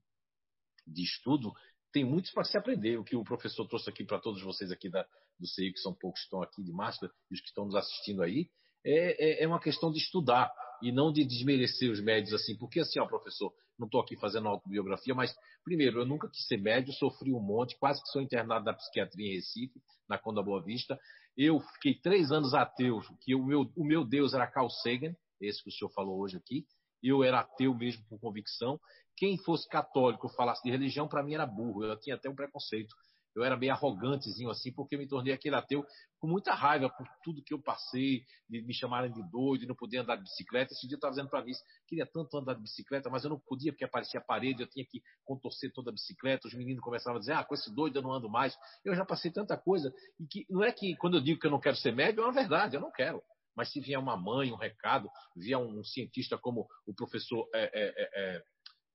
de estudo tem muito para se aprender. O que o professor trouxe aqui para todos vocês aqui da, do CI, que são poucos que estão aqui de máscara, e os que estão nos assistindo aí, é, é, é uma questão de estudar e não de desmerecer os médios assim, porque assim, ó, professor, não estou aqui fazendo autobiografia, mas primeiro, eu nunca quis ser médio, sofri um monte, quase que sou internado na psiquiatria em Recife, na Conda Boa Vista. Eu fiquei três anos ateu, que o meu, o meu Deus era Carl Sagan, esse que o senhor falou hoje aqui. Eu era ateu mesmo por convicção. Quem fosse católico falasse de religião, para mim era burro. Eu tinha até um preconceito. Eu era meio arrogantezinho assim, porque me tornei aquele ateu com muita raiva por tudo que eu passei, de me chamarem de doido, de não poder andar de bicicleta. Esse dia eu estava dizendo para mim, queria tanto andar de bicicleta, mas eu não podia porque aparecia a parede, eu tinha que contorcer toda a bicicleta, os meninos começavam a dizer, ah, com esse doido eu não ando mais. Eu já passei tanta coisa, e que não é que quando eu digo que eu não quero ser médico, é uma verdade, eu não quero. Mas se vier uma mãe, um recado, vier um, cientista como o professor é, é, é,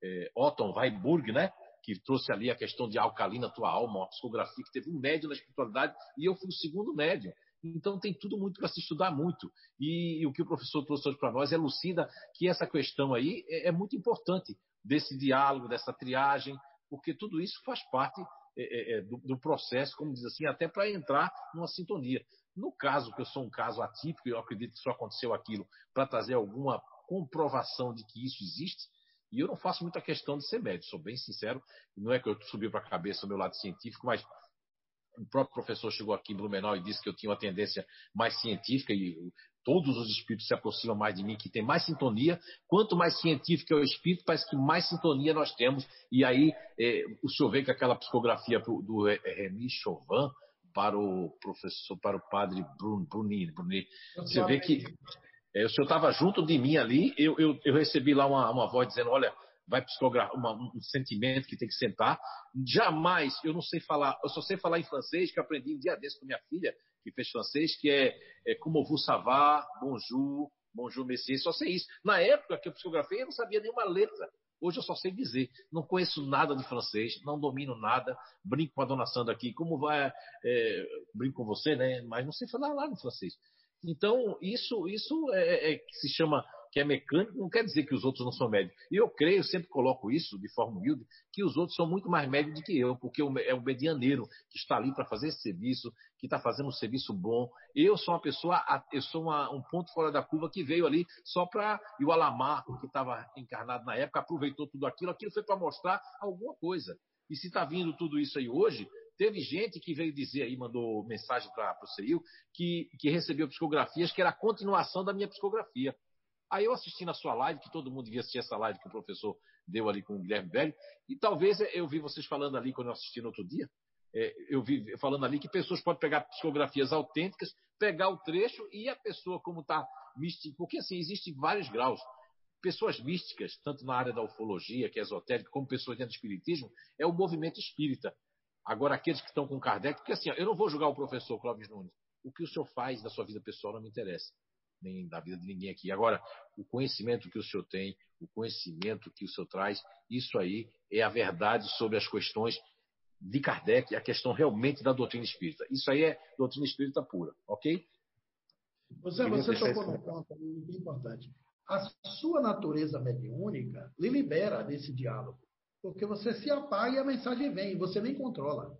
é Otton Weiburg, né? Que trouxe ali a questão de alcalina tua alma, uma psicografia que teve um médio na espiritualidade e eu fui o segundo médio. Então tem tudo muito para se estudar muito. E, e, o que o professor trouxe hoje para nós elucida que essa questão aí é, é, muito importante desse diálogo, dessa triagem, porque tudo isso faz parte é, é, é do, do, processo, como diz assim, até para entrar numa sintonia. No caso, que eu sou um caso atípico, eu acredito que só aconteceu aquilo para trazer alguma comprovação de que isso existe, e eu não faço muita questão de ser médico, sou bem sincero. Não é que eu subi para a cabeça o meu lado científico, mas o próprio professor chegou aqui em Blumenau e disse que eu tinha uma tendência mais científica e todos os espíritos se aproximam mais de mim, que tem mais sintonia. Quanto mais científico é o espírito, parece que mais sintonia nós temos. E aí é, o senhor vê que aquela psicografia do Remy Chauvin para o professor, para o padre Bruno, Brunini, Brunini você vê que é, o senhor estava junto de mim ali, eu, eu, eu recebi lá uma, uma, voz dizendo, olha, vai psicografar uma, um sentimento que tem que sentar. Jamais, eu não sei falar, eu só sei falar em francês, que aprendi um dia desse com minha filha, que fez francês, que é, é como vous savez, bonjour, bonjour monsieur, só sei isso. Na época que eu psicografei, eu não sabia nenhuma letra. Hoje eu só sei dizer. Não conheço nada de francês, não domino nada. Brinco com a dona Sandra aqui, como vai. É, brinco com você, né? Mas não sei falar nada de francês. Então, isso, isso é, é, que se chama que é mecânico, não quer dizer que os outros não são médicos. E eu creio, sempre coloco isso de forma humilde, que os outros são muito mais médicos do que eu, porque é o medianeiro que está ali para fazer esse serviço, que está fazendo um serviço bom. Eu sou uma pessoa, eu sou uma, um ponto fora da curva que veio ali só para. E o Alamar, que estava encarnado na época, aproveitou tudo aquilo, aquilo foi para mostrar alguma coisa. E se está vindo tudo isso aí hoje, Teve gente que veio dizer aí, mandou mensagem para o CEIU, que, que recebeu psicografias que era a continuação da minha psicografia. Aí eu assisti na sua live, que todo mundo devia assistir essa live que o professor deu ali com o Guilherme Velho, e talvez eu vi vocês falando ali quando eu assisti no outro dia, é, eu vi falando ali que pessoas podem pegar psicografias autênticas, pegar o trecho e a pessoa, como está mística, porque assim, existem vários graus. Pessoas místicas, tanto na área da ufologia, que é esotérica, como pessoas dentro do espiritismo, é o movimento espírita. Agora, aqueles que estão com Kardec, porque assim, eu não vou julgar o professor Clóvis Nunes. O que o senhor faz da sua vida pessoal não me interessa, nem da vida de ninguém aqui. Agora, o conhecimento que o senhor tem, o conhecimento que o senhor traz, isso aí é a verdade sobre as questões de Kardec, a questão realmente da doutrina espírita. Isso aí é doutrina espírita pura, ok? Você, você tocou num ponto muito importante. A sua natureza mediúnica lhe libera desse diálogo. Porque você se apaga e a mensagem vem, você nem controla.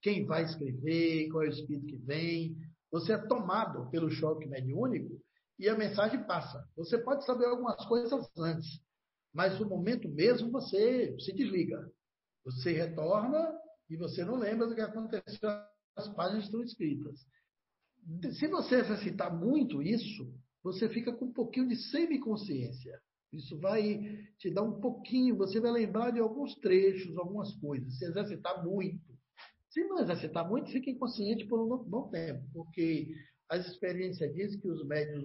Quem vai escrever, qual é o espírito que vem. Você é tomado pelo choque mediúnico e a mensagem passa. Você pode saber algumas coisas antes, mas no momento mesmo você se desliga. Você retorna e você não lembra do que aconteceu as páginas estão escritas. Se você exercitar muito isso, você fica com um pouquinho de semiconsciência. Isso vai te dar um pouquinho, você vai lembrar de alguns trechos, algumas coisas, se exercitar muito. Se não exercitar muito, fique inconsciente por um bom tempo, porque as experiências dizem que os médios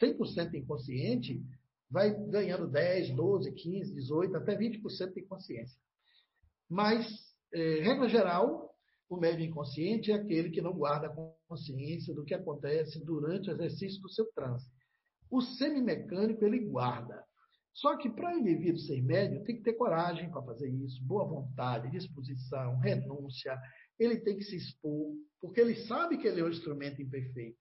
100% inconsciente vai ganhando 10, 12, 15, 18, até 20% de consciência. Mas, é, regra geral, o médio inconsciente é aquele que não guarda consciência do que acontece durante o exercício do seu trânsito. O semimecânico ele guarda. Só que para o indivíduo ser médio, tem que ter coragem para fazer isso, boa vontade, disposição, renúncia. Ele tem que se expor, porque ele sabe que ele é um instrumento imperfeito,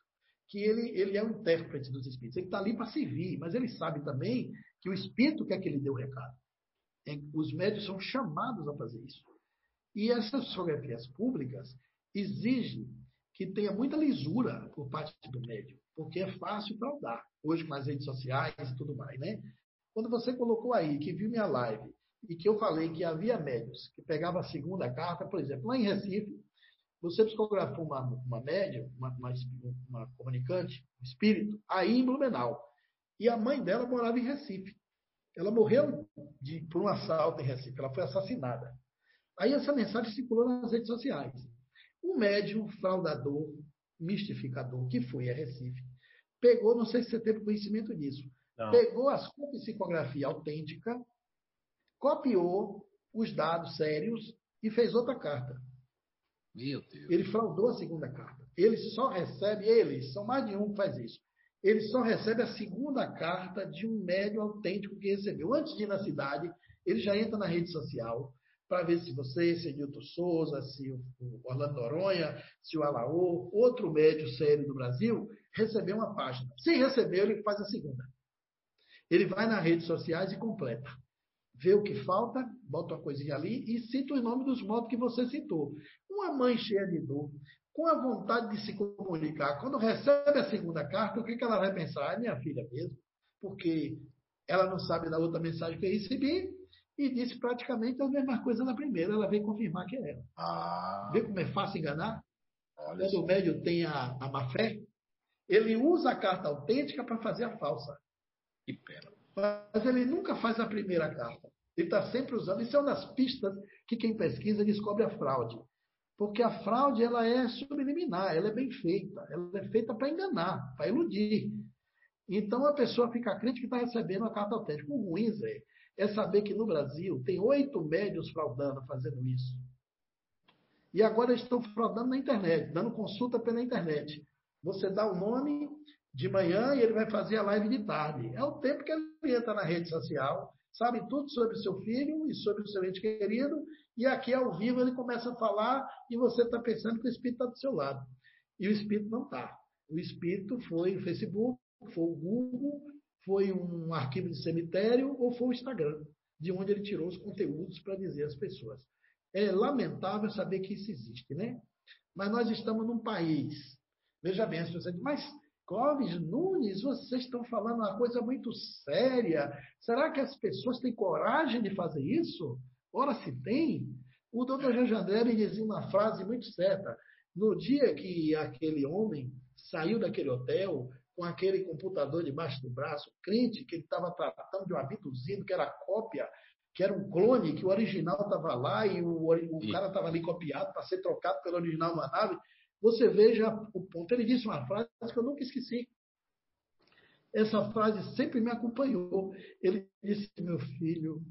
que ele, ele é o intérprete dos espíritos. Ele está ali para servir, mas ele sabe também que o espírito quer que ele dê o recado. Os médios são chamados a fazer isso. E essas fotografias públicas exigem que tenha muita lisura por parte do médium, porque é fácil fraudar, hoje com as redes sociais e tudo mais, né? Quando você colocou aí, que viu minha live, e que eu falei que havia médios que pegavam a segunda carta, por exemplo, lá em Recife, você psicografou uma, uma média, uma, uma, uma comunicante, um espírito, aí em Blumenau. E a mãe dela morava em Recife. Ela morreu de, por um assalto em Recife, ela foi assassinada. Aí essa mensagem circulou nas redes sociais. Um médium fraudador, mistificador, que foi a Recife, pegou, não sei se você teve conhecimento disso, não. pegou a sua psicografia autêntica, copiou os dados sérios e fez outra carta. Meu Deus. Ele fraudou a segunda carta. Ele só recebe, eles, são mais de um que faz isso. Ele só recebe a segunda carta de um médium autêntico que recebeu. Antes de ir na cidade, ele já entra na rede social para ver se você, se Nilton Souza, se o Orlando Noronha, se o Alaô, outro médium sério do Brasil, recebeu uma página. Se recebeu, ele faz a segunda. Ele vai nas redes sociais e completa vê o que falta, bota uma coisinha ali e cita os nomes dos modos que você citou. Uma mãe cheia de dor, com a vontade de se comunicar, quando recebe a segunda carta, o que, que ela vai pensar? É minha filha mesmo, porque ela não sabe da outra mensagem que eu recebi e disse praticamente a mesma coisa na primeira. Ela veio confirmar que é ela. Ah. Vê como é fácil enganar? Olha quando o médio tem a, a má fé, ele usa a carta autêntica para fazer a falsa. Que pena mas ele nunca faz a primeira carta. Ele está sempre usando. Isso é uma das pistas que quem pesquisa descobre a fraude. Porque a fraude ela é subliminar, ela é bem feita, ela é feita para enganar, para iludir. Então a pessoa fica crente que está recebendo uma carta autêntica. O ruim, Zé, é saber que no Brasil tem oito médios fraudando, fazendo isso. E agora estão fraudando na internet, dando consulta pela internet. Você dá o nome, de manhã e ele vai fazer a live de tarde. É o tempo que ele entra na rede social, sabe tudo sobre seu filho e sobre o seu ente querido, e aqui ao vivo ele começa a falar e você está pensando que o espírito está do seu lado. E o espírito não está. O espírito foi o Facebook, foi o Google, foi um arquivo de cemitério ou foi o Instagram, de onde ele tirou os conteúdos para dizer às pessoas. É lamentável saber que isso existe, né? Mas nós estamos num país. Veja bem, as mas Clóvis Nunes, vocês estão falando uma coisa muito séria. Será que as pessoas têm coragem de fazer isso? Ora, se tem. O doutor Jean André me dizia uma frase muito certa. No dia que aquele homem saiu daquele hotel com aquele computador debaixo do braço, crente que ele estava tratando de um abduzido, que era cópia, que era um clone, que o original estava lá e o, o cara estava ali copiado para ser trocado pelo original na nave. Você veja o ponto. Ele disse uma frase que eu nunca esqueci. Essa frase sempre me acompanhou. Ele disse: Meu filho,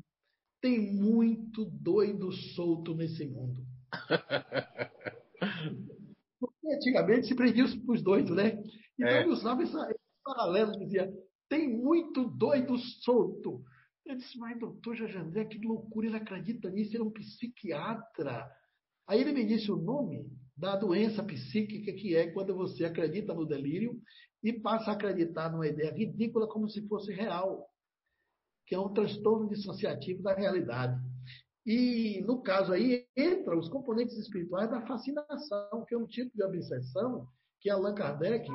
tem muito doido solto nesse mundo. Porque antigamente se prendia os doidos, né? Então ele usava esse paralelo, dizia: tem muito doido solto. Eu disse, mas doutor Jajandré, que loucura, ele acredita nisso, ele é um psiquiatra. Aí ele me disse o nome da doença psíquica que é quando você acredita no delírio e passa a acreditar numa ideia ridícula como se fosse real, que é um transtorno dissociativo da realidade. E, no caso aí, entra os componentes espirituais da fascinação, que é um tipo de obsessão que Allan Kardec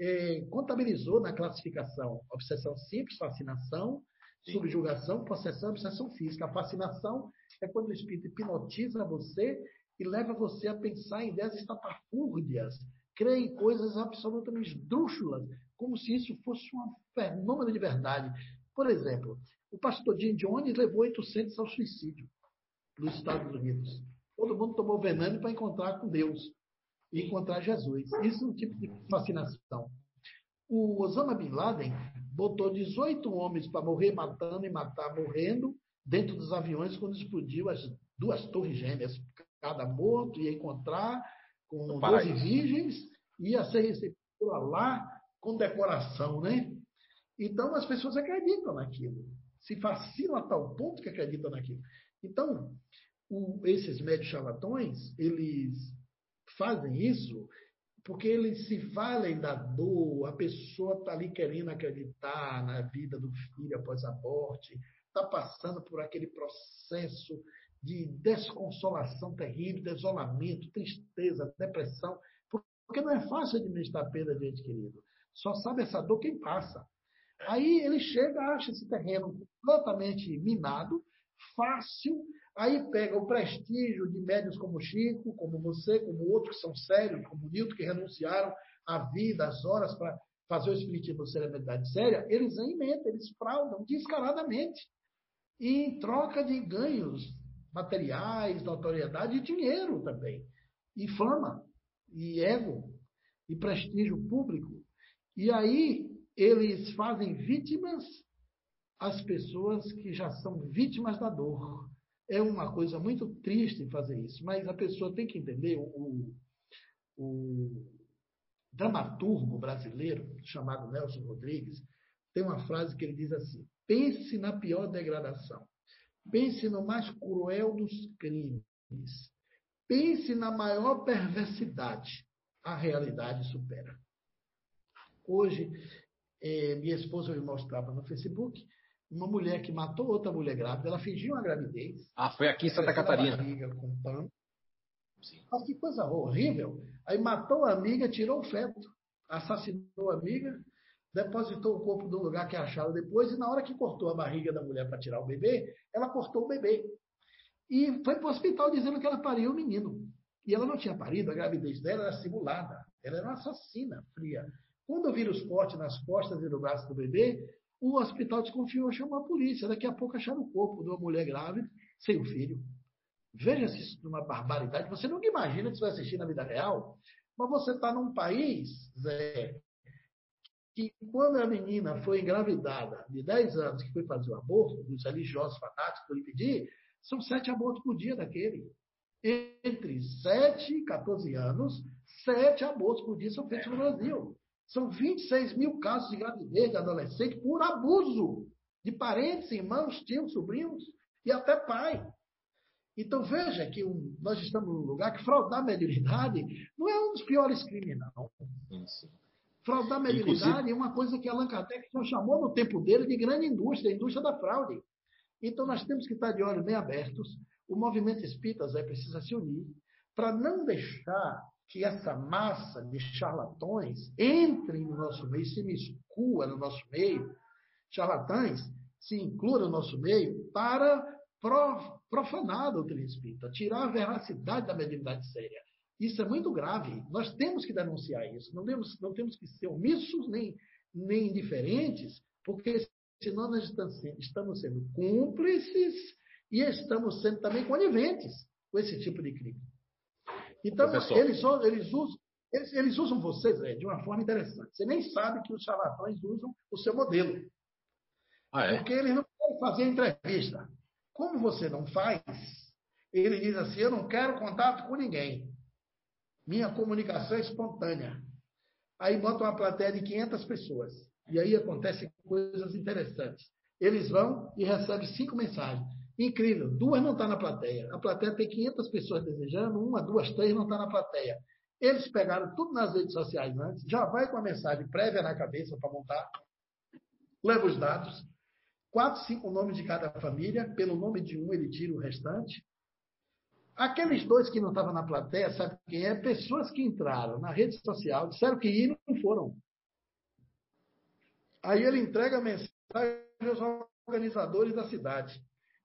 é, contabilizou na classificação. Obsessão simples, fascinação, Sim. subjugação, possessão, obsessão física. A fascinação é quando o espírito hipnotiza você e leva você a pensar em ideias estapafúrdias, crer em coisas absolutamente esdrúxulas, como se isso fosse um fenômeno de verdade. Por exemplo, o pastor Jim Jones levou 800 ao suicídio nos Estados Unidos. Todo mundo tomou veneno para encontrar com Deus e encontrar Jesus. Isso é um tipo de fascinação. O Osama Bin Laden botou 18 homens para morrer matando e matar morrendo dentro dos aviões quando explodiu as duas torres gêmeas cada morto, ia encontrar com doze virgens, ia ser recebido lá com decoração, né? Então as pessoas acreditam naquilo, se fascinam a tal ponto que acreditam naquilo. Então, o, esses médios charlatões, eles fazem isso porque eles se valem da dor, a pessoa está ali querendo acreditar na vida do filho após a morte, está passando por aquele processo de desconsolação terrível, desolamento, tristeza, depressão, porque não é fácil administrar a perda de ente querido. Só sabe essa dor quem passa. Aí ele chega, acha esse terreno completamente minado, fácil, aí pega o prestígio de médios como Chico, como você, como outros que são sérios, como Nilton, que renunciaram à vida, às horas para fazer o espiritismo ser a verdade séria, eles inventam, eles fraudam descaradamente. E em troca de ganhos materiais, notoriedade e dinheiro também. E fama, e ego, e prestígio público. E aí eles fazem vítimas as pessoas que já são vítimas da dor. É uma coisa muito triste fazer isso, mas a pessoa tem que entender o, o dramaturgo brasileiro chamado Nelson Rodrigues tem uma frase que ele diz assim: pense na pior degradação, pense no mais cruel dos crimes, pense na maior perversidade, a realidade supera. Hoje, eh, minha esposa me mostrava no Facebook uma mulher que matou outra mulher grávida, ela fingiu uma gravidez. Ah, foi aqui em Santa Catarina. Barriga com pano. Mas que coisa horrível. Aí matou a amiga, tirou o feto, assassinou a amiga, depositou o corpo no lugar que acharam depois, e na hora que cortou a barriga da mulher para tirar o bebê, ela cortou o bebê. E foi para o hospital dizendo que ela pariu o menino. E ela não tinha parido, a gravidez dela era simulada. Ela era uma assassina fria. Quando viram os cortes nas costas e no braço do bebê, o hospital desconfiou, chamou a polícia. Daqui a pouco acharam o corpo de uma mulher grávida sem o filho. Veja se isso é uma barbaridade. Você nunca imagina que você vai assistir na vida real, mas você está num país, Zé, que quando a menina foi engravidada de 10 anos, que foi fazer o aborto, dos religiosos fanáticos por impedir, são sete abortos por dia daquele. Entre 7 e 14 anos, sete abortos por dia são feitos no Brasil. São 26 mil casos de gravidez de adolescente por abuso de parentes, irmãos, tios, sobrinhos e até pai. Então veja que um, nós estamos num lugar que fraudar a mediunidade não é um dos piores crimes, não. Isso. Fraudar a mediunidade Inclusive... é uma coisa que Allan Kardec chamou no tempo dele de grande indústria, a indústria da fraude. Então nós temos que estar de olhos bem abertos. O movimento espírita Zé, precisa se unir para não deixar que essa massa de charlatões entre no nosso meio, se miscua no nosso meio, charlatães se inclua no nosso meio para profanar a doutrina espírita, tirar a veracidade da mediunidade séria. Isso é muito grave. Nós temos que denunciar isso. Não temos, não temos que ser omissos nem, nem indiferentes, porque senão nós estamos sendo cúmplices e estamos sendo também coniventes com esse tipo de crime. Então, eles, eles, usam, eles, eles, usam vocês de uma forma interessante. Você nem sabe que os charlatões usam o seu modelo. Ah, é? Porque eles não querem fazer entrevista. Como você não faz, ele diz assim: Eu não quero contato com ninguém. Minha comunicação é espontânea. Aí bota uma plateia de 500 pessoas. E aí acontecem coisas interessantes. Eles vão e recebem cinco mensagens. Incrível, duas não estão tá na plateia. A plateia tem 500 pessoas desejando, uma, duas, três não estão tá na plateia. Eles pegaram tudo nas redes sociais antes, já vai com a mensagem prévia na cabeça para montar, leva os dados, quatro, cinco nomes de cada família, pelo nome de um ele tira o restante. Aqueles dois que não estavam na plateia, sabe quem é? Pessoas que entraram na rede social, disseram que iam e não foram. Aí ele entrega a mensagem aos organizadores da cidade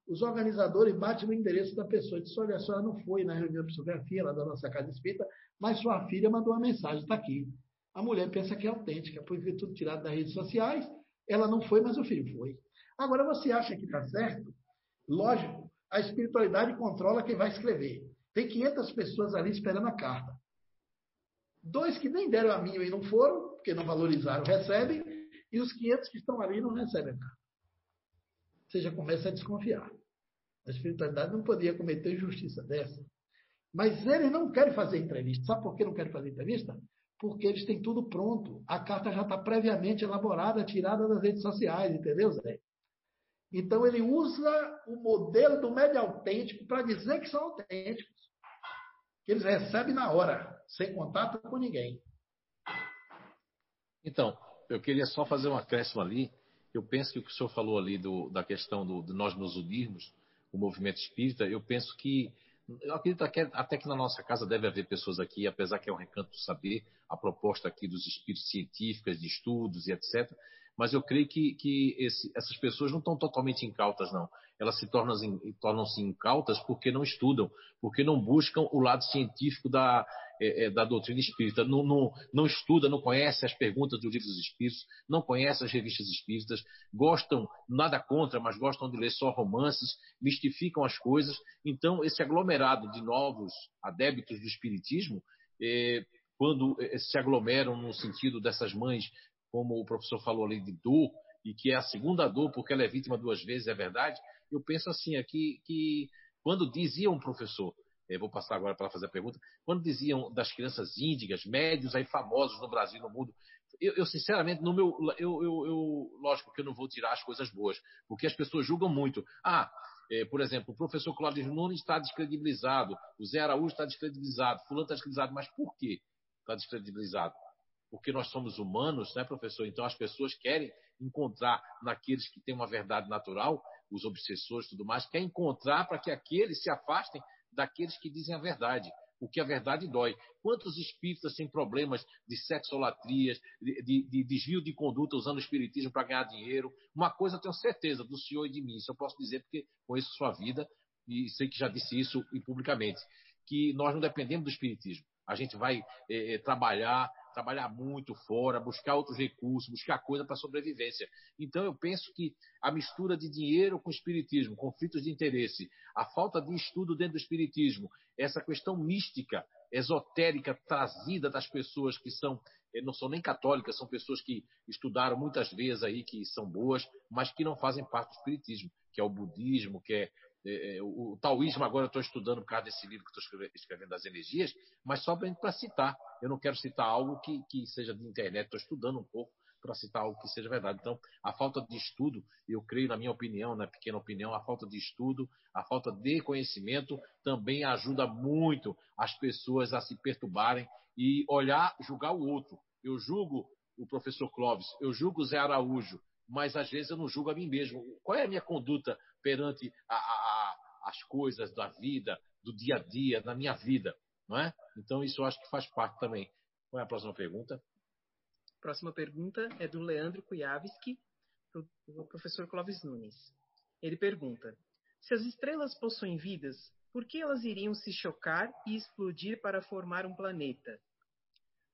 os organizadores batem no endereço da pessoa. Diz, olha, a senhora não foi na reunião de psicografia lá da nossa casa espírita, mas sua filha mandou uma mensagem, está aqui. A mulher pensa que é autêntica, porque tudo tirado das redes sociais, ela não foi, mas o filho foi. Agora, você acha que está certo? Lógico, a espiritualidade controla quem vai escrever. Tem 500 pessoas ali esperando a carta. Dois que nem deram a mínima e não foram, porque não valorizaram, recebem, e os 500 que estão ali não recebem a carta você já começa a desconfiar. A espiritualidade não poderia cometer injustiça dessa. Mas eles não querem fazer entrevista. Sabe por que não querem fazer entrevista? Porque eles têm tudo pronto. A carta já está previamente elaborada, tirada das redes sociais, entendeu, Zé? Então ele usa o modelo do médio autêntico para dizer que são autênticos. Que eles recebem na hora, sem contato com ninguém. Então, eu queria só fazer um acréscimo ali eu penso que o que o senhor falou ali do, da questão do, de nós nos unirmos, o movimento espírita, eu penso que, eu acredito até que na nossa casa deve haver pessoas aqui, apesar que é um recanto do saber, a proposta aqui dos espíritos científicos, de estudos e etc. Mas eu creio que, que esse, essas pessoas não estão totalmente incautas, não. Elas se tornam-se tornam incautas porque não estudam, porque não buscam o lado científico da, é, é, da doutrina espírita, não, não, não, estuda, não conhece as perguntas dos livros espíritos, não conhece as revistas espíritas, gostam, nada contra, mas gostam de ler só romances, mistificam as coisas. Então, esse aglomerado de novos adébitos do espiritismo, é, quando é, se aglomeram no sentido dessas mães, como o professor falou ali, de dor, e que é a segunda dor, porque ela é vítima duas vezes, é verdade, eu penso assim, aqui que quando dizia um professor, eu vou passar agora para fazer a pergunta, quando diziam das crianças índigas, médios aí famosos no Brasil no mundo, eu, eu sinceramente, no meu, eu, eu, eu, lógico que eu não vou tirar as coisas boas, porque as pessoas julgam muito. Ah, é, por exemplo, o professor Cláudio Nunes está descredibilizado, o Zé Araújo está descredibilizado, fulano está descredibilizado, mas por quê está descredibilizado? Porque nós somos humanos, né, professor? Então as pessoas querem encontrar naqueles que têm uma verdade natural os obsessores e tudo mais, quer encontrar para que aqueles se afastem daqueles que dizem a verdade, porque a verdade dói. Quantos espíritas têm problemas de sexolatrias, de, de, de desvio de conduta usando o espiritismo para ganhar dinheiro? Uma coisa eu tenho certeza do senhor e de mim, isso eu posso dizer porque conheço sua vida e sei que já disse isso publicamente, que nós não dependemos do espiritismo. A gente vai é, trabalhar trabalhar muito fora, buscar outros recursos, buscar coisa para sobrevivência. Então eu penso que a mistura de dinheiro com espiritismo, conflitos de interesse, a falta de estudo dentro do espiritismo, essa questão mística, esotérica trazida das pessoas que são eh, não são nem católicas, são pessoas que estudaram muitas vezes aí que são boas, mas que não fazem parte do espiritismo, que é o budismo, que é é, é, o, o taoísmo agora eu estou estudando por causa desse livro que estou escrevendo, das energias, mas só para citar. Eu não quero citar algo que, que seja de internet, estou estudando um pouco para citar algo que seja verdade. Então, a falta de estudo, eu creio, na minha opinião, na pequena opinião, a falta de estudo, a falta de conhecimento também ajuda muito as pessoas a se perturbarem e olhar, julgar o outro. Eu julgo o professor Clóvis, eu julgo o Zé Araújo, mas às vezes eu não julgo a mim mesmo. Qual é a minha conduta perante a, a, as coisas da vida, do dia a dia, na minha vida? Não é? Então isso eu acho que faz parte também. Qual é a próxima pergunta? Próxima pergunta é do Leandro Kujawski, o professor Clóvis Nunes. Ele pergunta: Se as estrelas possuem vidas, por que elas iriam se chocar e explodir para formar um planeta?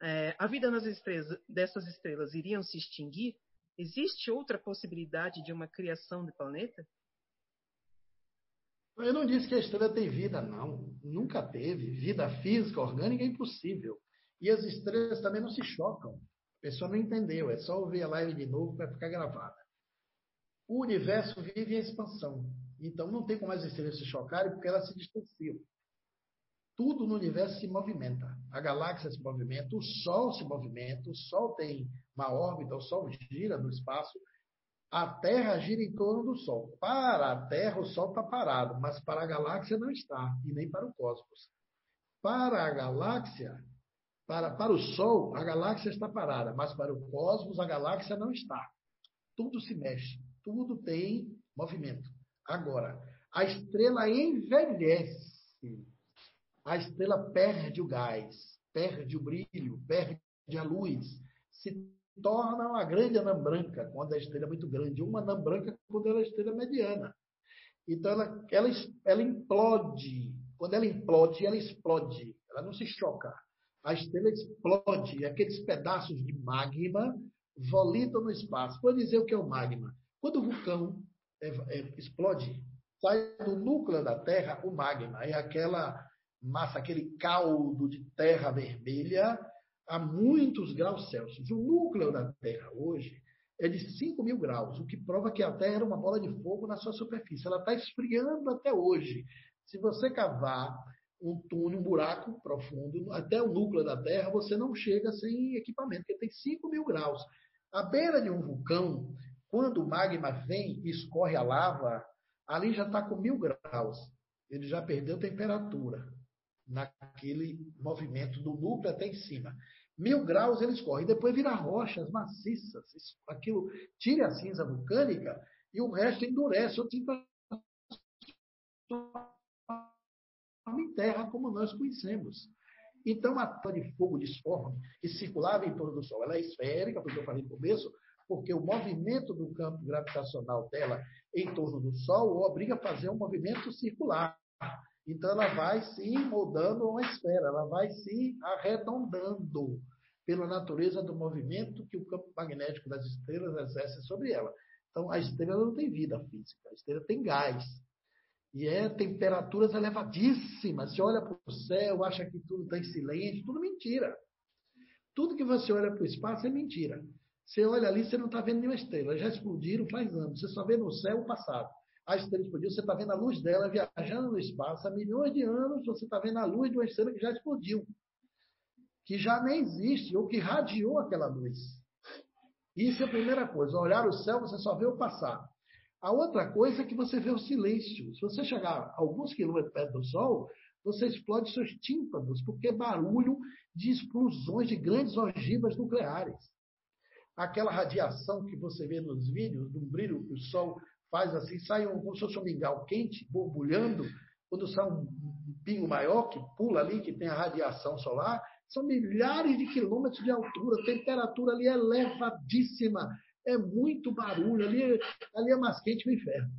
É, a vida estrelas, dessas estrelas iriam se extinguir Existe outra possibilidade de uma criação de planeta? Eu não disse que a estrela tem vida, não. Nunca teve. Vida física, orgânica é impossível. E as estrelas também não se chocam. A pessoa não entendeu. É só ouvir a live de novo para ficar gravada. O universo vive em expansão. Então não tem como as estrelas se chocarem porque elas se distanciam. Tudo no universo se movimenta. A galáxia se movimenta, o Sol se movimenta, o Sol tem uma órbita, o Sol gira no espaço, a Terra gira em torno do Sol. Para a Terra, o Sol está parado, mas para a galáxia não está, e nem para o cosmos. Para a galáxia, para, para o Sol, a galáxia está parada, mas para o cosmos, a galáxia não está. Tudo se mexe, tudo tem movimento. Agora, a estrela envelhece a estrela perde o gás, perde o brilho, perde a luz, se torna uma grande anã branca quando a estrela é muito grande, uma anã branca quando ela é estrela mediana. Então ela, ela, ela implode. Quando ela implode, ela explode. Ela não se choca. A estrela explode. E aqueles pedaços de magma volitam no espaço. Vou dizer o que é o magma. Quando o vulcão é, é, explode, sai do núcleo da Terra o magma. É aquela massa, aquele caldo de terra vermelha a muitos graus Celsius. O núcleo da Terra hoje é de 5 mil graus, o que prova que a Terra era uma bola de fogo na sua superfície. Ela está esfriando até hoje. Se você cavar um túnel, um buraco profundo, até o núcleo da Terra, você não chega sem equipamento, porque tem 5 mil graus. À beira de um vulcão, quando o magma vem e escorre a lava, ali já está com mil graus. Ele já perdeu temperatura naquele movimento do núcleo até em cima. Mil graus ele escorre, depois vira rochas maciças. Aquilo tira a cinza vulcânica e o resto endurece ou se em terra como nós conhecemos. Então, a torre de fogo disforme que circulava em torno do Sol, ela é esférica, porque eu falei no começo, porque o movimento do campo gravitacional dela em torno do Sol obriga a fazer um movimento circular. Então ela vai se moldando uma esfera, ela vai se arredondando pela natureza do movimento que o campo magnético das estrelas exerce sobre ela. Então a estrela não tem vida física, a estrela tem gás. E é temperaturas elevadíssimas. Você olha para o céu, acha que tudo está em silêncio, tudo mentira. Tudo que você olha para o espaço é mentira. Você olha ali, você não está vendo nenhuma estrela. Já explodiram faz anos. Você só vê no céu o passado. A estrela explodiu, você está vendo a luz dela viajando no espaço. Há milhões de anos você está vendo a luz de uma estrela que já explodiu. Que já nem existe, ou que radiou aquela luz. Isso é a primeira coisa. Olhar o céu, você só vê o passado. A outra coisa é que você vê o silêncio. Se você chegar alguns quilômetros perto do Sol, você explode seus tímpanos, porque é barulho de explosões de grandes ogivas nucleares. Aquela radiação que você vê nos vídeos, do brilho que o Sol faz assim, sai um, como se fosse um mingau quente, borbulhando, quando sai um pingo maior que pula ali, que tem a radiação solar, são milhares de quilômetros de altura, a temperatura ali é elevadíssima, é muito barulho, ali, ali é mais quente que o inferno.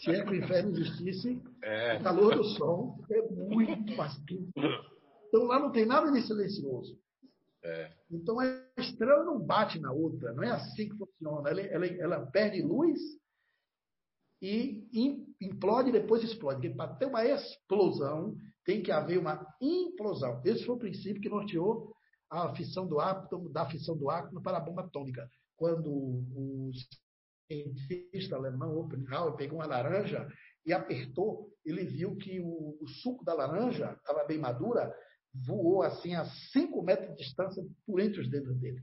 Se é que o inferno existisse, é. o calor do sol é muito mais quente. Então lá não tem nada de silencioso. É. Então a estrela não bate na outra, não é assim que funciona. Ela, ela, ela perde luz e implode e depois explode. Porque para ter uma explosão, tem que haver uma implosão. Esse foi o princípio que norteou a fissão do átomo, da fissão do átomo para a bomba atômica. Quando o cientista alemão Oppenheimer pegou uma laranja e apertou, ele viu que o, o suco da laranja estava bem madura, voou assim a 5 metros de distância por entre os dedos dele.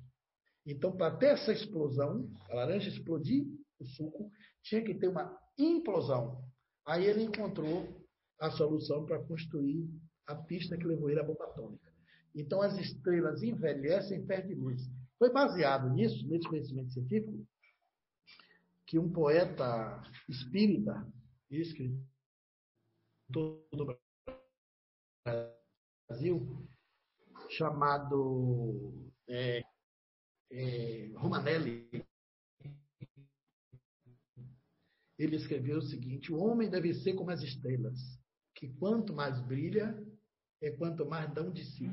Então, para ter essa explosão, a laranja explodir o suco, tinha que ter uma implosão. Aí ele encontrou a solução para construir a pista que levou ele à bomba atômica. Então, as estrelas envelhecem e perdem luz. Foi baseado nisso, nesse conhecimento científico, que um poeta espírita, escritor do Brasil, chamado é, é, Romanelli, ele escreveu o seguinte: o homem deve ser como as estrelas, que quanto mais brilha, é quanto mais dão de si.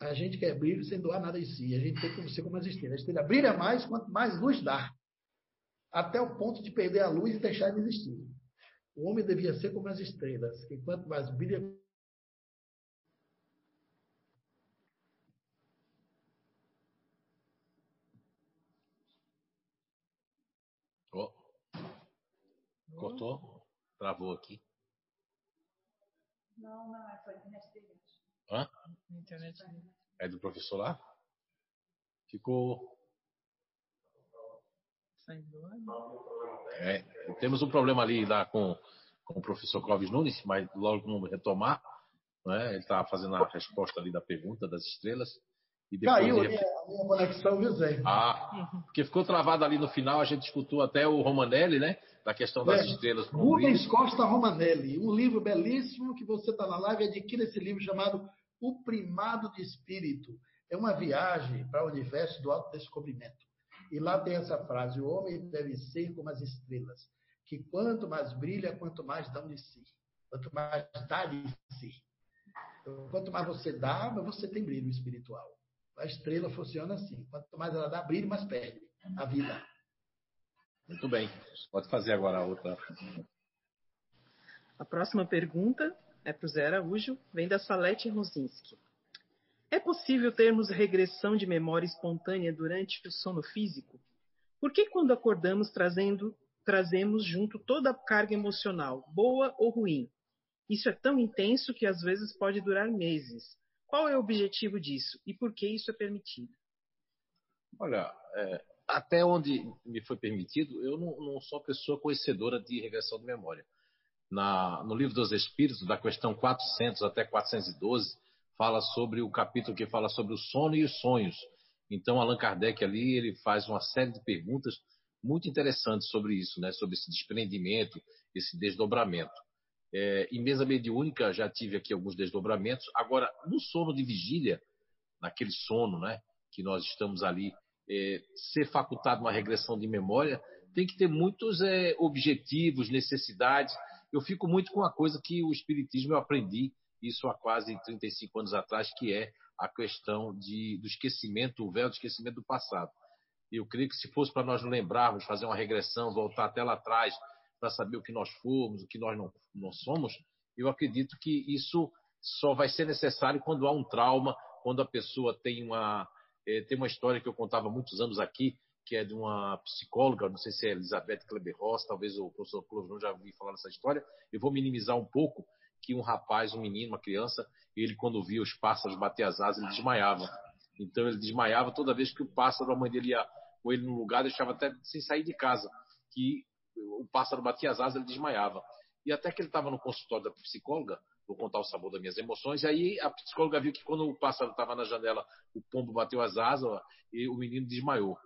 A gente quer brilho sem doar nada em si. A gente tem que ser como as estrelas. A estrela brilha mais quanto mais luz dá. Até o ponto de perder a luz e deixar de existir. O homem devia ser como as estrelas, que quanto mais brilha, Oh. Cortou? Travou aqui. Não, não, é só a internet dele. Hã? Internet É do professor lá? Ficou. É, temos um problema ali lá com, com o professor Clóvis Nunes, mas logo vamos retomar. Né? Ele está fazendo a resposta ali da pergunta das estrelas. Caiu ele... a minha conexão, viu, Zé? Ah, porque ficou travado ali no final, a gente escutou até o Romanelli, né? Da questão das é, estrelas. Rubens Costa Romanelli, um livro belíssimo que você está na live, adquira esse livro chamado O Primado de Espírito. É uma viagem para o universo do autodescobrimento. E lá tem essa frase: o homem deve ser como as estrelas, que quanto mais brilha, quanto mais dão de si. Quanto mais dá de si. Então, quanto mais você dá, você tem brilho espiritual. A estrela funciona assim. Quanto mais ela dá brilho, mais perde a vida. Muito bem. Pode fazer agora a outra. A próxima pergunta é para o Zé Araújo, vem da Salete Rosinski. É possível termos regressão de memória espontânea durante o sono físico? Por que quando acordamos trazendo, trazemos junto toda a carga emocional, boa ou ruim? Isso é tão intenso que às vezes pode durar meses. Qual é o objetivo disso e por que isso é permitido? Olha, é, até onde me foi permitido, eu não, não, sou pessoa conhecedora de regressão de memória. Na, no livro dos Espíritos, da questão 400 até 412, fala sobre o capítulo que fala sobre o sono e os sonhos. Então, Allan Kardec ali ele faz uma série de perguntas muito interessantes sobre isso, né? sobre esse desprendimento, esse desdobramento. É, em mesa mediúnica já tive aqui alguns desdobramentos. Agora, no sono de vigília, naquele sono né, que nós estamos ali, é, ser facultado uma regressão de memória, tem que ter muitos é, objetivos, necessidades. Eu fico muito com uma coisa que o Espiritismo eu aprendi, isso há quase 35 anos atrás, que é a questão de, do esquecimento, o véu do esquecimento do passado. Eu creio que se fosse para nós lembrarmos, fazer uma regressão, voltar até lá atrás, para saber o que nós fomos, o que nós não, não somos, eu acredito que isso só vai ser necessário quando há um trauma, quando a pessoa tem uma. É, tem uma história que eu contava há muitos anos aqui, que é de uma psicóloga, não sei se é Elizabeth Kleber-Ross, talvez o professor Closnon já ouviu falar nessa história. Eu vou minimizar um pouco que um rapaz, um menino, uma criança, ele quando via os pássaros bater as asas, ele desmaiava. Então ele desmaiava toda vez que o pássaro, a mãe dele ia com ele no lugar, deixava até sem sair de casa, que o pássaro batia as asas, ele desmaiava. E até que ele estava no consultório da psicóloga, vou contar o sabor das minhas emoções, e aí a psicóloga viu que quando o pássaro estava na janela, o pombo bateu as asas e o menino desmaiou.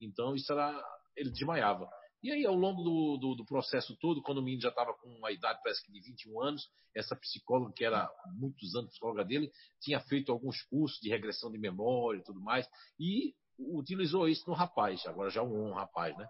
Então isso era, ele desmaiava. E aí, ao longo do, do, do, processo todo, quando o menino já estava com uma idade, parece que de 21 anos, essa psicóloga, que era muitos anos psicóloga dele, tinha feito alguns cursos de regressão de memória e tudo mais, e utilizou isso no rapaz, agora já um, rapaz, né?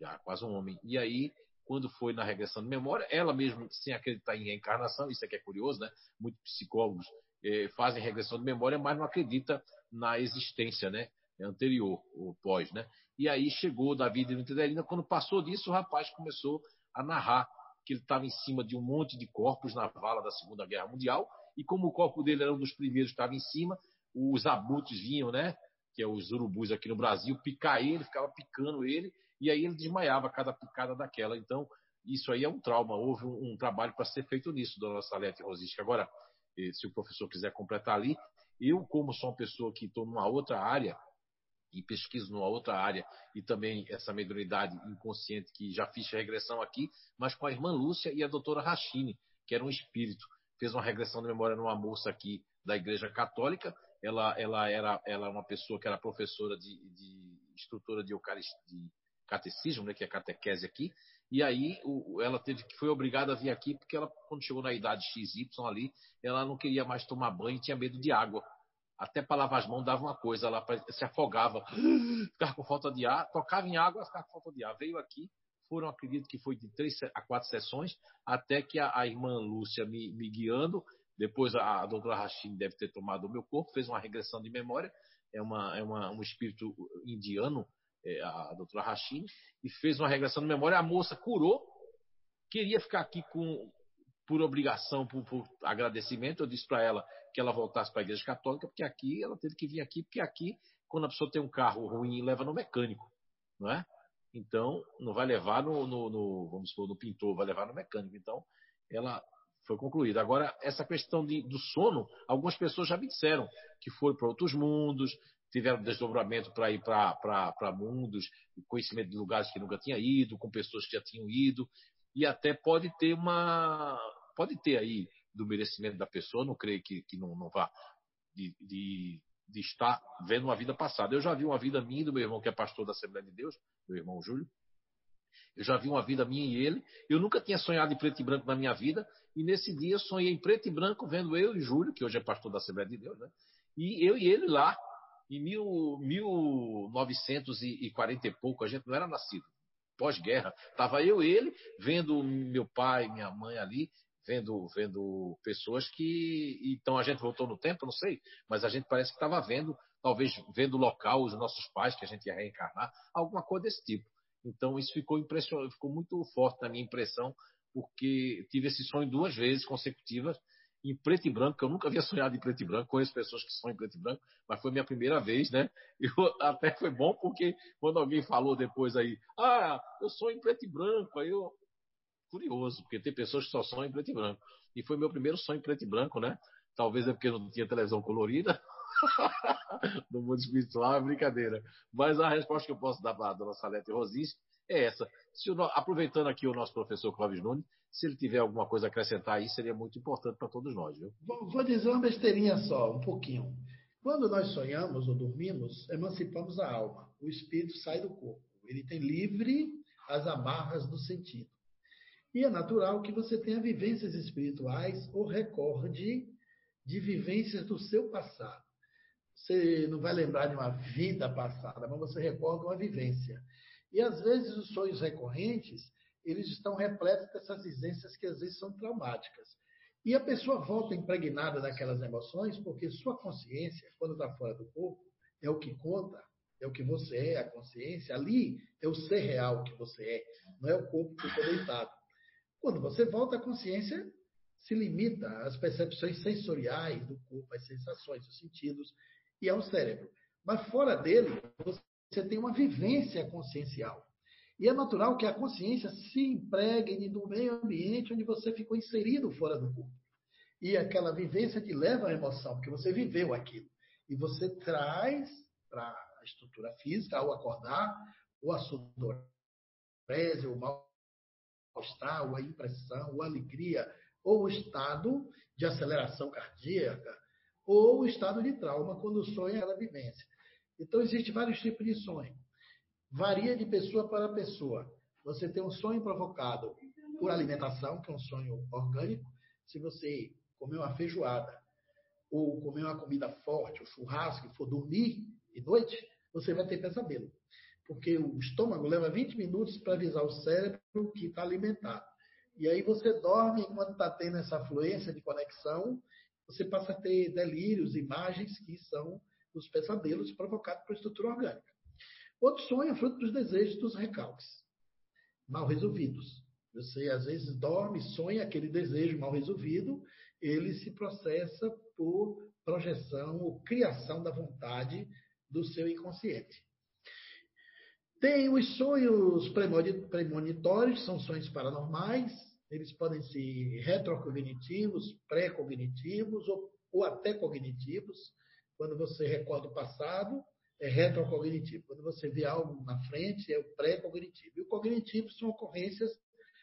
Já quase um homem. E aí, quando foi na regressão de memória, ela mesmo, sem acreditar em reencarnação, isso é que é curioso, né? Muitos psicólogos eh, fazem regressão de memória, mas não acredita na existência, né? Anterior, ou pós, né? E aí chegou Davi de Interdelina, quando passou disso, o rapaz começou a narrar que ele estava em cima de um monte de corpos na vala da Segunda Guerra Mundial, e como o corpo dele era um dos primeiros que estava em cima, os abutres vinham, né? que é os urubus aqui no Brasil, picar ele, ficava picando ele, e aí ele desmaiava cada picada daquela. Então, isso aí é um trauma. Houve um, um trabalho para ser feito nisso, dona Salete Rosisca. Agora, eh, se o professor quiser completar ali, eu, como sou uma pessoa que estou numa outra área, e pesquiso numa outra área, e também essa mediunidade inconsciente que já fiz regressão aqui, mas com a irmã Lúcia e a doutora Rachine, que era um espírito. Fez uma regressão de memória numa moça aqui da Igreja Católica, ela, ela era ela é uma pessoa que era professora de, de instrutora de, de catecismo, né, que é catequese aqui, e aí o, ela teve que foi obrigada a vir aqui porque ela quando chegou na idade XY ali, ela não queria mais tomar banho, tinha medo de água. Até para lavar as mãos dava uma coisa, ela se afogava, ficava com falta de ar, tocava em água, ficava com falta de ar. Veio aqui, foram, acredito que foi de três a quatro sessões, até que a, a irmã Lúcia me, me guiando, depois a, a doutora Rashid deve ter tomado o meu corpo, fez uma regressão de memória, é, uma, é uma, um espírito indiano, a doutora Rashid, e fez uma regressão de memória. A moça curou, queria ficar aqui com, por obrigação, por, por agradecimento. Eu disse para ela que ela voltasse para a igreja católica, porque aqui ela teve que vir aqui, porque aqui, quando a pessoa tem um carro ruim, leva no mecânico, não é? Então, não vai levar no, no, no vamos supor, no pintor, vai levar no mecânico. Então, ela foi concluída. Agora, essa questão de, do sono, algumas pessoas já me disseram que foram para outros mundos, tiveram desdobramento para ir para mundos, conhecimento de lugares que nunca tinha ido, com pessoas que já tinham ido, e até pode ter uma. Pode ter aí do merecimento da pessoa, não creio que, que não, não vá de, de, de estar vendo uma vida passada. Eu já vi uma vida minha do meu irmão, que é pastor da Assembleia de Deus, meu irmão Júlio, eu já vi uma vida minha e ele. Eu nunca tinha sonhado em preto e branco na minha vida. E nesse dia eu sonhei em preto e branco, vendo eu e Júlio, que hoje é pastor da Assembleia de Deus, né? E eu e ele lá, em mil, 1940 e pouco, a gente não era nascido. Pós-guerra. Estava eu e ele, vendo meu pai, minha mãe ali, vendo, vendo pessoas que. Então a gente voltou no tempo, não sei, mas a gente parece que estava vendo, talvez vendo o local, os nossos pais, que a gente ia reencarnar, alguma coisa desse tipo. Então isso ficou impressionante, ficou muito forte na minha impressão, porque tive esse sonho duas vezes consecutivas em preto e branco, que eu nunca havia sonhado em preto e branco, conheço pessoas que sonham em preto e branco, mas foi minha primeira vez, né? Eu, até foi bom porque quando alguém falou depois aí, ah, eu sonho em preto e branco, aí eu curioso, porque tem pessoas que só sonham em preto e branco. E foi meu primeiro sonho em preto e branco, né? Talvez é porque não tinha televisão colorida, no mundo espiritual é brincadeira. Mas a resposta que eu posso dar para a dona Salete Rosis é essa. O, aproveitando aqui o nosso professor Clóvis Nunes, se ele tiver alguma coisa a acrescentar aí, seria muito importante para todos nós, viu? Vou, vou dizer uma besteirinha só, um pouquinho. Quando nós sonhamos ou dormimos, emancipamos a alma. O espírito sai do corpo. Ele tem livre as amarras do sentido. E é natural que você tenha vivências espirituais ou recorde de vivências do seu passado. Você não vai lembrar de uma vida passada, mas você recorda uma vivência. E às vezes os sonhos recorrentes, eles estão repletos dessas vivências que às vezes são traumáticas. E a pessoa volta impregnada daquelas emoções, porque sua consciência, quando está fora do corpo, é o que conta, é o que você é, a consciência. Ali é o ser real que você é, não é o corpo que ficou deitado. Quando você volta, a consciência se limita às percepções sensoriais do corpo, às sensações, os sentidos e ao cérebro. Mas fora dele, você tem uma vivência consciencial. E é natural que a consciência se impregne no meio ambiente onde você ficou inserido fora do corpo. E aquela vivência te leva à emoção, porque você viveu aquilo. E você traz para a estrutura física, ao acordar, ou a sudorese, o mal-estar, ou a impressão, ou a alegria, ou o estado de aceleração cardíaca, ou o estado de trauma, quando o sonho é aquela vivência. Então, existem vários tipos de sonho. Varia de pessoa para pessoa. Você tem um sonho provocado por alimentação, que é um sonho orgânico. Se você comer uma feijoada ou comer uma comida forte, um churrasco, e for dormir de noite, você vai ter pesadelo. Porque o estômago leva 20 minutos para avisar o cérebro que está alimentado. E aí você dorme enquanto está tendo essa fluência de conexão, você passa a ter delírios, imagens que são os pesadelos provocados por estrutura orgânica. Outro sonho é fruto dos desejos dos recalques, mal resolvidos. Você às vezes dorme, sonha aquele desejo mal resolvido, ele se processa por projeção ou criação da vontade do seu inconsciente. Tem os sonhos premonitórios, são sonhos paranormais, eles podem ser retrocognitivos, pré-cognitivos ou, ou até cognitivos. Quando você recorda o passado, é retrocognitivo. Quando você vê algo na frente, é o pré-cognitivo. E o cognitivo são ocorrências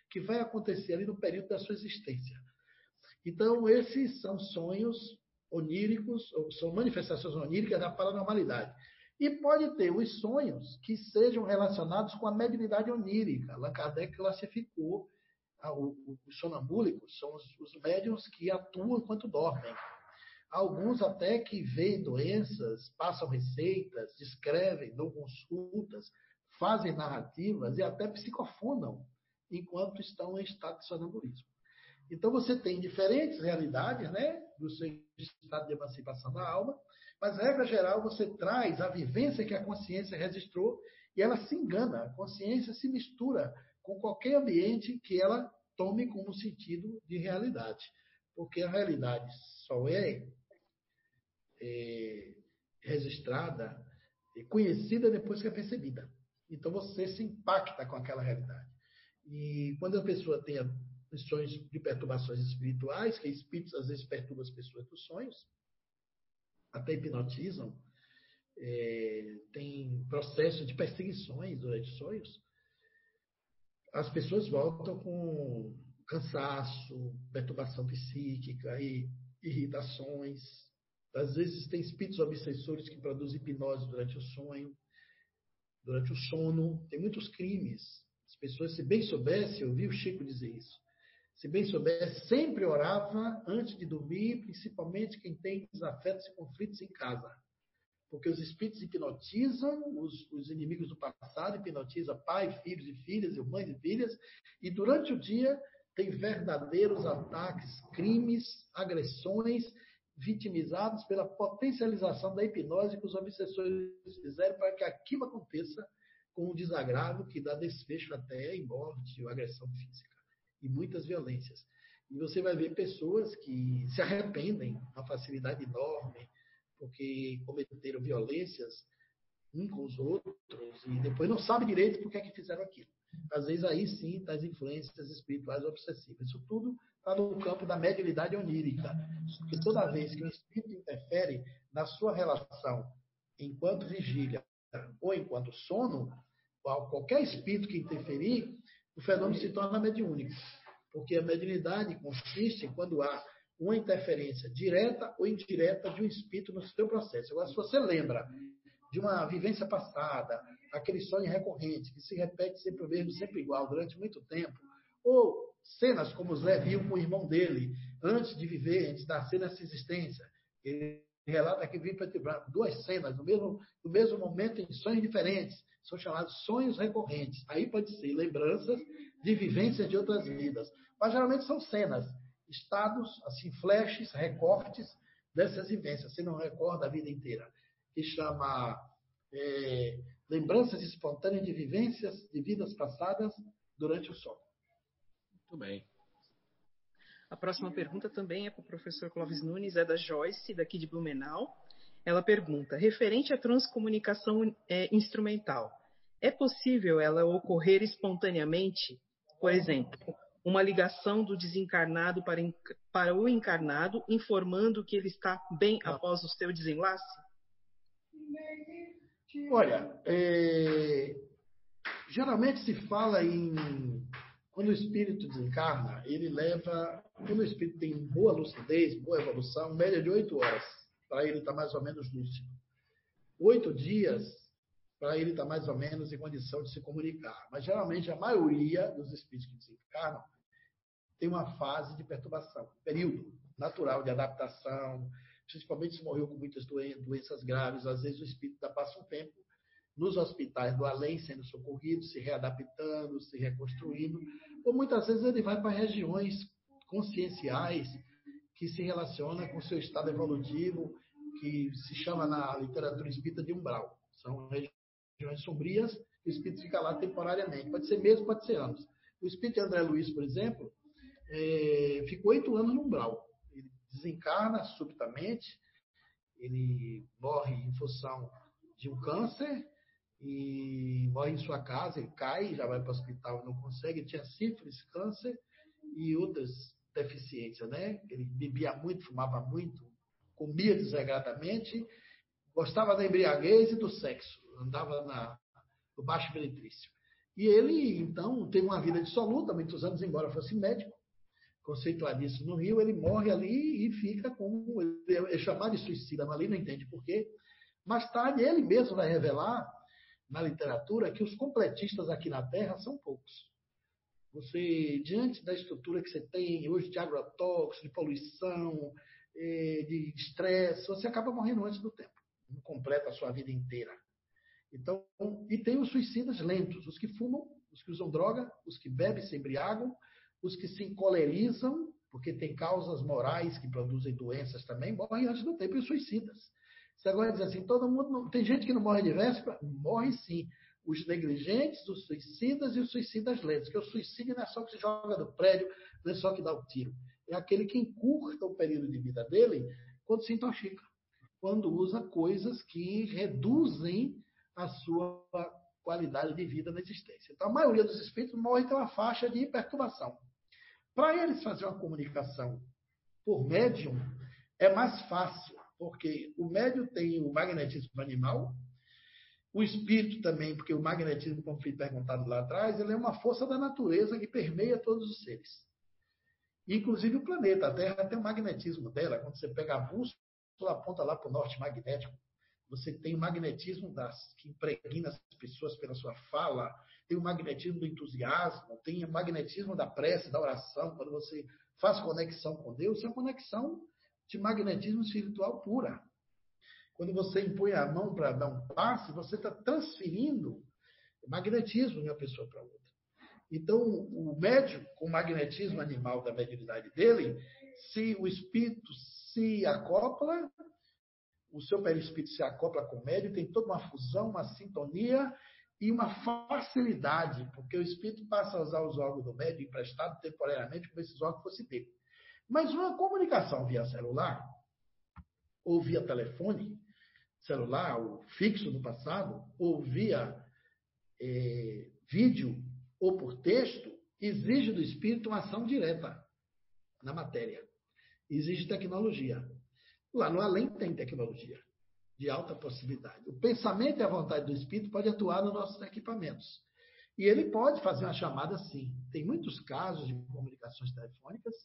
que vai acontecer ali no período da sua existência. Então, esses são sonhos oníricos, ou são manifestações oníricas da paranormalidade. E pode ter os sonhos que sejam relacionados com a mediunidade onírica. Allan Kardec classificou os sonambúlicos, são os, os médiums que atuam enquanto dormem. Alguns até que veem doenças, passam receitas, descrevem, dão consultas, fazem narrativas e até psicofonam enquanto estão em estado de sonambulismo. Então você tem diferentes realidades, né, do seu estado de emancipação da alma, mas regra geral você traz a vivência que a consciência registrou e ela se engana, a consciência se mistura com qualquer ambiente que ela tome como sentido de realidade, porque a realidade só é é, registrada e conhecida depois que é percebida. Então você se impacta com aquela realidade. E quando a pessoa tem sonhos de perturbações espirituais, que espíritos às vezes perturbam as pessoas dos sonhos, até hipnotizam, é, tem processo de perseguições durante sonhos, as pessoas voltam com cansaço, perturbação psíquica e irritações, às vezes tem espíritos obsessores que produzem hipnose durante o sonho, durante o sono. Tem muitos crimes. As pessoas, se bem soubessem, eu ouvi o Chico dizer isso. Se bem soubesse, sempre orava antes de dormir, principalmente quem tem desafetos e conflitos em casa. Porque os espíritos hipnotizam os, os inimigos do passado, hipnotiza pai, filhos e filhas, mães e filhas, e durante o dia tem verdadeiros ataques, crimes, agressões vitimizados pela potencialização da hipnose que os obsessores fizeram para que aquilo aconteça com um desagravo que dá desfecho até em morte ou agressão física e muitas violências. E você vai ver pessoas que se arrependem uma facilidade enorme porque cometeram violências uns com os outros e depois não sabe direito por que é que fizeram aquilo. Às vezes aí sim está as influências espirituais obsessivas. Isso tudo está no campo da mediunidade onírica. Porque toda vez que o espírito interfere na sua relação enquanto vigília ou enquanto sono, qualquer espírito que interferir, o fenômeno se torna mediúnico. Porque a mediunidade consiste quando há uma interferência direta ou indireta de um espírito no seu processo. Agora, se você lembra de uma vivência passada, aquele sonho recorrente que se repete sempre o mesmo, sempre igual, durante muito tempo, ou cenas como Zé viu com o irmão dele, antes de viver, antes de nascer nessa existência. Ele relata que vi duas cenas no mesmo, no mesmo momento em sonhos diferentes. São chamados sonhos recorrentes. Aí pode ser lembranças de vivências de outras vidas. Mas geralmente são cenas, estados, assim, flashes, recortes dessas vivências. Você não recorda a vida inteira. Que chama é, lembranças espontâneas de vivências de vidas passadas durante o sono. Muito bem. A próxima pergunta também é para o professor Clóvis Nunes, é da Joyce, daqui de Blumenau. Ela pergunta: referente à transcomunicação é, instrumental, é possível ela ocorrer espontaneamente? Por exemplo, uma ligação do desencarnado para, para o encarnado, informando que ele está bem após o seu desenlace? Olha, é, geralmente se fala em quando o espírito desencarna, ele leva, quando o espírito tem boa lucidez, boa evolução, média de oito horas, para ele estar tá mais ou menos lúcido. Oito dias para ele estar tá mais ou menos em condição de se comunicar. Mas geralmente a maioria dos espíritos que desencarnam tem uma fase de perturbação, período natural de adaptação, principalmente se morreu com muitas doenças graves, às vezes o espírito passa um tempo nos hospitais do além sendo socorrido, se readaptando, se reconstruindo, ou muitas vezes ele vai para regiões conscienciais que se relacionam com seu estado evolutivo, que se chama na literatura espírita de umbral. São regiões sombrias, o espírito fica lá temporariamente. Pode ser meses, pode ser anos. O espírito de André Luiz, por exemplo, é, ficou oito anos no umbral. Ele desencarna subitamente, ele morre em função de um câncer, e morre em sua casa, ele cai, já vai para o hospital, não consegue, ele tinha sífilis, câncer e outras deficiências, né? Ele bebia muito, fumava muito, comia desregradamente, gostava da embriaguez e do sexo, andava na, no baixo benetrício. E ele, então, teve uma vida dissoluta, muitos anos, embora fosse médico, conceituadíssimo no Rio, ele morre ali e fica como. É chamado de suicida, mas ali não entende por quê. Mais tarde, ele mesmo vai revelar na literatura que os completistas aqui na Terra são poucos. Você, diante da estrutura que você tem hoje de agrotóxicos, de poluição, eh, de estresse, você acaba morrendo antes do tempo. Não completa a sua vida inteira. Então, e tem os suicidas lentos, os que fumam, os que usam droga, os que bebem, se embriagam, os que se encolerizam, porque tem causas morais que produzem doenças também, morrem antes do tempo, e os suicidas. Você agora diz assim, todo mundo. Não... Tem gente que não morre de véspera? Morre sim. Os negligentes, os suicidas e os suicidas lentos. Porque o suicídio não é só que se joga do prédio, não é só que dá o tiro. É aquele que encurta o período de vida dele quando se intoxica. Quando usa coisas que reduzem a sua qualidade de vida na existência. Então, a maioria dos espíritos morre uma faixa de perturbação. Para eles fazer uma comunicação por médium, é mais fácil porque o médio tem o magnetismo animal, o espírito também, porque o magnetismo, como foi perguntado lá atrás, ele é uma força da natureza que permeia todos os seres. Inclusive o planeta, a Terra tem o magnetismo dela. Quando você pega a bússola, aponta lá para o norte magnético. Você tem o magnetismo das, que impregna as pessoas pela sua fala, tem o magnetismo do entusiasmo, tem o magnetismo da prece, da oração, quando você faz conexão com Deus, é uma conexão de magnetismo espiritual pura. Quando você impõe a mão para dar um passe, você está transferindo magnetismo de uma pessoa para outra. Então, o médium, com o magnetismo animal da mediunidade dele, se o espírito se acopla, o seu perispírito se acopla com o médium, tem toda uma fusão, uma sintonia e uma facilidade, porque o espírito passa a usar os órgãos do médium emprestado temporariamente como esses órgãos fossem dele. Mas uma comunicação via celular, ou via telefone, celular, ou fixo no passado, ou via é, vídeo, ou por texto, exige do espírito uma ação direta na matéria. Exige tecnologia. Lá no além tem tecnologia de alta possibilidade. O pensamento e a vontade do espírito pode atuar nos nossos equipamentos. E ele pode fazer uma chamada sim. Tem muitos casos de comunicações telefônicas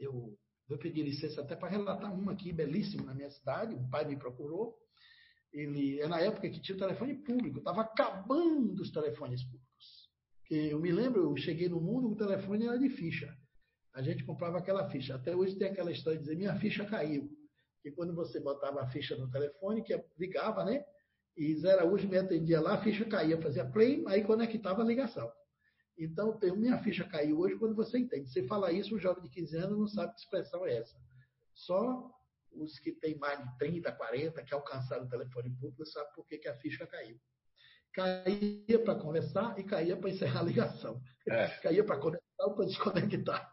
eu, eu pedi licença até para relatar uma aqui, belíssimo, na minha cidade. Um pai me procurou. Ele é na época que tinha o telefone público, estava acabando os telefones públicos. Eu me lembro, eu cheguei no mundo, o telefone era de ficha. A gente comprava aquela ficha. Até hoje tem aquela história de dizer: minha ficha caiu. que quando você botava a ficha no telefone, que ligava, né? E Zé Araújo me atendia lá, a ficha caía, fazia play, aí conectava a ligação. Então, tem, minha ficha caiu hoje quando você entende. Você fala isso, um jovem de 15 anos não sabe que expressão é essa. Só os que têm mais de 30, 40, que alcançaram o telefone público, sabem por que, que a ficha caiu. Caía para conversar e caía para encerrar a ligação. É. Caía para conectar ou para desconectar.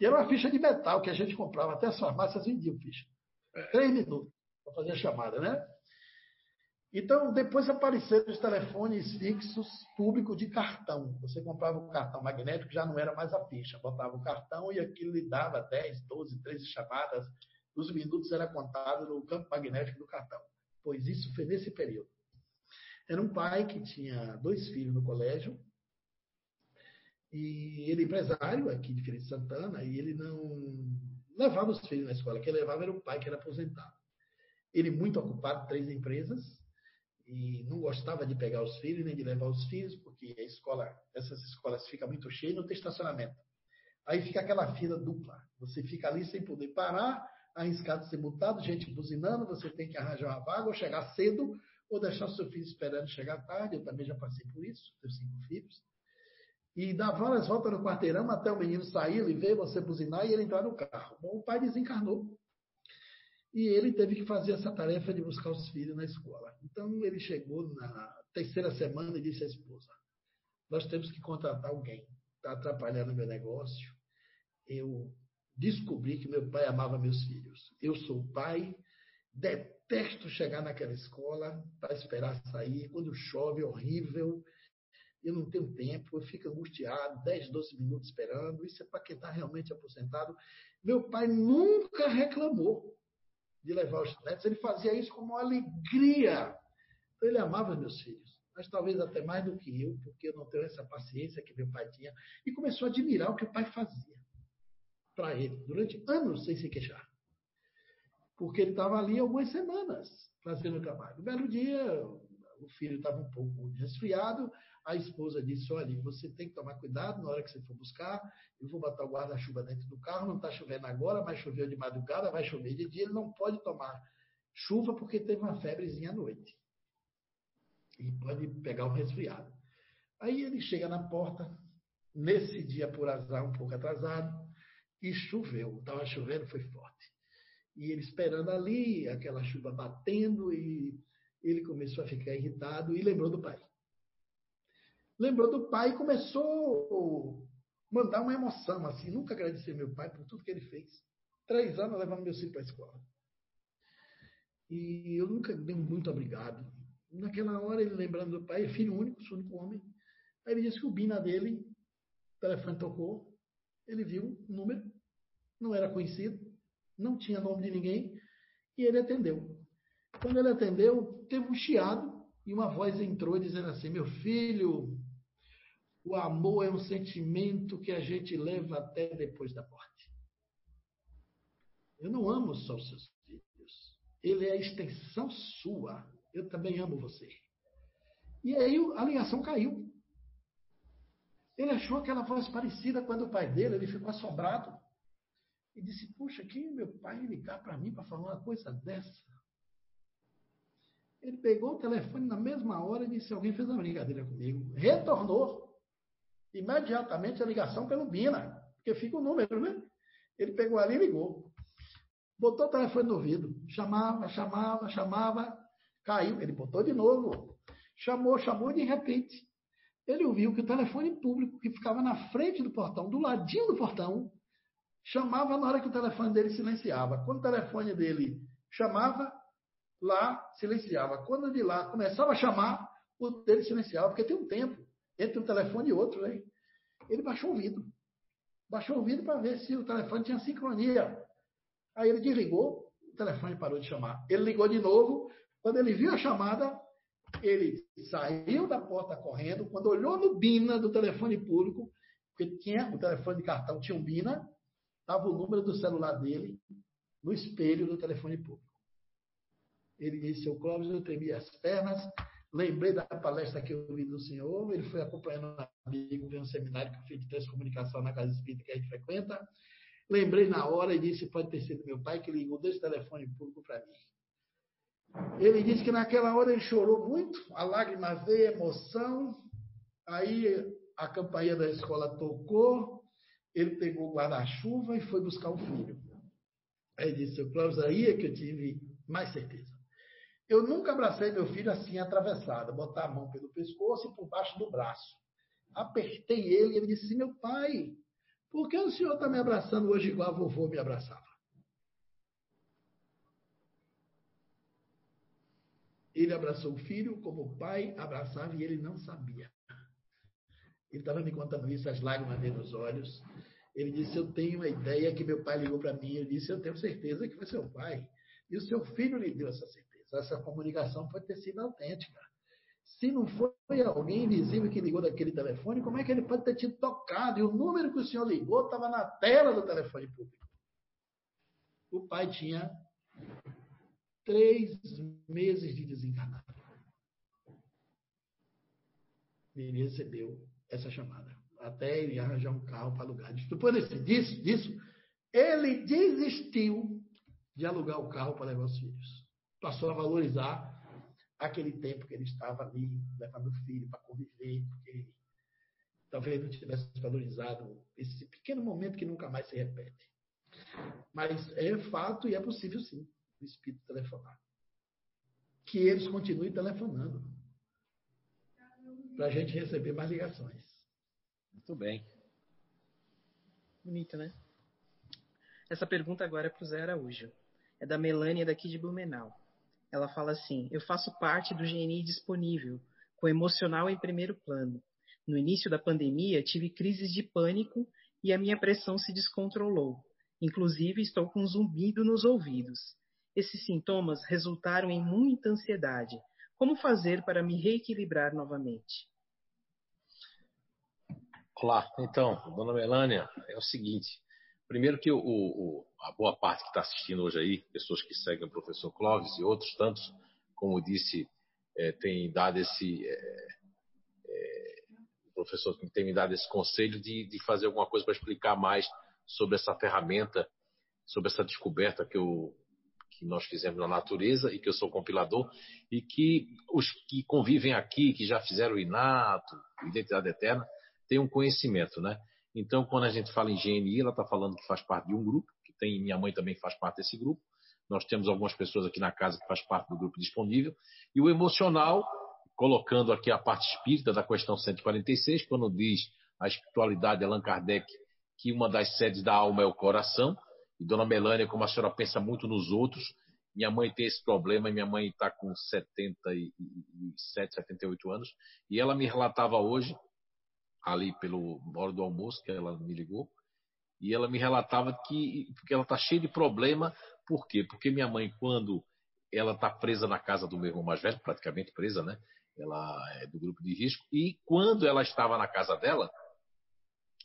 E era uma ficha de metal que a gente comprava, até as farmácias vendiam ficha. É. Três minutos para fazer a chamada, né? Então, depois apareceram os telefones fixos públicos de cartão. Você comprava um cartão magnético, já não era mais a ficha. Botava o cartão e aquilo lhe dava 10, 12, 13 chamadas. Os minutos eram contados no campo magnético do cartão. Pois isso foi nesse período. Era um pai que tinha dois filhos no colégio. E ele empresário aqui de Feira de Santana. E ele não levava os filhos na escola. Quem levava era o pai que era aposentado. Ele muito ocupado, três empresas e não gostava de pegar os filhos nem de levar os filhos, porque a escola, essas escolas ficam muito cheias não tem estacionamento. Aí fica aquela fila dupla. Você fica ali sem poder parar, arriscado ser multado, gente buzinando, você tem que arranjar uma vaga, ou chegar cedo, ou deixar seu filho esperando chegar tarde. Eu também já passei por isso, tenho cinco filhos. E dar várias voltas no quarteirão até o menino sair, ele ver você buzinar e ele entrar no carro. Bom, o pai desencarnou. E ele teve que fazer essa tarefa de buscar os filhos na escola. Então ele chegou na terceira semana e disse à esposa: Nós temos que contratar alguém. Está atrapalhando meu negócio. Eu descobri que meu pai amava meus filhos. Eu sou pai, detesto chegar naquela escola para esperar sair. Quando chove, é horrível. Eu não tenho tempo, eu fico angustiado, 10, 12 minutos esperando. Isso é para quem está realmente aposentado. Meu pai nunca reclamou de levar os netos, ele fazia isso com uma alegria. Então, ele amava meus filhos, mas talvez até mais do que eu, porque eu não tenho essa paciência que meu pai tinha. E começou a admirar o que o pai fazia para ele, durante anos sem se queixar. Porque ele estava ali algumas semanas fazendo o trabalho. Um belo dia, o filho estava um pouco resfriado, a esposa disse: Olha, você tem que tomar cuidado na hora que você for buscar. Eu vou botar o guarda-chuva dentro do carro. Não está chovendo agora, mas choveu de madrugada, vai chover de dia. Ele não pode tomar chuva porque teve uma febrezinha à noite. E pode pegar um resfriado. Aí ele chega na porta, nesse dia, por azar, um pouco atrasado, e choveu. Estava chovendo, foi forte. E ele esperando ali, aquela chuva batendo e ele começou a ficar irritado e lembrou do pai. Lembrou do pai e começou a mandar uma emoção, assim, nunca agradecer meu pai por tudo que ele fez. Três anos levando meu filho para a escola. E eu nunca dei muito obrigado. Naquela hora, ele lembrando do pai, filho único, seu único homem. Aí ele disse que o Bina dele, o telefone tocou, ele viu o número, não era conhecido, não tinha nome de ninguém, e ele atendeu. Quando ele atendeu, teve um chiado e uma voz entrou dizendo assim: Meu filho, o amor é um sentimento que a gente leva até depois da morte. Eu não amo só os seus filhos. Ele é a extensão sua. Eu também amo você. E aí a ligação caiu. Ele achou aquela voz parecida com a do pai dele, ele ficou assombrado. E disse: Puxa, quem é meu pai ligar para mim para falar uma coisa dessa? Ele pegou o telefone na mesma hora e disse: Alguém fez uma brincadeira comigo. Retornou imediatamente a ligação pelo Bina, porque fica o número, né? Ele pegou ali e ligou. Botou o telefone no ouvido. Chamava, chamava, chamava. Caiu. Ele botou de novo. Chamou, chamou e de repente ele ouviu que o telefone público que ficava na frente do portão, do ladinho do portão, chamava na hora que o telefone dele silenciava. Quando o telefone dele chamava, lá silenciava. Quando de lá começava a chamar, o dele silenciava, porque tem um tempo entre um telefone e outro. Né? Ele baixou o vidro. Baixou o vidro para ver se o telefone tinha sincronia. Aí ele desligou, o telefone parou de chamar. Ele ligou de novo. Quando ele viu a chamada, ele saiu da porta correndo. Quando olhou no BINA do telefone público, porque tinha o telefone de cartão, tinha um BINA, estava o número do celular dele no espelho do telefone público. Ele disse, o Clóvis, eu tremi as pernas, lembrei da palestra que eu vi do senhor, ele foi acompanhando um amigo, ver um seminário que eu fiz de transcomunicação na Casa Espírita que a gente frequenta, Lembrei na hora e disse: pode ter sido meu pai que ligou desse telefone público para mim. Ele disse que naquela hora ele chorou muito, a lágrima veio, a emoção. Aí a campainha da escola tocou, ele pegou o guarda-chuva e foi buscar o filho. Aí disse: Cláudio, aí é que eu tive mais certeza. Eu nunca abracei meu filho assim atravessado, botar a mão pelo pescoço e por baixo do braço. Apertei ele e ele disse: Meu pai, por que o senhor está me abraçando hoje igual a vovô me abraçava? Ele abraçou o filho como o pai abraçava e ele não sabia. Ele estava me contando isso, as lágrimas dele nos olhos. Ele disse: Eu tenho uma ideia que meu pai ligou para mim. Ele disse: Eu tenho certeza que foi seu pai. E o seu filho lhe deu essa certeza. Essa comunicação pode ter sido autêntica. Se não foi alguém invisível que ligou daquele telefone, como é que ele pode ter tido tocado? E o número que o senhor ligou estava na tela do telefone público. O pai tinha três meses de desencarnado. Ele recebeu essa chamada. Até ele arranjar um carro para alugar. Depois disso, disso, ele desistiu de alugar o carro para levar os filhos. Passou a valorizar aquele tempo que ele estava ali, levando o filho para conviver, porque talvez não tivesse valorizado esse pequeno momento que nunca mais se repete. Mas é fato e é possível sim o espírito telefonar. Que eles continuem telefonando. Para a gente receber mais ligações. Muito bem. Bonito, né? Essa pergunta agora é para o Zé Araújo. É da Melânia daqui de Blumenau. Ela fala assim: Eu faço parte do GNI disponível, com emocional em primeiro plano. No início da pandemia, tive crises de pânico e a minha pressão se descontrolou. Inclusive, estou com um zumbido nos ouvidos. Esses sintomas resultaram em muita ansiedade. Como fazer para me reequilibrar novamente? Olá, então, dona Melânia, é o seguinte: Primeiro que o, o, a boa parte que está assistindo hoje aí, pessoas que seguem o professor Clóvis e outros tantos, como disse, é, tem dado esse é, é, o professor tem me dado esse conselho de, de fazer alguma coisa para explicar mais sobre essa ferramenta, sobre essa descoberta que, eu, que nós fizemos na natureza e que eu sou compilador e que os que convivem aqui, que já fizeram o inato, identidade eterna, têm um conhecimento, né? Então, quando a gente fala em GNI, ela está falando que faz parte de um grupo, que tem minha mãe também faz parte desse grupo. Nós temos algumas pessoas aqui na casa que faz parte do grupo disponível. E o emocional, colocando aqui a parte espírita da questão 146, quando diz a espiritualidade de Allan Kardec que uma das sedes da alma é o coração. E Dona Melânia, como a senhora pensa muito nos outros, minha mãe tem esse problema, minha mãe está com 77, 78 anos, e ela me relatava hoje ali pelo hora do almoço que ela me ligou e ela me relatava que porque ela está cheia de problema. Por quê? Porque minha mãe quando ela está presa na casa do meu irmão mais velho praticamente presa né? Ela é do grupo de risco. E quando ela estava na casa dela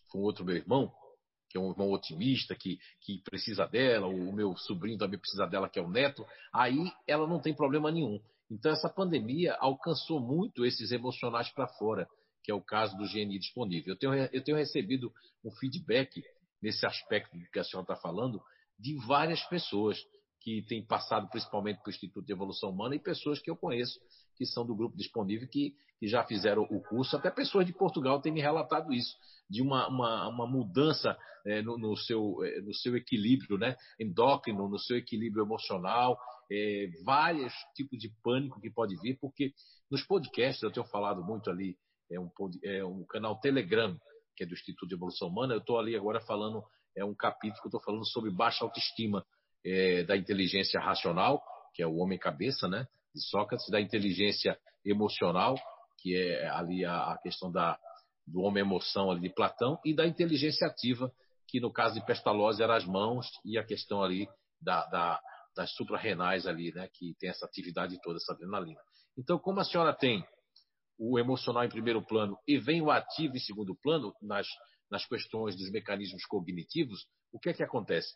com outro meu irmão que é um irmão otimista que, que precisa dela o meu sobrinho também precisa dela que é o neto aí ela não tem problema nenhum. Então essa pandemia alcançou muito esses emocionais para fora que é o caso do GNI disponível. Eu tenho, eu tenho recebido um feedback nesse aspecto que a senhora está falando de várias pessoas que têm passado principalmente para o Instituto de Evolução Humana e pessoas que eu conheço que são do grupo disponível que, que já fizeram o curso. Até pessoas de Portugal têm me relatado isso, de uma, uma, uma mudança é, no, no, seu, é, no seu equilíbrio né, endócrino, no seu equilíbrio emocional, é, vários tipos de pânico que pode vir, porque nos podcasts eu tenho falado muito ali é um, é um canal Telegram, que é do Instituto de Evolução Humana. Eu estou ali agora falando, é um capítulo que eu estou falando sobre baixa autoestima é, da inteligência racional, que é o homem cabeça, né, de Sócrates, da inteligência emocional, que é ali a, a questão da, do homem emoção ali de Platão, e da inteligência ativa, que no caso de Pestalozzi eram as mãos e a questão ali da, da, das suprarrenais ali, né, que tem essa atividade toda, essa adrenalina. Então, como a senhora tem o emocional em primeiro plano e vem o ativo em segundo plano nas, nas questões dos mecanismos cognitivos, o que é que acontece?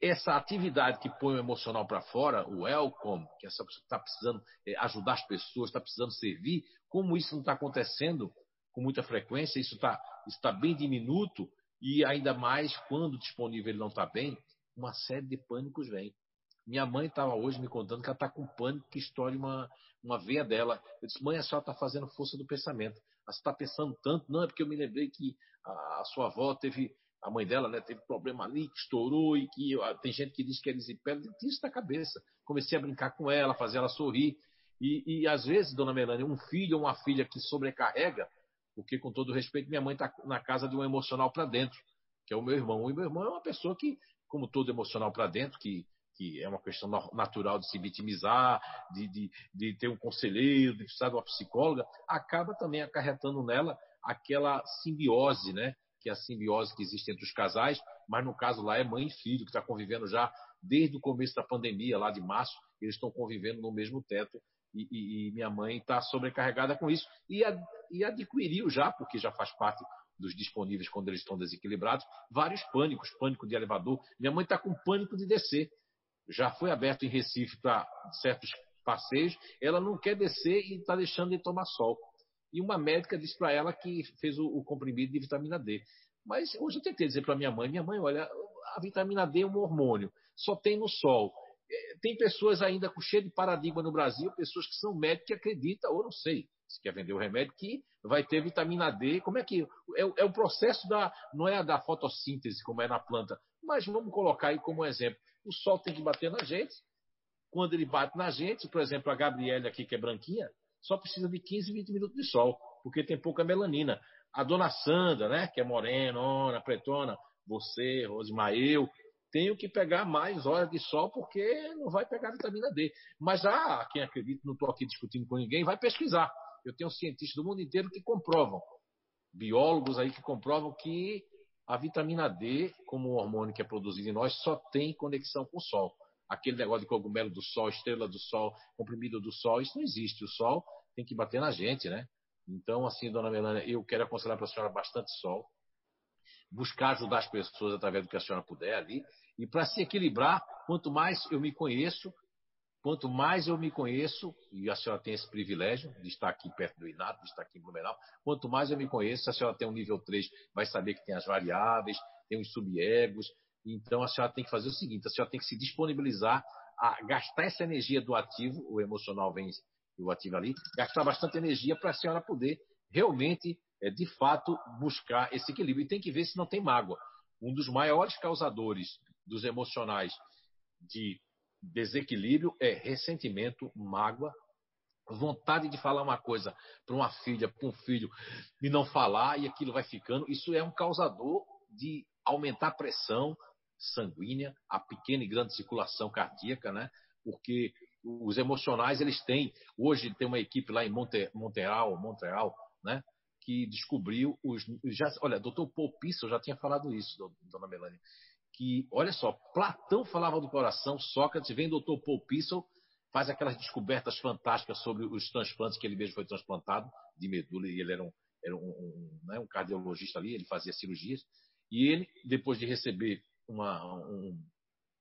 Essa atividade que põe o emocional para fora, o welcome, que essa pessoa está precisando é, ajudar as pessoas, está precisando servir, como isso não está acontecendo com muita frequência, isso está tá bem diminuto, E ainda mais quando disponível ele não está bem, uma série de pânicos vem. Minha mãe estava hoje me contando que ela está com pânico que estoure uma, uma veia dela. Eu disse, mãe, a senhora está fazendo força do pensamento. Você está pensando tanto? Não, é porque eu me lembrei que a, a sua avó teve, a mãe dela, né, teve problema ali, que estourou e que ó, tem gente que diz que é desespero. Eu isso na cabeça. Comecei a brincar com ela, fazer ela sorrir. E, e às vezes, dona Melania, um filho ou uma filha que sobrecarrega, porque com todo respeito, minha mãe está na casa de um emocional para dentro, que é o meu irmão. E meu irmão é uma pessoa que, como todo emocional para dentro, que que é uma questão natural de se vitimizar, de, de, de ter um conselheiro, de precisar de uma psicóloga, acaba também acarretando nela aquela simbiose, né? que é a simbiose que existe entre os casais, mas no caso lá é mãe e filho, que está convivendo já desde o começo da pandemia, lá de março, eles estão convivendo no mesmo teto, e, e, e minha mãe está sobrecarregada com isso, e, e adquiriu já, porque já faz parte dos disponíveis quando eles estão desequilibrados, vários pânicos, pânico de elevador. Minha mãe está com pânico de descer já foi aberto em Recife para certos passeios, ela não quer descer e está deixando de tomar sol. E uma médica disse para ela que fez o, o, comprimido de vitamina D. Mas hoje eu tentei dizer para minha mãe, minha mãe, olha, a vitamina D é um hormônio, só tem no sol. É, tem pessoas ainda com cheio de paradigma no Brasil, pessoas que são médicos que acreditam, ou não sei, se quer vender o remédio, que vai ter vitamina D. Como é que. É, é o processo da. Não é a da fotossíntese, como é na planta, mas vamos colocar aí como exemplo. O sol tem que bater na gente. Quando ele bate na gente, por exemplo, a Gabriela aqui, que é branquinha, só precisa de 15, 20 minutos de sol, porque tem pouca melanina. A dona Sandra, né, que é morenona, pretona, você, Rosimar, eu, tenho que pegar mais horas de sol porque não vai pegar vitamina D. Mas há quem acredita, não estou aqui discutindo com ninguém, vai pesquisar. Eu tenho cientistas do mundo inteiro que comprovam, biólogos aí que comprovam que a vitamina D, como um hormônio que é produzido em nós, só tem conexão com o Sol. Aquele negócio de cogumelo do Sol, estrela do Sol, comprimido do Sol, isso não existe. O Sol tem que bater na gente, né? Então, assim, dona Melania, eu quero aconselhar para a senhora bastante Sol. Buscar ajudar as pessoas através do que a senhora puder ali. E para se equilibrar, quanto mais eu me conheço, Quanto mais eu me conheço, e a senhora tem esse privilégio de estar aqui perto do INAT, de estar aqui em Blumenau, quanto mais eu me conheço, a senhora tem um nível 3, vai saber que tem as variáveis, tem os subegos. Então a senhora tem que fazer o seguinte: a senhora tem que se disponibilizar a gastar essa energia do ativo, o emocional vem o ativo ali, gastar bastante energia para a senhora poder realmente, é, de fato, buscar esse equilíbrio. E tem que ver se não tem mágoa. Um dos maiores causadores dos emocionais de desequilíbrio é ressentimento, mágoa, vontade de falar uma coisa para uma filha, para um filho, e não falar, e aquilo vai ficando. Isso é um causador de aumentar a pressão sanguínea, a pequena e grande circulação cardíaca, né? Porque os emocionais, eles têm. Hoje tem uma equipe lá em Monte, Montreal, Montreal, né? Que descobriu os. Já, olha, doutor Paul Pissel já tinha falado isso, dona Melanie que, olha só, Platão falava do coração, Sócrates, vem doutor Paul Pissel, faz aquelas descobertas fantásticas sobre os transplantes que ele mesmo foi transplantado de medula, e ele era um, era um, um, né, um cardiologista ali, ele fazia cirurgias, e ele, depois de receber uma, um,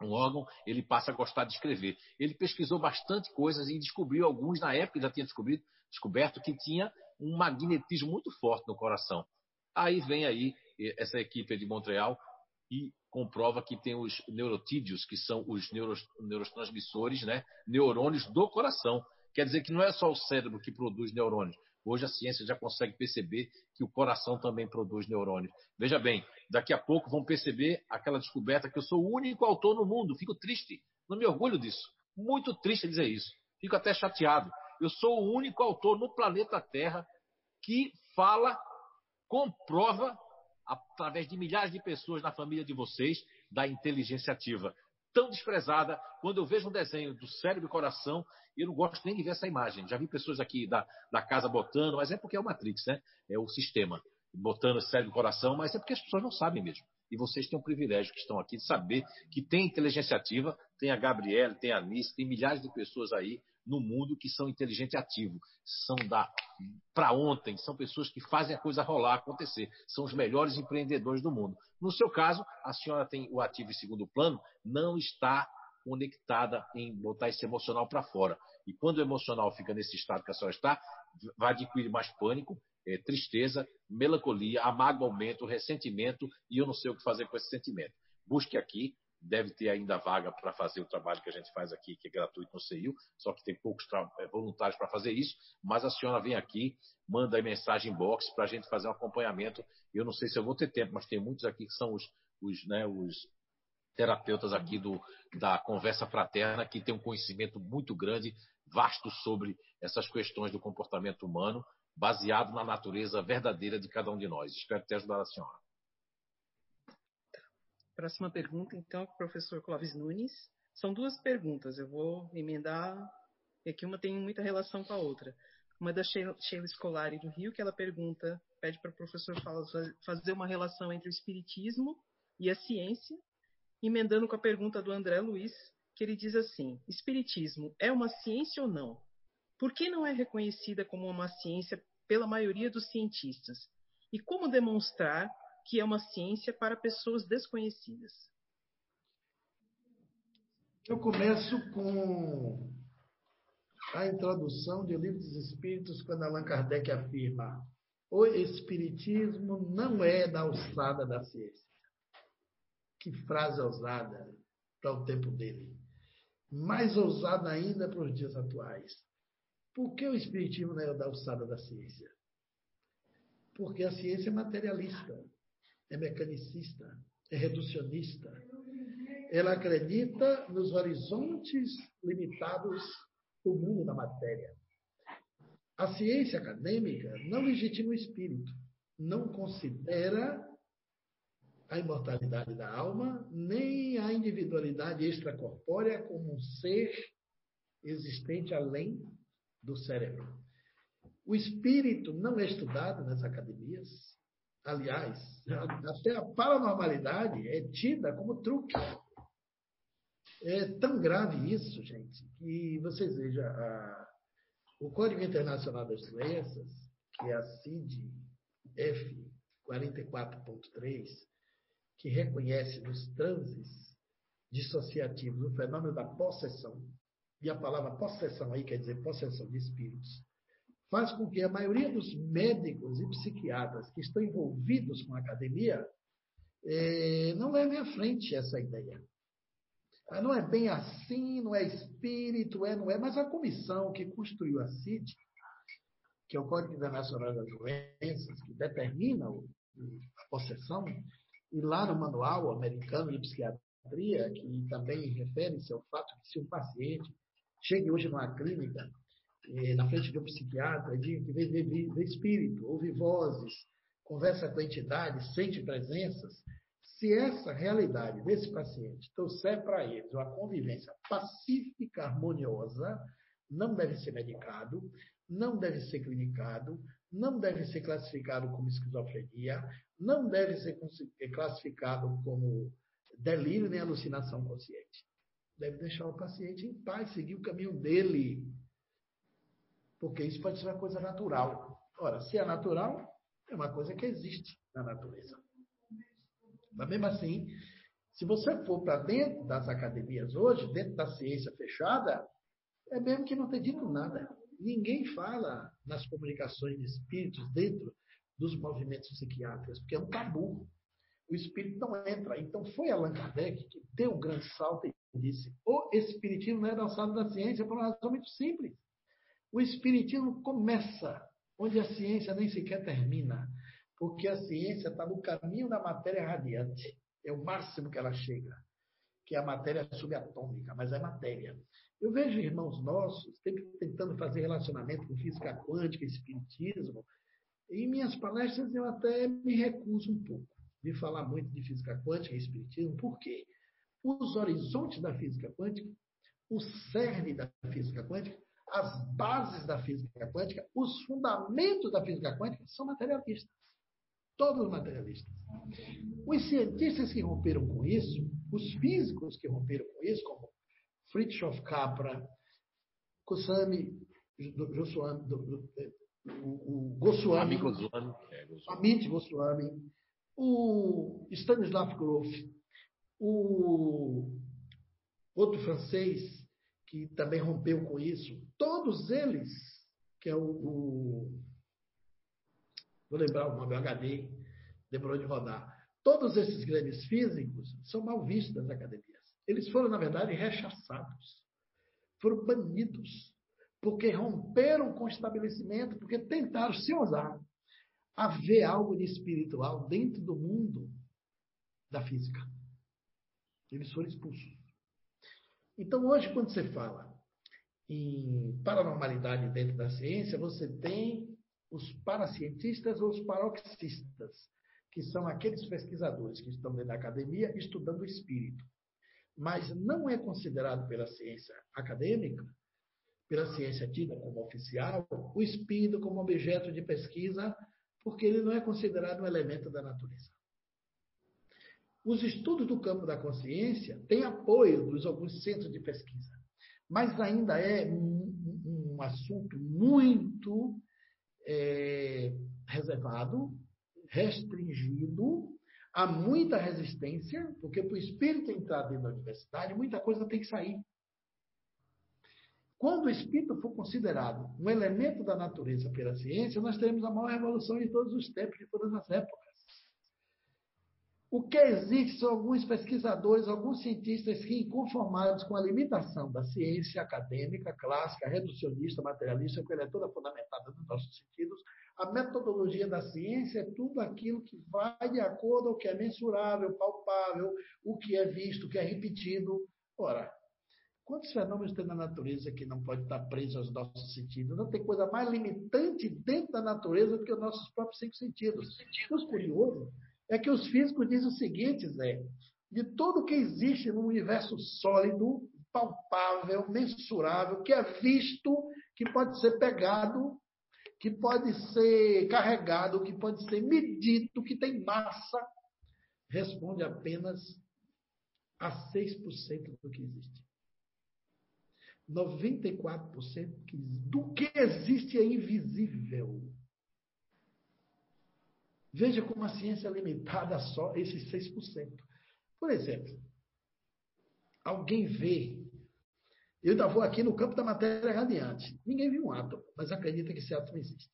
um órgão, ele passa a gostar de escrever. Ele pesquisou bastante coisas e descobriu alguns, na época já tinha descobrido, descoberto que tinha um magnetismo muito forte no coração. Aí vem aí essa equipe de Montreal e comprova que tem os neurotídeos, que são os neuros, neurotransmissores, né, neurônios do coração. Quer dizer que não é só o cérebro que produz neurônios. Hoje a ciência já consegue perceber que o coração também produz neurônios. Veja bem, daqui a pouco vão perceber aquela descoberta que eu sou o único autor no mundo. Fico triste, não me orgulho disso. Muito triste dizer isso. Fico até chateado. Eu sou o único autor no planeta Terra que fala, comprova através de milhares de pessoas na família de vocês, da inteligência ativa. Tão desprezada, quando eu vejo um desenho do cérebro e coração, eu não gosto nem de ver essa imagem. Já vi pessoas aqui da, da casa botando, mas é porque é o Matrix, né? É o sistema botando cérebro e coração, mas é porque as pessoas não sabem mesmo. E vocês têm um privilégio que estão aqui de saber que tem inteligência ativa, tem a Gabriela, tem a Alice, tem milhares de pessoas aí no mundo que são inteligente ativo, são da para ontem, são pessoas que fazem a coisa rolar, acontecer, são os melhores empreendedores do mundo. No seu caso, a senhora tem o ativo em segundo plano, não está conectada em botar esse emocional para fora. E quando o emocional fica nesse estado que a senhora está, vai adquirir mais pânico, é, tristeza, melancolia, amargamento, ressentimento e eu não sei o que fazer com esse sentimento. Busque aqui, deve ter ainda vaga para fazer o trabalho que a gente faz aqui, que é gratuito no CEIU, só que tem poucos é, voluntários para fazer isso, mas a senhora vem aqui, manda mensagem box para a gente fazer um acompanhamento. Eu não sei se eu vou ter tempo, mas tem muitos aqui que são os, os, né, os terapeutas aqui do, da Conversa Fraterna, que tem um conhecimento muito grande, vasto sobre essas questões do comportamento humano, baseado na natureza verdadeira de cada um de nós. Espero ter ajudado a senhora. Próxima pergunta, então, professor Clóvis Nunes. São duas perguntas, eu vou emendar, e aqui uma tem muita relação com a outra. Uma é da Sheila, Sheila Scolari do Rio, que ela pergunta, pede para o professor fazer uma relação entre o espiritismo e a ciência, emendando com a pergunta do André Luiz, que ele diz assim: Espiritismo é uma ciência ou não? Por que não é reconhecida como uma ciência pela maioria dos cientistas? E como demonstrar que é uma ciência para pessoas desconhecidas? Eu começo com a introdução de O Livro dos Espíritos, quando Allan Kardec afirma: o Espiritismo não é da alçada da ciência. Que frase ousada para o tempo dele. Mais ousada ainda para os dias atuais. Por que o Espiritismo não é da alçada da ciência? Porque a ciência é materialista é mecanicista, é reducionista. Ela acredita nos horizontes limitados do mundo da matéria. A ciência acadêmica não legitima o espírito, não considera a imortalidade da alma, nem a individualidade extracorpórea como um ser existente além do cérebro. O espírito não é estudado nas academias, aliás, até a paranormalidade é tida como truque. É tão grave isso, gente, que vocês vejam, a, o Código Internacional das Doenças, que é a CID F 44.3, que reconhece nos transes dissociativos o fenômeno da possessão, e a palavra possessão aí quer dizer possessão de espíritos, faz com que a maioria dos médicos e psiquiatras que estão envolvidos com a academia eh, não levem à frente essa ideia. Ah, não é bem assim, não é espírito, é, não é, mas a comissão que construiu a CID, que é o Código Internacional das Doenças, que determina a possessão, e lá no Manual Americano de Psiquiatria, que também refere-se ao fato de se um paciente chegue hoje numa clínica eh, na frente de um psiquiatra, diga que vê, vê, espírito, ouve vozes, conversa com a entidade, sente presenças, se essa realidade desse paciente trouxer para eles uma convivência pacífica, harmoniosa, não deve ser medicado, não deve ser clinicado, não deve ser classificado como esquizofrenia, não deve ser classificado como delírio nem alucinação consciente. Deve deixar o paciente em paz, seguir o caminho dele porque isso pode ser uma coisa natural. Ora, se é natural, é uma coisa que existe na natureza. Mas mesmo assim, se você for para dentro das academias hoje, dentro da ciência fechada, é mesmo que não tem dito nada. Ninguém fala nas comunicações de espíritos dentro dos movimentos psiquiátricos, porque é um tabu. O espírito não entra. Então foi Allan Kardec que deu um grande salto e disse: o espiritismo não é da alçada da ciência por uma razão muito simples. O Espiritismo começa onde a ciência nem sequer termina, porque a ciência está no caminho da matéria radiante. É o máximo que ela chega, que é a matéria subatômica, mas é matéria. Eu vejo irmãos nossos sempre tentando fazer relacionamento com física quântica, espiritismo. Em minhas palestras eu até me recuso um pouco de falar muito de física quântica e espiritismo, por quê? Os horizontes da física quântica, o cerne da física quântica, as bases da física quântica, os fundamentos da física quântica são materialistas. Todos materialistas. Os cientistas que romperam com isso, os físicos que romperam com isso, como Fritjof Capra, Kusami, Goswami, o, Goswami, Amit Goswami, o Stanislav Grof, o outro francês, que também rompeu com isso, todos eles, que é o, o vou lembrar o nome, HD, demorou de rodar. Todos esses grandes físicos são mal vistos das academias. Eles foram, na verdade, rechaçados, foram banidos, porque romperam com o estabelecimento, porque tentaram se ousar a ver algo de espiritual dentro do mundo da física. Eles foram expulsos. Então, hoje, quando você fala em paranormalidade dentro da ciência, você tem os paracientistas ou os paroxistas, que são aqueles pesquisadores que estão dentro da academia estudando o espírito. Mas não é considerado pela ciência acadêmica, pela ciência tida como oficial, o espírito como objeto de pesquisa, porque ele não é considerado um elemento da natureza. Os estudos do campo da consciência têm apoio dos alguns centros de pesquisa, mas ainda é um, um assunto muito é, reservado, restringido, há muita resistência, porque para o espírito entrar dentro da universidade, muita coisa tem que sair. Quando o espírito for considerado um elemento da natureza pela ciência, nós teremos a maior revolução de todos os tempos, de todas as épocas. O que existe são alguns pesquisadores, alguns cientistas que, inconformados com a limitação da ciência acadêmica, clássica, reducionista, materialista, que ela é toda fundamentada nos nossos sentidos, a metodologia da ciência é tudo aquilo que vai de acordo com o que é mensurável, palpável, o que é visto, o que é repetido. Ora, quantos fenômenos tem na natureza que não pode estar preso aos nossos sentidos? Não tem coisa mais limitante dentro da natureza do que os nossos próprios cinco sentidos. O curioso é que os físicos dizem o seguinte, Zé, de tudo que existe no universo sólido, palpável, mensurável, que é visto, que pode ser pegado, que pode ser carregado, que pode ser medido, que tem massa, responde apenas a 6% do que existe. 94% do que existe é invisível. Veja como a ciência é limitada a só esses 6%. Por exemplo, alguém vê. Eu ainda vou aqui no campo da matéria radiante. Ninguém vê um átomo, mas acredita que esse átomo existe.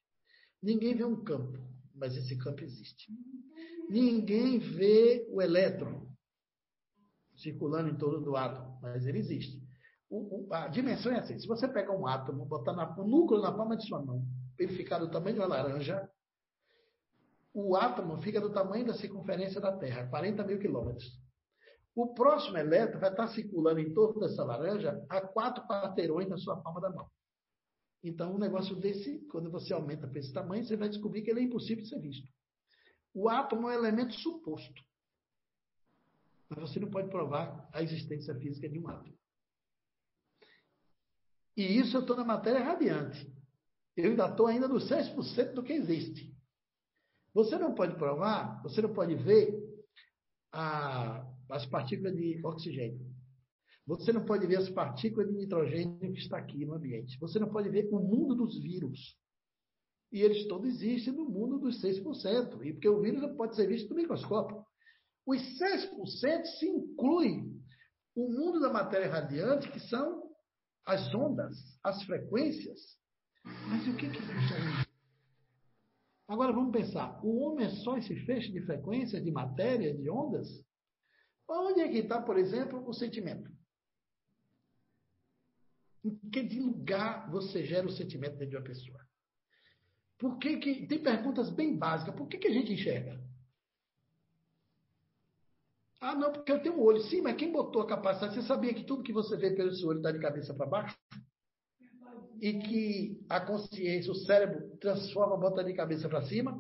Ninguém vê um campo, mas esse campo existe. Ninguém vê o elétron circulando em torno do átomo, mas ele existe. O, o, a dimensão é assim: se você pegar um átomo, botar na, um núcleo na palma de sua mão, ele ficar do tamanho de uma laranja, o átomo fica do tamanho da circunferência da Terra, 40 mil quilômetros. O próximo elétron vai estar circulando em torno dessa laranja a quatro quarteirões na sua palma da mão. Então, um negócio desse, quando você aumenta para esse tamanho, você vai descobrir que ele é impossível de ser visto. O átomo é um elemento suposto. Mas você não pode provar a existência física de um átomo. E isso eu estou na matéria radiante. Eu ainda estou ainda nos 6% do que existe. Você não pode provar, você não pode ver a, as partículas de oxigênio. Você não pode ver as partículas de nitrogênio que está aqui no ambiente. Você não pode ver o mundo dos vírus. E eles todos existem no mundo dos 6%. E porque o vírus não pode ser visto no microscópio. Os 6% se inclui o mundo da matéria radiante, que são as ondas, as frequências. Mas o que, que aí? Agora vamos pensar: o homem é só esse feixe de frequências, de matéria, de ondas? Onde é que está, por exemplo, o sentimento? Em que lugar você gera o sentimento dentro de uma pessoa? Por que, que tem perguntas bem básicas? Por que, que a gente enxerga? Ah, não, porque eu tenho um olho. Sim, mas quem botou a capacidade? Você sabia que tudo que você vê pelo seu olho está de cabeça para baixo? E que a consciência, o cérebro, transforma, bota de cabeça para cima,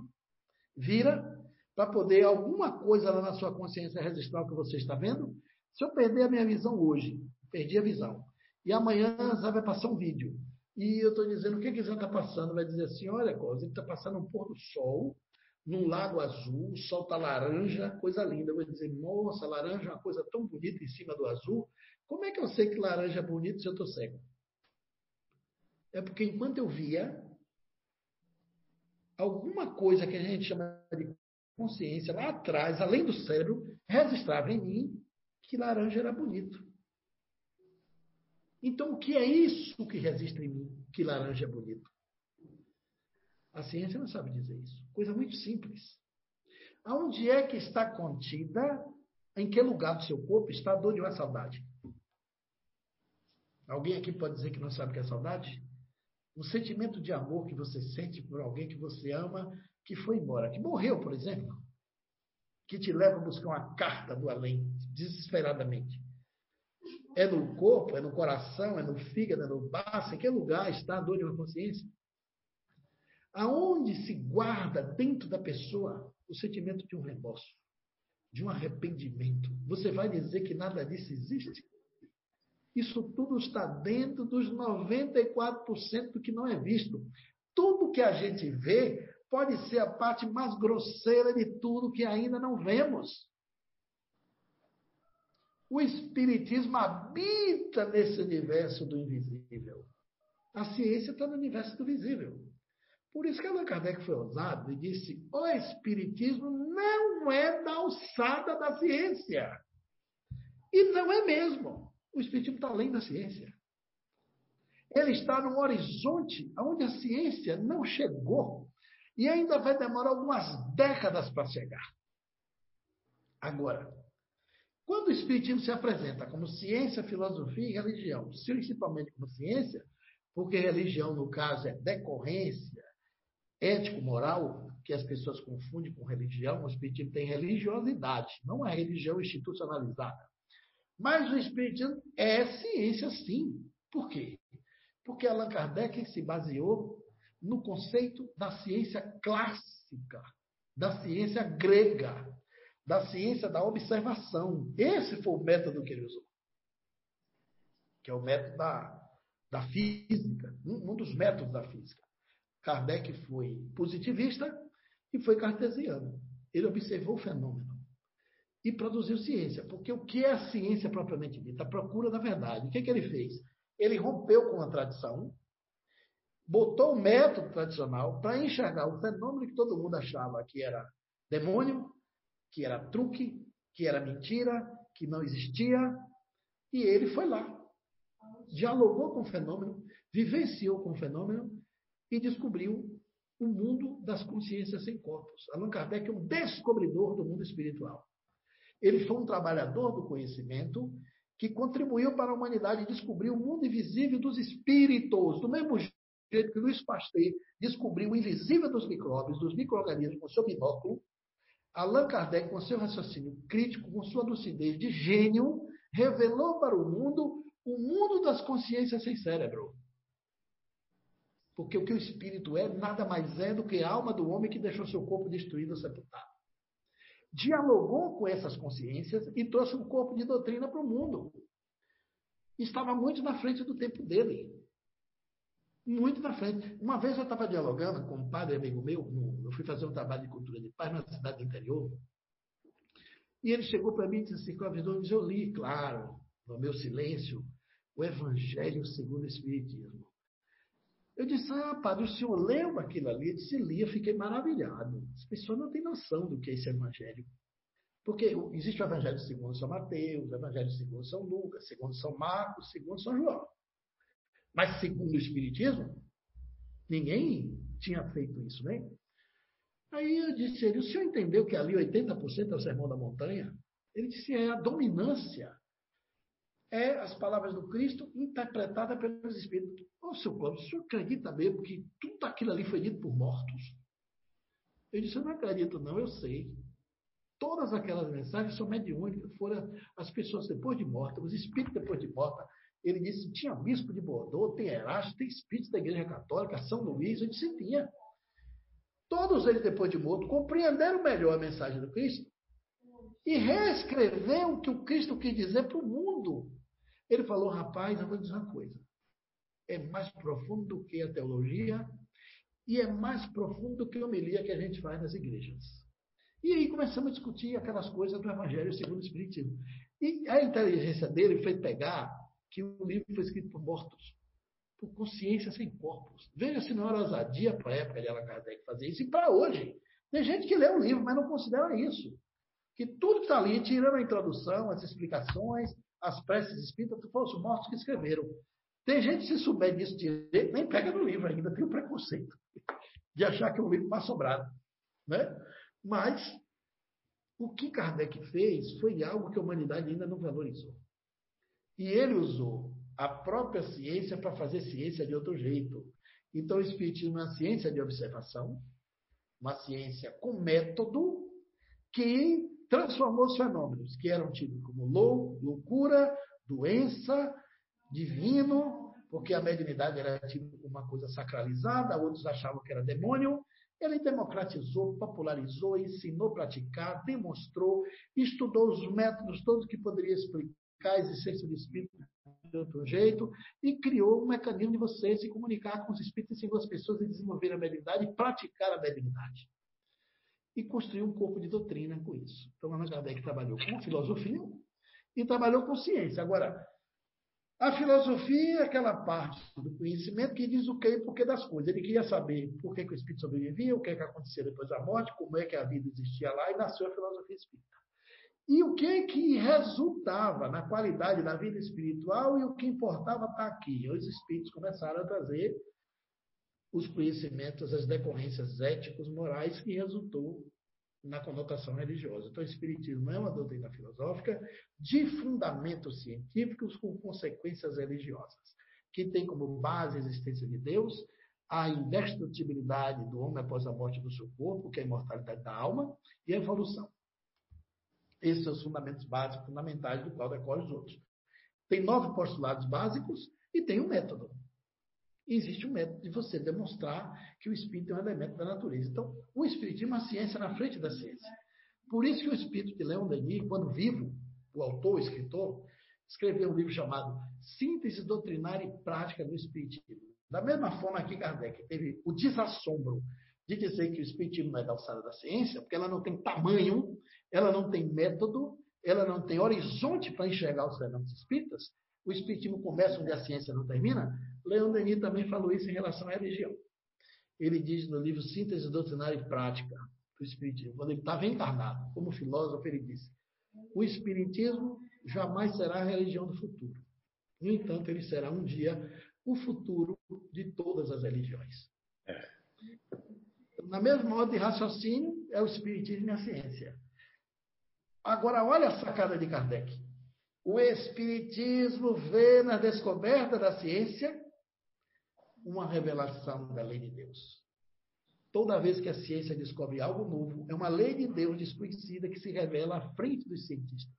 vira, para poder alguma coisa lá na sua consciência registrar o que você está vendo. Se eu perder a minha visão hoje, perdi a visão, e amanhã vai passar um vídeo, e eu estou dizendo o que, que Zé está passando, vai dizer assim, olha, ele está passando um pôr do sol, num lago azul, o sol está laranja, coisa linda. Eu vou dizer, nossa, laranja é uma coisa tão bonita em cima do azul. Como é que eu sei que laranja é bonito se eu estou cego? É porque enquanto eu via alguma coisa que a gente chama de consciência lá atrás, além do cérebro, registrava em mim que laranja era bonito. Então, o que é isso que registra em mim que laranja é bonito? A ciência não sabe dizer isso. Coisa muito simples. Aonde é que está contida, em que lugar do seu corpo está a dor de uma saudade? Alguém aqui pode dizer que não sabe o que é saudade? Um sentimento de amor que você sente por alguém que você ama, que foi embora, que morreu, por exemplo, que te leva a buscar uma carta do além, desesperadamente. É no corpo, é no coração, é no fígado, é no baço, em que lugar está a dor de consciência? Aonde se guarda dentro da pessoa o sentimento de um remorso, de um arrependimento? Você vai dizer que nada disso existe? Isso tudo está dentro dos 94% do que não é visto. Tudo que a gente vê pode ser a parte mais grosseira de tudo que ainda não vemos. O Espiritismo habita nesse universo do invisível. A ciência está no universo do visível. Por isso que Allan Kardec foi ousado e disse: o Espiritismo não é da alçada da ciência. E não é mesmo. O Espiritismo está além da ciência. Ele está num horizonte onde a ciência não chegou e ainda vai demorar algumas décadas para chegar. Agora, quando o Espiritismo se apresenta como ciência, filosofia e religião, principalmente como ciência, porque religião, no caso, é decorrência ético-moral, que as pessoas confundem com religião, o Espiritismo tem religiosidade, não é religião institucionalizada. Mas o Espiritismo é ciência, sim. Por quê? Porque Allan Kardec se baseou no conceito da ciência clássica, da ciência grega, da ciência da observação. Esse foi o método que ele usou. Que é o método da, da física, um, um dos métodos da física. Kardec foi positivista e foi cartesiano. Ele observou o fenômeno e produziu ciência. Porque o que é a ciência propriamente dita? A procura da verdade. O que, é que ele fez? Ele rompeu com a tradição, botou o método tradicional para enxergar o fenômeno que todo mundo achava que era demônio, que era truque, que era mentira, que não existia. E ele foi lá, dialogou com o fenômeno, vivenciou com o fenômeno e descobriu o mundo das consciências sem corpos. Allan Kardec é um descobridor do mundo espiritual. Ele foi um trabalhador do conhecimento que contribuiu para a humanidade descobrir o mundo invisível dos espíritos, do mesmo jeito que Luiz Pasteur descobriu o invisível dos micróbios, dos micro-organismos com seu binóculo, Allan Kardec, com seu raciocínio crítico, com sua lucidez de gênio, revelou para o mundo o mundo das consciências sem cérebro. Porque o que o espírito é, nada mais é do que a alma do homem que deixou seu corpo destruído, sepultado dialogou com essas consciências e trouxe um corpo de doutrina para o mundo. Estava muito na frente do tempo dele. Muito na frente. Uma vez eu estava dialogando com um padre amigo meu, eu fui fazer um trabalho de cultura de paz na cidade do interior, e ele chegou para mim e disse assim, Cláudio, eu li, claro, no meu silêncio, o Evangelho segundo o Espiritismo. Eu disse, ah, padre, o senhor leu aquilo ali? Eu disse, li, eu fiquei maravilhado. As pessoas não têm noção do que é esse evangelho. Porque existe o evangelho segundo São Mateus, o evangelho segundo São Lucas, segundo São Marcos, segundo São João. Mas segundo o Espiritismo, ninguém tinha feito isso, né? Aí eu disse a ele, o senhor entendeu que ali 80% é o sermão da montanha? Ele disse, é a dominância é as palavras do Cristo interpretadas pelos Espíritos. Ô, seu Cláudio, o senhor acredita mesmo que tudo aquilo ali foi dito por mortos? Eu disse, eu não acredito, não, eu sei. Todas aquelas mensagens são mediúnicas, foram as pessoas depois de mortas, os espíritos depois de morta. Ele disse, tinha bispo de Bordeaux, tem Erasto, tem espíritos da Igreja Católica, São Luís, eu disse, tinha. Todos eles, depois de morto, compreenderam melhor a mensagem do Cristo e reescreveram o que o Cristo quis dizer para o mundo. Ele falou, rapaz, eu vou dizer uma coisa. É mais profundo do que a teologia e é mais profundo do que a homilia que a gente faz nas igrejas. E aí começamos a discutir aquelas coisas do Evangelho segundo o Espiritismo. E a inteligência dele foi pegar que o livro foi escrito por mortos, por consciência sem corpos. Veja se não era ousadia para a época de Allan Kardec fazer isso, e para hoje. Tem gente que lê o livro, mas não considera isso. Que tudo que está ali, tirando a introdução, as explicações, as preces espíritas foram os mortos que escreveram. Tem gente, se souber disso direito, nem pega no livro ainda, tem o preconceito de achar que é um livro mal sobrado. Né? Mas o que Kardec fez foi algo que a humanidade ainda não valorizou. E ele usou a própria ciência para fazer ciência de outro jeito. Então, o Espiritismo é uma ciência de observação, uma ciência com método que transformou os fenômenos que eram tidos como lou, loucura, doença, divino, porque a mediunidade era uma coisa sacralizada, outros achavam que era demônio. Ele democratizou, popularizou, ensinou a praticar, demonstrou, estudou os métodos todos que poderia explicar a existência do espírito de outro jeito e criou um mecanismo de você se comunicar com os espíritos e com as pessoas e desenvolver a mediunidade e praticar a mediunidade. E construiu um corpo de doutrina com isso. Então, Allan Kardec trabalhou com filosofia e trabalhou com ciência. Agora, a filosofia é aquela parte do conhecimento que diz o que e porquê das coisas. Ele queria saber por que, que o espírito sobrevivia, o que, é que acontecia depois da morte, como é que a vida existia lá, e nasceu a filosofia espírita. E o que que resultava na qualidade da vida espiritual e o que importava estar aqui? Os espíritos começaram a trazer os conhecimentos, as decorrências éticos, morais, que resultou na conotação religiosa. Então, o Espiritismo é uma doutrina filosófica de fundamentos científicos com consequências religiosas, que tem como base a existência de Deus, a indestrutibilidade do homem após a morte do seu corpo, que é a imortalidade da alma, e a evolução. Esses são os fundamentos básicos, fundamentais, do qual decorre os outros. Tem nove postulados básicos e tem um método. Existe um método de você demonstrar que o espírito é um elemento da natureza. Então, o espiritismo é uma ciência na frente da ciência. Por isso que o espírito de Leon Denis, quando vivo, o autor, o escritor, escreveu um livro chamado Síntese Doutrinária e Prática do Espiritismo. Da mesma forma que Kardec teve o desassombro de dizer que o Espiritismo não é da alçada da ciência, porque ela não tem tamanho, ela não tem método, ela não tem horizonte para enxergar os fenômenos espíritas. O Espiritismo começa onde a ciência não termina. Leon Denis também falou isso em relação à religião. Ele diz no livro Síntese Doutrinária e Prática do Espiritismo, quando ele estava encarnado, como filósofo, ele disse: o Espiritismo jamais será a religião do futuro. No entanto, ele será um dia o futuro de todas as religiões. É na mesma ordem de raciocínio, é o Espiritismo e a ciência. Agora, olha a sacada de Kardec. O Espiritismo vê na descoberta da ciência uma revelação da lei de Deus. Toda vez que a ciência descobre algo novo, é uma lei de Deus desconhecida que se revela à frente dos cientistas.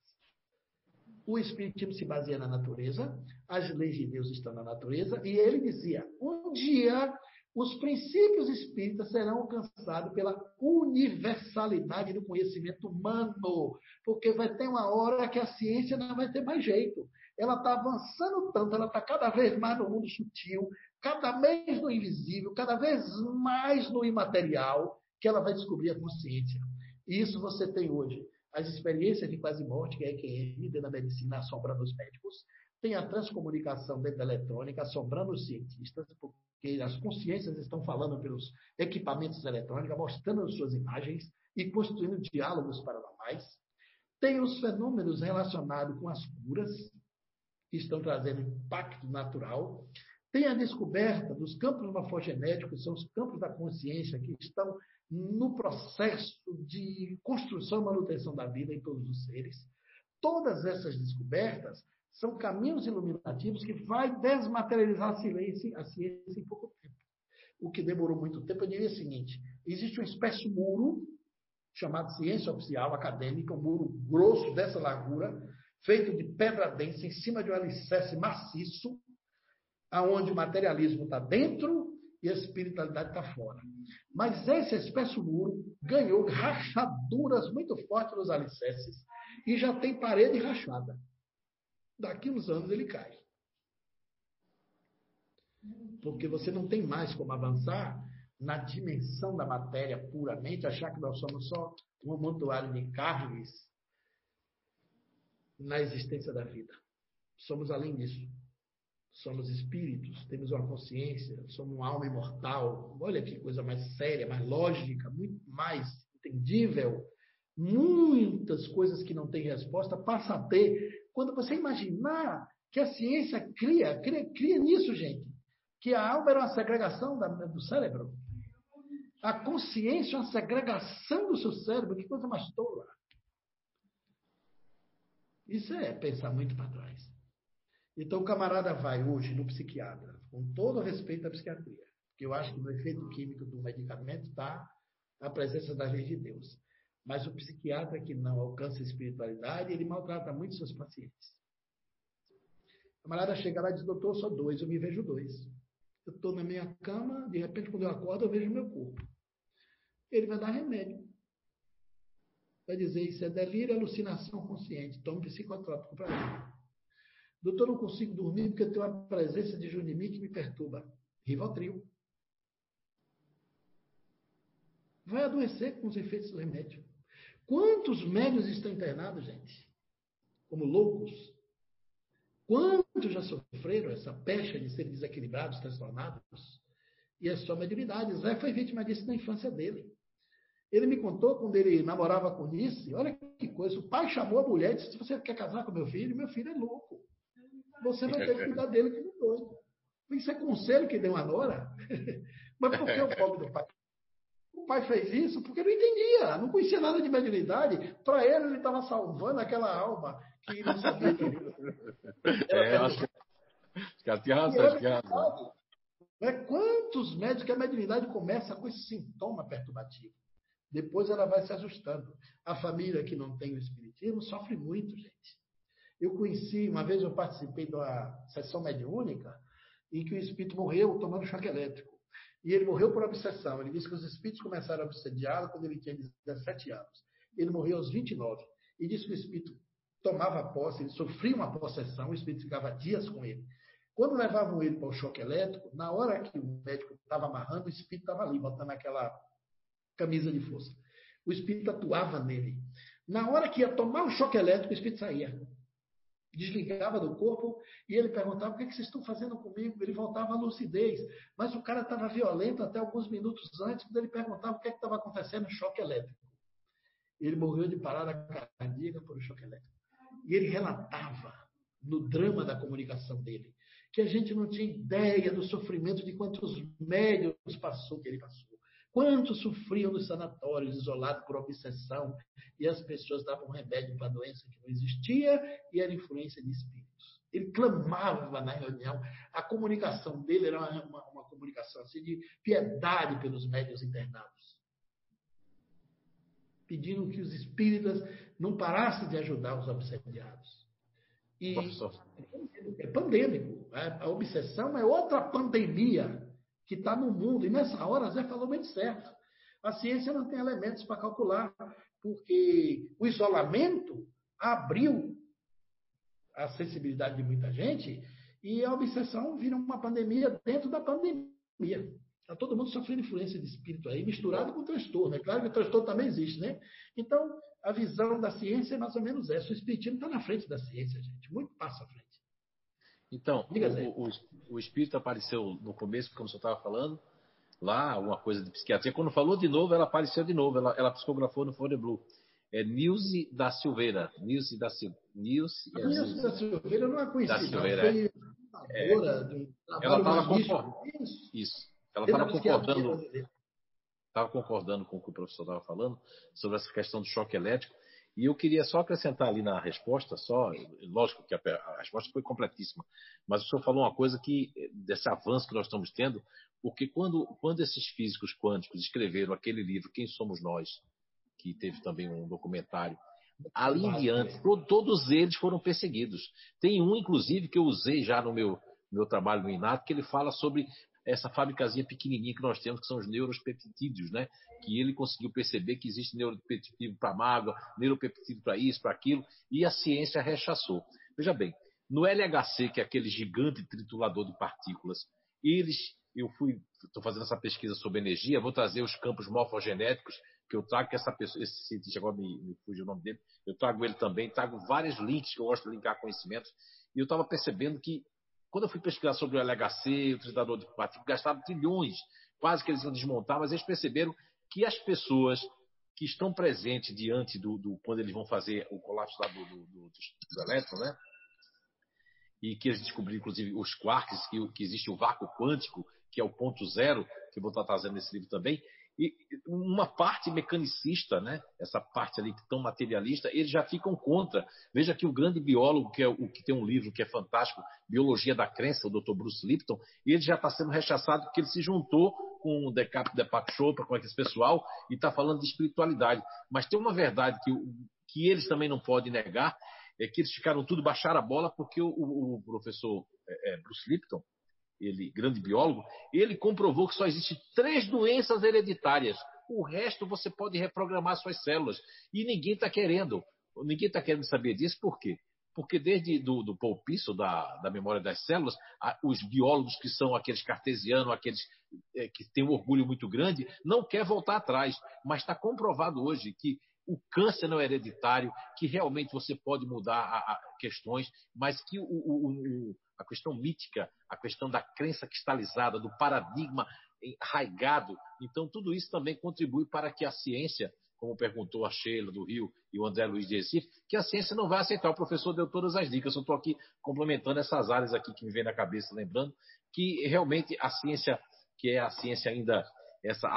O Espiritismo se baseia na natureza, as leis de Deus estão na natureza, e ele dizia: um dia os princípios espíritas serão alcançados pela universalidade do conhecimento humano, porque vai ter uma hora que a ciência não vai ter mais jeito. Ela está avançando tanto, ela está cada vez mais no mundo sutil, cada vez no invisível, cada vez mais no imaterial, que ela vai descobrir a consciência. Isso você tem hoje. As experiências de quase morte, que é EQM, dentro da medicina, assombrando os médicos, tem a transcomunicação dentro da eletrônica, assombrando os cientistas, que as consciências estão falando pelos equipamentos eletrônicos, mostrando as suas imagens e construindo diálogos paranormais. Tem os fenômenos relacionados com as curas, que estão trazendo impacto natural. Tem a descoberta dos campos morfogenéticos, que são os campos da consciência que estão no processo de construção e manutenção da vida em todos os seres. Todas essas descobertas são caminhos iluminativos que vai desmaterializar a ciência, a ciência em pouco tempo. O que demorou muito tempo, eu diria o seguinte: existe uma espécie de muro, chamado ciência oficial acadêmica, um muro grosso dessa largura, feito de pedra densa, em cima de um alicerce maciço, aonde o materialismo está dentro e a espiritualidade está fora. Mas esse espécie muro ganhou rachaduras muito fortes nos alicerces e já tem parede rachada daqui uns anos ele cai. Porque você não tem mais como avançar na dimensão da matéria puramente, achar que nós somos só um amontoado de carnes na existência da vida. Somos além disso. Somos espíritos, temos uma consciência, somos uma alma imortal. Olha que coisa mais séria, mais lógica, muito mais entendível. Muitas coisas que não têm resposta passa a ter quando você imaginar que a ciência cria, cria, cria nisso, gente, que a alma era uma segregação da, do cérebro, A consciência é uma segregação do seu cérebro, que coisa mais tola. Isso é pensar muito para trás. Então o camarada vai hoje no psiquiatra, com todo o respeito à psiquiatria, porque eu acho que no efeito químico do medicamento está a presença da lei de Deus. Mas o psiquiatra que não alcança a espiritualidade, ele maltrata muito seus pacientes. O camarada chega lá e diz, doutor, sou dois, eu me vejo dois. Eu estou na minha cama, de repente, quando eu acordo, eu vejo meu corpo. Ele vai dar remédio. Vai dizer, isso é delírio, alucinação consciente. Tome psicotrópico para mim. Doutor, não consigo dormir porque eu tenho uma presença de Junimi que me perturba. Rivotril. Vai adoecer com os efeitos do remédio. Quantos médios estão internados, gente? Como loucos? Quantos já sofreram essa pecha de serem desequilibrados, transtornados? E é só mediunidade. Zé foi vítima disso na infância dele. Ele me contou quando ele namorava com Nice, olha que coisa, o pai chamou a mulher e disse, você quer casar com meu filho? Meu filho é louco. Você vai ter que cuidar dele que não doido. Isso é conselho que deu a Nora. Mas por que o pobre do pai? Pai fez isso porque não entendia, não conhecia nada de mediunidade. Para ele, ele estava salvando aquela alma que não sabia que É, eu acho que. Os tinham razão, é, Quantos médicos que a mediunidade começa com esse sintoma perturbativo? Depois ela vai se ajustando. A família que não tem o espiritismo sofre muito, gente. Eu conheci, uma vez eu participei de uma sessão mediúnica em que o espírito morreu tomando choque elétrico. E ele morreu por obsessão. Ele disse que os espíritos começaram a obsediá-lo quando ele tinha 17 anos. Ele morreu aos 29. E disse que o espírito tomava posse, ele sofria uma possessão, o espírito ficava dias com ele. Quando levavam ele para o choque elétrico, na hora que o médico estava amarrando, o espírito estava ali, botando aquela camisa de força. O espírito atuava nele. Na hora que ia tomar o choque elétrico, o espírito saía. Desligava do corpo e ele perguntava: o que, é que vocês estão fazendo comigo? Ele voltava à lucidez. Mas o cara estava violento até alguns minutos antes, quando ele perguntava o que é estava acontecendo, choque elétrico. Ele morreu de parada cardíaca por um choque elétrico. E ele relatava no drama da comunicação dele que a gente não tinha ideia do sofrimento de quantos médios passou que ele passou. Quantos sofriam nos sanatórios, isolados por obsessão, e as pessoas davam remédio para a doença que não existia e era influência de espíritos. Ele clamava na reunião. A comunicação dele era uma, uma, comunicação assim, de piedade pelos médios internados. Pedindo que os espíritas não parassem de ajudar os obsediados. E é pandêmico. A obsessão é outra pandemia que está no mundo. E nessa hora, Zé falou bem certo. A ciência não tem elementos para calcular, porque o isolamento abriu a sensibilidade de muita gente e a obsessão vira uma pandemia dentro da pandemia. Está todo mundo sofrendo influência de espírito aí, misturado com transtorno. É claro que o transtorno também existe, né? Então, a visão da ciência é mais ou menos essa. O espiritismo está na frente da ciência, gente. Muito passo à frente. Então, o, o, o, espírito apareceu no começo, como você estava falando, lá, uma coisa de psiquiatria. Quando falou de novo, ela apareceu de novo, ela, ela psicografou no Fore Blue. É Nilce da Silveira. Nilce da, Sil... Nilce, é, Nilce da Silveira não é conhecida. Da Silveira, foi é. ela estava concordando. Isso. Ela estava concordando. Estava concordando com o que o professor estava falando sobre essa questão do choque elétrico. E eu queria só acrescentar ali na resposta, só, lógico que a, a, resposta foi completíssima, mas o senhor falou uma coisa que, desse avanço que nós estamos tendo, porque quando, quando esses físicos quânticos escreveram aquele livro, Quem Somos Nós, que teve também um documentário, ali em diante, todos eles foram perseguidos. Tem um, inclusive, que eu usei já no meu, meu trabalho no INAT, que ele fala sobre essa fábricazinha pequenininha que nós temos, que são os neuropeptídeos, né? Que ele conseguiu perceber que existe neuropeptídeo para mágoa, neuropeptídeo para isso, para aquilo, e a ciência rechaçou. Veja bem, no LHC, que é aquele gigante triturador de partículas, eles, eu fui, estou fazendo essa pesquisa sobre energia, vou trazer os campos morfogenéticos que eu trago, que essa pessoa, esse cientista agora me, me fugiu o nome dele, eu trago ele também, trago vários links que eu gosto de linkar conhecimentos, e eu estava percebendo que quando eu fui pesquisar sobre o LHC, o tratador de partículas, gastavam trilhões, quase que eles iam desmontar, mas eles perceberam que as pessoas que estão presentes diante do, do quando eles vão fazer o colapso lá do, do, do, do elétron, né? E que eles descobriram, inclusive, os quarks, que, que existe o vácuo quântico, que é o ponto zero, que eu vou estar trazendo nesse livro também, e uma parte mecanicista, né? essa parte ali tão materialista, eles já ficam contra. Veja que o grande biólogo, que é o que tem um livro que é fantástico, Biologia da Crença, o Dr. Bruce Lipton, ele já está sendo rechaçado porque ele se juntou com o Decapo Deepak Chopra, com esse pessoal, e está falando de espiritualidade. Mas tem uma verdade que, que eles também não podem negar, é que eles ficaram tudo baixar a bola porque o, o professor é, é, Bruce Lipton, ele grande biólogo, ele comprovou que só existem três doenças hereditárias. O resto você pode reprogramar suas células. E ninguém está querendo. Ninguém está querendo saber disso, por quê? Porque desde do, do Paul da, da memória das células, a, os biólogos que são aqueles cartesianos, aqueles é, que têm um orgulho muito grande, não quer voltar atrás. Mas está comprovado hoje que o câncer não é hereditário, que realmente você pode mudar a, a questões, mas que o, o, o a questão mítica, a questão da crença cristalizada, do paradigma enraigado. Então, tudo isso também contribui para que a ciência, como perguntou a Sheila do Rio e o André Luiz de Recife, que a ciência não vai aceitar. O professor deu todas as dicas. Eu estou aqui complementando essas áreas aqui que me vem na cabeça, lembrando que realmente a ciência, que é a ciência ainda, essa,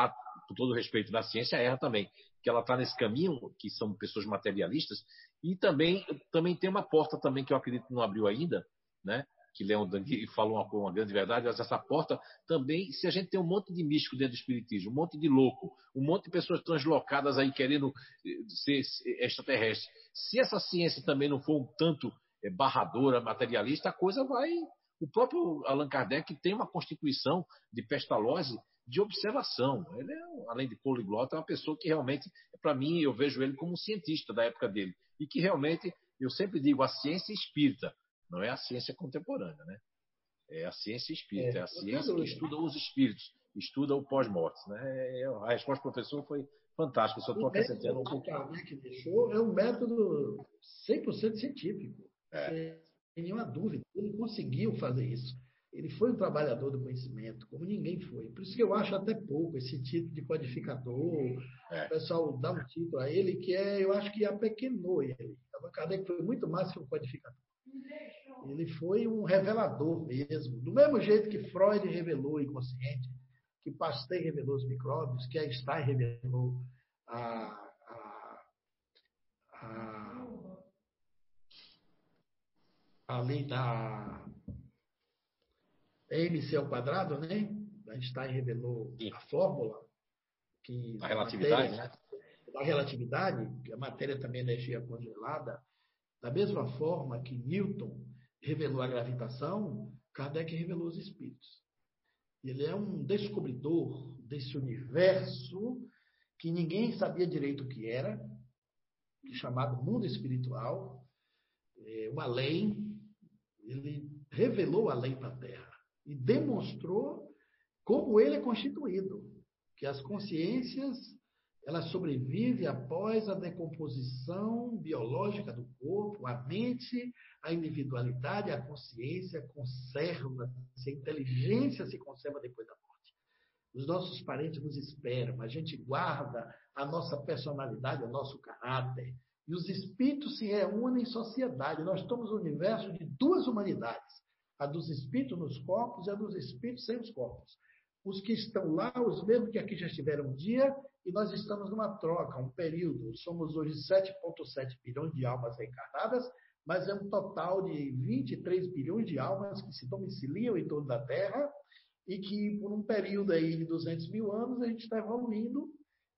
com todo respeito da ciência, erra também, que ela está nesse caminho, que são pessoas materialistas, e também, também tem uma porta também que eu acredito que não abriu ainda, né? que Leon Dangui falou uma, uma, grande verdade, mas essa porta também, se a gente tem um monte de místico dentro do espiritismo, um monte de louco, um monte de pessoas translocadas aí querendo eh, ser extraterrestre, se essa ciência também não for um tanto é, barradora, materialista, a coisa vai. O próprio Allan Kardec tem uma constituição de pestalose de observação. Ele é, além de poliglota, é uma pessoa que realmente, para mim, eu vejo ele como um cientista da época dele. E que realmente, eu sempre digo, a ciência espírita não é a ciência contemporânea, né? É a ciência espírita, é, é a ciência que estuda os espíritos, estuda o pós-morte. Né? É, a resposta do professor foi fantástica, só estou acrescentando um pouco. O que deixou é um método 100% científico, é. sem nenhuma dúvida. Ele conseguiu fazer isso. Ele foi um trabalhador do conhecimento, como ninguém foi. Por isso que eu acho até pouco esse título de codificador. É. O pessoal dá um título a ele que é, eu acho que apequenou ele. Allan Kardec foi muito mais que um codificador. Ele foi um revelador mesmo. Do mesmo jeito que Freud revelou o inconsciente, que Pasteur revelou os micróbios, que Einstein revelou a, a, a, a lei da MC ao quadrado, né? Einstein revelou Sim. a fórmula que a relatividade, matéria, né? Da relatividade, que a matéria também é energia congelada. Da mesma forma que Newton revelou a gravitação, Kardec revelou os espíritos. Ele é um descobridor desse universo que ninguém sabia direito o que era, chamado mundo espiritual, é, uma lei. Ele revelou a lei para a Terra e demonstrou como ele é constituído, que as consciências ela sobrevive após a decomposição biológica do corpo, a mente, a individualidade, a consciência conserva-se, a inteligência se conserva depois da morte. Os nossos parentes nos esperam, a gente guarda a nossa personalidade, o nosso caráter. E os espíritos se reúnem em sociedade. Nós estamos no universo de duas humanidades: a dos espíritos nos corpos e a dos espíritos sem os corpos os que estão lá, os mesmos que aqui já estiveram um dia, e nós estamos numa troca, um período. Somos hoje 7,7 bilhões de almas reencarnadas, mas é um total de 23 bilhões de almas que se domiciliam em torno da Terra e que, por um período aí de 200 mil anos, a gente está evoluindo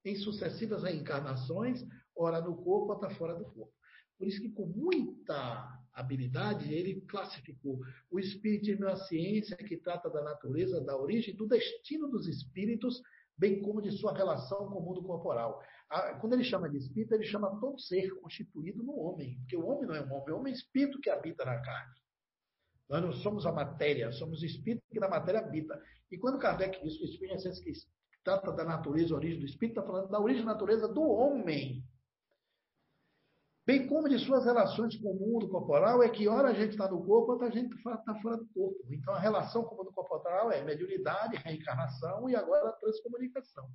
em sucessivas reencarnações, ora no corpo, outra fora do corpo. Por isso que, com muita habilidade, ele classificou o espiritismo é a ciência que trata da natureza, da origem e do destino dos espíritos, bem como de sua relação com o mundo corporal. Quando ele chama de espírito, ele chama todo ser constituído no homem, porque o homem não é um homem, é espírito que habita na carne. Nós não somos a matéria, somos o espírito que na matéria habita. E quando Kardec diz que o espírito é a ciência que trata da natureza, origem do espírito, está falando da origem da natureza do homem bem como de suas relações com o mundo corporal, é que hora a gente está no corpo, outra a gente está fora do corpo. Então a relação com o mundo corporal é mediunidade, reencarnação e agora transcomunicação.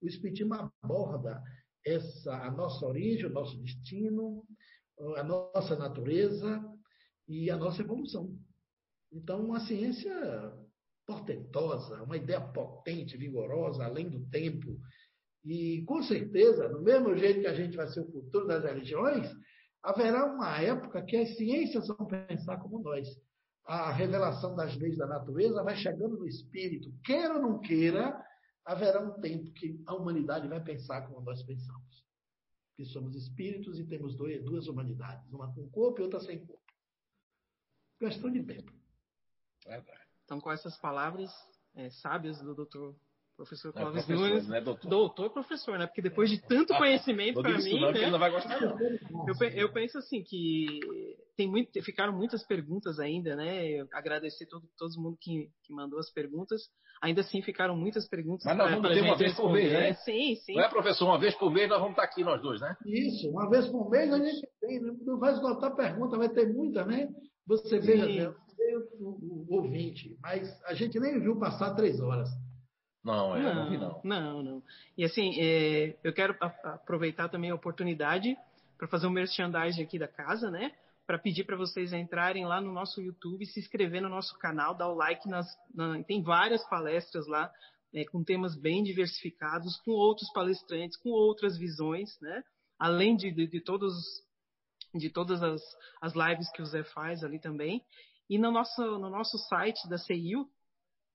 O Espiritismo aborda essa, a nossa origem, o nosso destino, a nossa natureza e a nossa evolução. Então, uma ciência portentosa, uma ideia potente, vigorosa, além do tempo, E, com certeza, no mesmo jeito que a gente vai ser o futuro das religiões, haverá uma época que as ciências vão pensar como nós. A revelação das leis da natureza vai chegando no espírito. Queira ou não queira, haverá um tempo que a humanidade vai pensar como nós pensamos. Que somos espíritos e temos duas humanidades, uma com corpo e outra sem corpo. Questão de tempo. Então, com essas palavras é, sábias do doutor Professor é, Clóvis é Nunes. Né, doutor? doutor professor, né? Porque depois de tanto ah, conhecimento para mim. Não, né? vai gostar, não. Eu, eu, penso assim que tem muito, ficaram muitas perguntas ainda, né? Eu agradecer todo, todo mundo que, que mandou as perguntas. Ainda assim ficaram muitas perguntas. Mas nós vamos ter uma vez por mês, né? Sim, sim. Não é, professor? Uma vez por mês nós vamos estar aqui nós dois, né? Isso, uma vez por mês a gente tem. Não vai esgotar pergunta, vai ter muita, né? Você veja, o, o, o ouvinte, mas a gente nem viu passar três horas. Não, é, não, não vi não. Não, não. E assim, é, eu quero aproveitar também a oportunidade para fazer um merchandising aqui da casa, né? Para pedir para vocês entrarem lá no nosso YouTube, se inscrever no nosso canal, dar o like nas. Na, tem várias palestras lá, é, com temas bem diversificados, com outros palestrantes, com outras visões, né? Além de, de, de todos de todas as, as lives que o Zé faz ali também. E no nosso, no nosso site da CIU,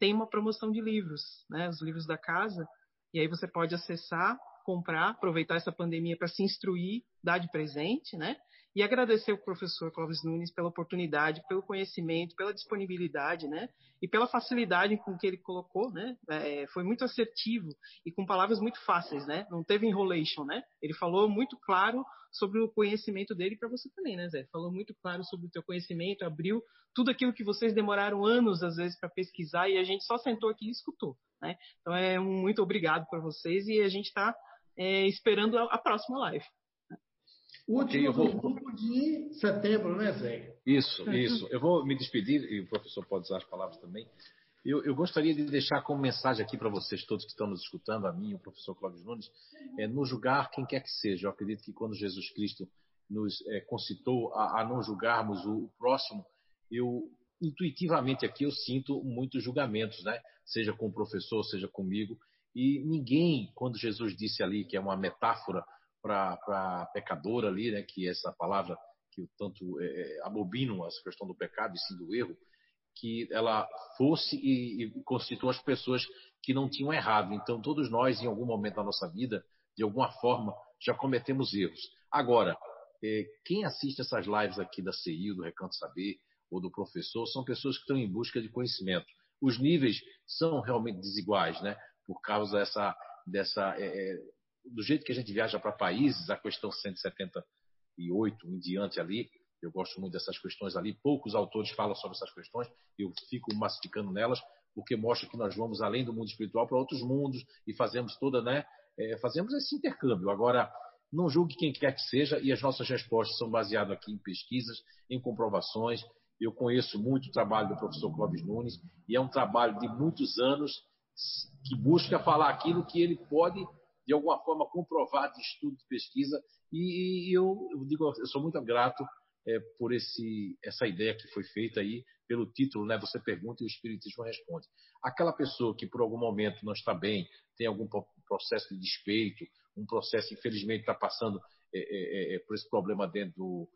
tem uma promoção de livros, né? Os livros da casa. E aí você pode acessar, comprar, aproveitar essa pandemia para se instruir, dar de presente, né? E agradecer ao professor Clóvis Nunes pela oportunidade, pelo conhecimento, pela disponibilidade, né? E pela facilidade com que ele colocou, né? É, foi muito assertivo e com palavras muito fáceis, né? Não teve enrolation, né? Ele falou muito claro sobre o conhecimento dele para você também, né, Zé? Falou muito claro sobre o teu conhecimento, abriu tudo aquilo que vocês demoraram anos às vezes para pesquisar e a gente só sentou aqui e escutou, né? Então é um muito obrigado para vocês e a gente está é, esperando a, a próxima live. Último okay, vou... de setembro, né, Zé? Isso, isso. Eu vou me despedir, e o professor pode usar as palavras também. Eu, eu gostaria de deixar como mensagem aqui para vocês todos que estão nos escutando, a mim e o professor Cláudio Nunes, é não julgar quem quer que seja. Eu acredito que quando Jesus Cristo nos é, concitou a, a, não julgarmos o, o próximo, eu intuitivamente aqui eu sinto muitos julgamentos, né? Seja com o professor, seja comigo. E ninguém, quando Jesus disse ali que é uma metáfora para pecador ali, né, que é essa palavra que tanto é, é, abobinam essa questão do pecado e sim do erro, que ela fosse e, e constitua as pessoas que não tinham errado. Então, todos nós, em algum momento da nossa vida, de alguma forma, já cometemos erros. Agora, é, quem assiste essas lives aqui da CI, do Recanto Saber, ou do professor, são pessoas que estão em busca de conhecimento. Os níveis são realmente desiguais, né? Por causa dessa, dessa é, é do jeito que a gente viaja para países, a questão 178 em diante ali, eu gosto muito dessas questões ali. Poucos autores falam sobre essas questões, eu fico massificando nelas, porque mostra que nós vamos além do mundo espiritual para outros mundos e fazemos toda, né? É, fazemos esse intercâmbio. Agora, não julgue quem quer que seja, e as nossas respostas são baseadas aqui em pesquisas, em comprovações. Eu conheço muito o trabalho do professor Clóvis Nunes, e é um trabalho de muitos anos que busca falar aquilo que ele pode de alguma forma comprovado de estudo, de pesquisa, e, eu, eu, digo, eu sou muito grato é, por esse, essa ideia que foi feita aí, pelo título, né? Você pergunta e o Espiritismo responde. Aquela pessoa que por algum momento não está bem, tem algum processo de despeito, um processo, infelizmente, está passando é, é, é, por esse problema dentro do.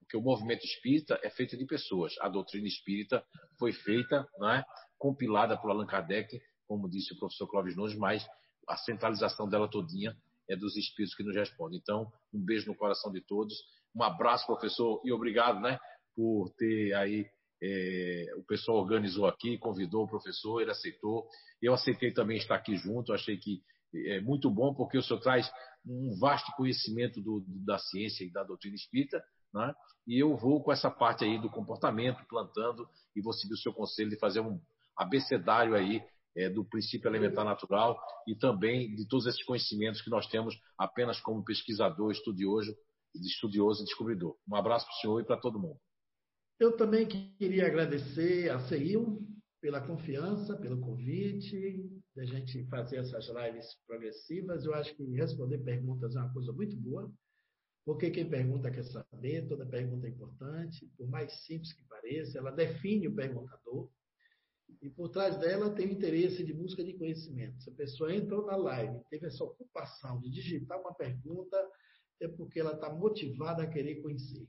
Porque o movimento espírita é feito de pessoas. A doutrina espírita foi feita, é, compilada por Allan Kardec, como disse o professor Clóvis Nunes, mas a centralização dela todinha é dos espíritos que nos respondem. Então, um beijo no coração de todos, um abraço, professor, e obrigado, né, por ter aí é, o pessoal organizou aqui, convidou o professor, ele aceitou. Eu aceitei também estar aqui junto, achei que é muito bom, porque o senhor traz um vasto conhecimento do, da ciência e da doutrina espírita, né? e eu vou com essa parte aí do comportamento, plantando, e vou seguir o seu conselho de fazer um abecedário aí é, do princípio elementar natural e também de todos esses conhecimentos que nós temos apenas como pesquisador, estudioso, estudioso e descobridor. Um abraço para o senhor e para todo mundo. Eu também queria agradecer a CEIL pela confiança, pelo convite, da gente fazer essas lives progressivas. Eu acho que responder perguntas é uma coisa muito boa, porque quem pergunta quer saber, toda pergunta é importante, por mais simples que pareça, ela define o perguntador. E por trás dela tem o interesse de busca de conhecimento. Se a pessoa entrou na live, teve essa ocupação de digitar uma pergunta, é porque ela está motivada a querer conhecer.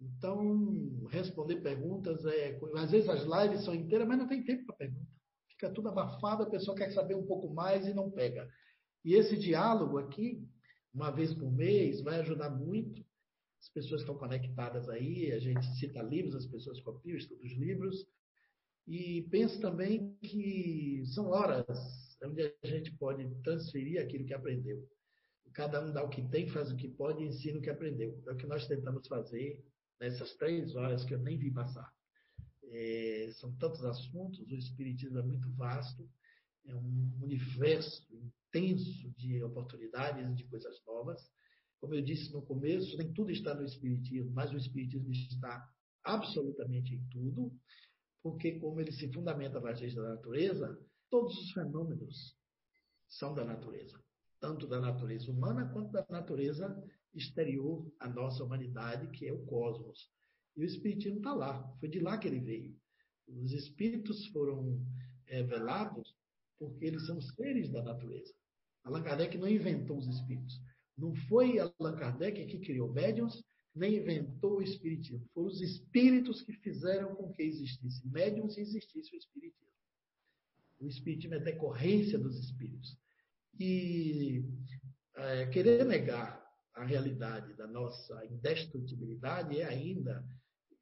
Então, responder perguntas é. Às vezes as lives são inteiras, mas não tem tempo para pergunta. Fica tudo abafado, a pessoa quer saber um pouco mais e não pega. E esse diálogo aqui, uma vez por mês, vai ajudar muito. As pessoas estão conectadas aí, a gente cita livros, as pessoas copiam, estudam os livros. E penso também que são horas onde a gente pode transferir aquilo que aprendeu. Cada um dá o que tem, faz o que pode e ensina o que aprendeu. É o que nós tentamos fazer nessas três horas que eu nem vi passar. É, são tantos assuntos, o Espiritismo é muito vasto, é um universo intenso de oportunidades de coisas novas. Como eu disse no começo, nem tudo está no Espiritismo, mas o Espiritismo está absolutamente em tudo, porque, como ele se fundamenta nas leis da natureza, todos os fenômenos são da natureza, tanto da natureza humana quanto da natureza exterior à nossa humanidade, que é o cosmos. E o Espiritismo está lá, foi de lá que ele veio. Os espíritos foram revelados porque eles são seres da natureza. Allan Kardec não inventou os espíritos. Não foi Allan Kardec que criou médiums, nem inventou o espiritismo. Foram os espíritos que fizeram com que existisse médiums e existisse o espiritismo. O espiritismo é decorrência dos espíritos. E é, querer negar a realidade da nossa indestrutibilidade é ainda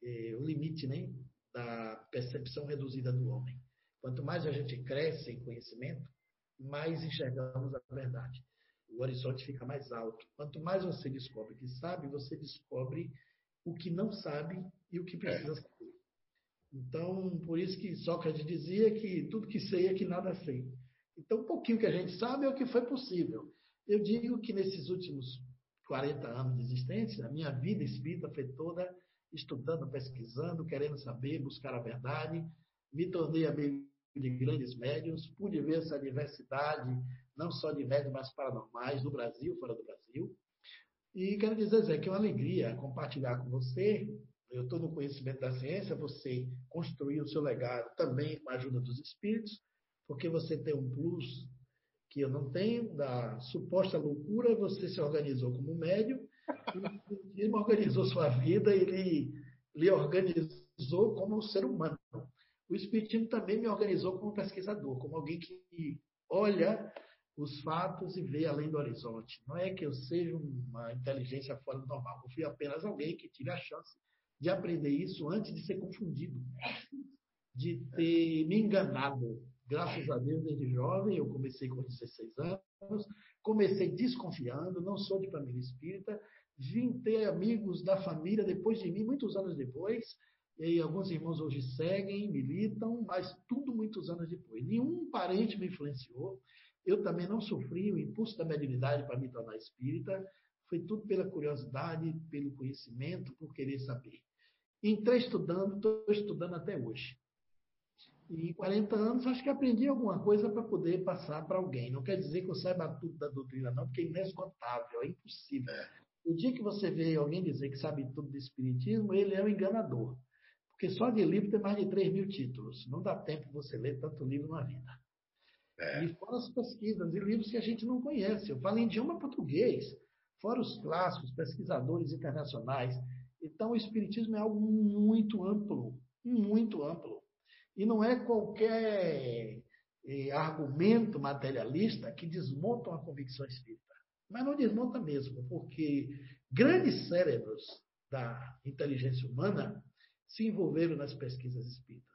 é, o limite né, da percepção reduzida do homem. Quanto mais a gente cresce em conhecimento, mais enxergamos a verdade. O horizonte fica mais alto. Quanto mais você descobre que sabe, você descobre o que não sabe e o que precisa saber. Então, por isso que Sócrates dizia que tudo que sei é que nada sei. Então, um pouquinho que a gente sabe é o que foi possível. Eu digo que nesses últimos 40 anos de existência, a minha vida espírita foi toda estudando, pesquisando, querendo saber, buscar a verdade. Me tornei amigo de grandes médiums, pude ver essa diversidade, não só de médiums, mas paranormais, no Brasil, fora do Brasil. E quero dizer, Zé, que é uma alegria compartilhar com você. Eu estou no conhecimento da ciência, você construiu o seu legado também com a ajuda dos espíritos, porque você tem um plus que eu não tenho, da suposta loucura, você se organizou como médium, e ele organizou sua vida, ele lhe organizou como um ser humano o Espiritismo também me organizou como pesquisador, como alguém que olha os fatos e vê além do horizonte. Não é que eu seja uma inteligência fora do normal. Eu fui apenas alguém que tive a chance de aprender isso antes de ser confundido, de ter me enganado. Graças a Deus, desde jovem, eu comecei com 16 anos, comecei desconfiando, não sou de família espírita, vim ter amigos da família depois de mim, muitos anos depois, e alguns irmãos hoje seguem, militam, mas tudo muitos anos depois. Nenhum parente me influenciou. Eu também não sofri o impulso da mediunidade para me tornar espírita. Foi tudo pela curiosidade, pelo conhecimento, por querer saber. Entrei estudando, estou estudando até hoje. E em 40 anos, acho que aprendi alguma coisa para poder passar para alguém. Não quer dizer que eu saiba tudo da doutrina, não, porque é inesgotável, é impossível. É. O dia que você vê alguém dizer que sabe tudo do espiritismo, ele é um enganador. Porque só de livro tem mais de 3 mil títulos. Não dá tempo você ler tanto livro na vida. É. E fora as pesquisas e livros que a gente não conhece. Eu falo em idioma português, fora os clássicos, pesquisadores internacionais. Então, o Espiritismo é algo muito amplo, muito amplo. E não é qualquer eh, argumento materialista que desmonta uma convicção espírita. Mas não desmonta mesmo, porque grandes cérebros da inteligência humana se envolveram nas pesquisas espíritas.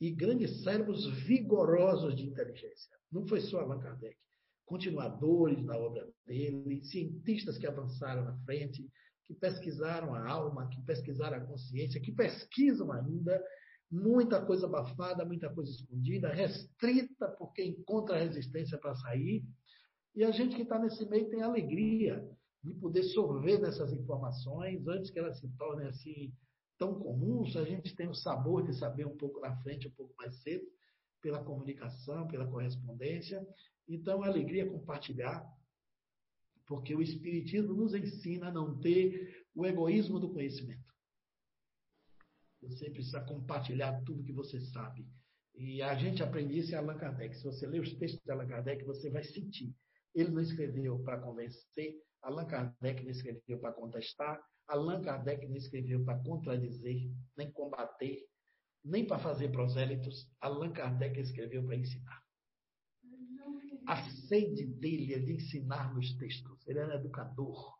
E grandes cérebros vigorosos de inteligência. Não foi só Allan Kardec. Continuadores da obra dele, cientistas que avançaram na frente, que pesquisaram a alma, que pesquisaram a consciência, que pesquisam ainda muita coisa abafada, muita coisa escondida, restrita porque encontra resistência para sair. E a gente que está nesse meio tem alegria de poder sorver dessas informações antes que elas se tornem assim tão comuns, a gente tem o sabor de saber um pouco na frente, um pouco mais cedo, pela comunicação, pela correspondência. Então, é alegria compartilhar, porque o Espiritismo nos ensina a não ter o egoísmo do conhecimento. Você precisa compartilhar tudo que você sabe. E a gente aprende isso em Allan Kardec. Se você ler os textos de Allan Kardec, você vai sentir. Ele não escreveu para convencer, Allan Kardec não escreveu para contestar, Allan Kardec não escreveu para contradizer, nem combater, nem para fazer prosélitos. Allan Kardec escreveu para ensinar. A sede dele é de ensinar nos textos. Ele era educador.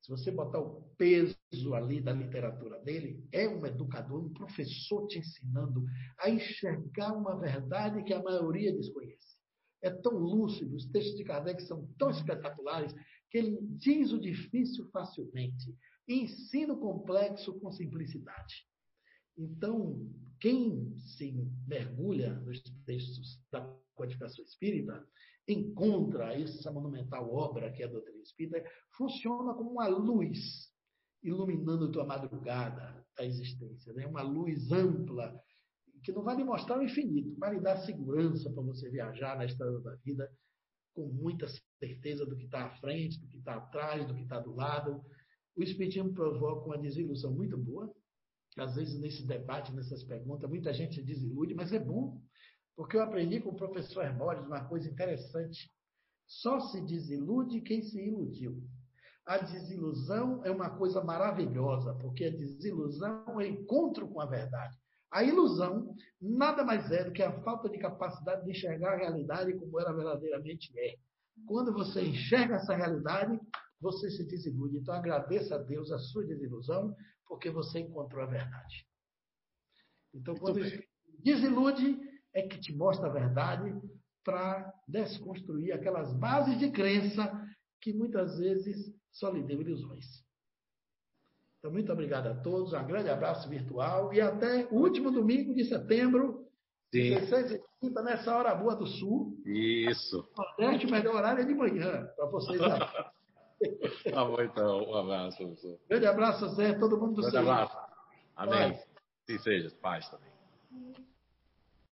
Se você botar o peso ali da literatura dele, é um educador, um professor te ensinando a enxergar uma verdade que a maioria desconhece. É tão lúcido, os textos de Kardec são tão espetaculares, que ele diz o difícil facilmente e ensina o complexo com simplicidade. Então, quem se mergulha nos textos da codificação espírita, encontra essa monumental obra que é a doutrina espírita, funciona como uma luz iluminando tua madrugada da existência, né? uma luz ampla que não vai lhe mostrar o infinito, vai lhe dar segurança para você viajar na estrada da vida com muita certeza do que está à frente, do que está atrás, do que está do lado. O Espiritismo provoca uma desilusão muito boa, às vezes, nesse debate, nessas perguntas, muita gente se desilude, mas é bom, porque eu aprendi com o professor Hermógenes uma coisa interessante. Só se desilude quem se iludiu. A desilusão é uma coisa maravilhosa, porque a desilusão é o encontro com a verdade. A ilusão nada mais é do que a falta de capacidade de enxergar a realidade como ela verdadeiramente é. Quando você enxerga essa realidade, você se desilude. Então agradeça a Deus a sua desilusão, porque você encontrou a verdade. Então, quando desilude, é que te mostra a verdade para desconstruir aquelas bases de crença que muitas vezes só lhe deu ilusões. Então, muito obrigado a todos, um grande abraço virtual e até o último domingo de setembro, Sim. 16 e 30, nessa hora boa do Sul. Isso. Nordeste, o melhor horário é de manhã, para vocês. Tá bom, então. Um abraço, professor. Grande abraço, Zé. Todo mundo do Grande seu. abraço. Amém. Que seja. Paz também.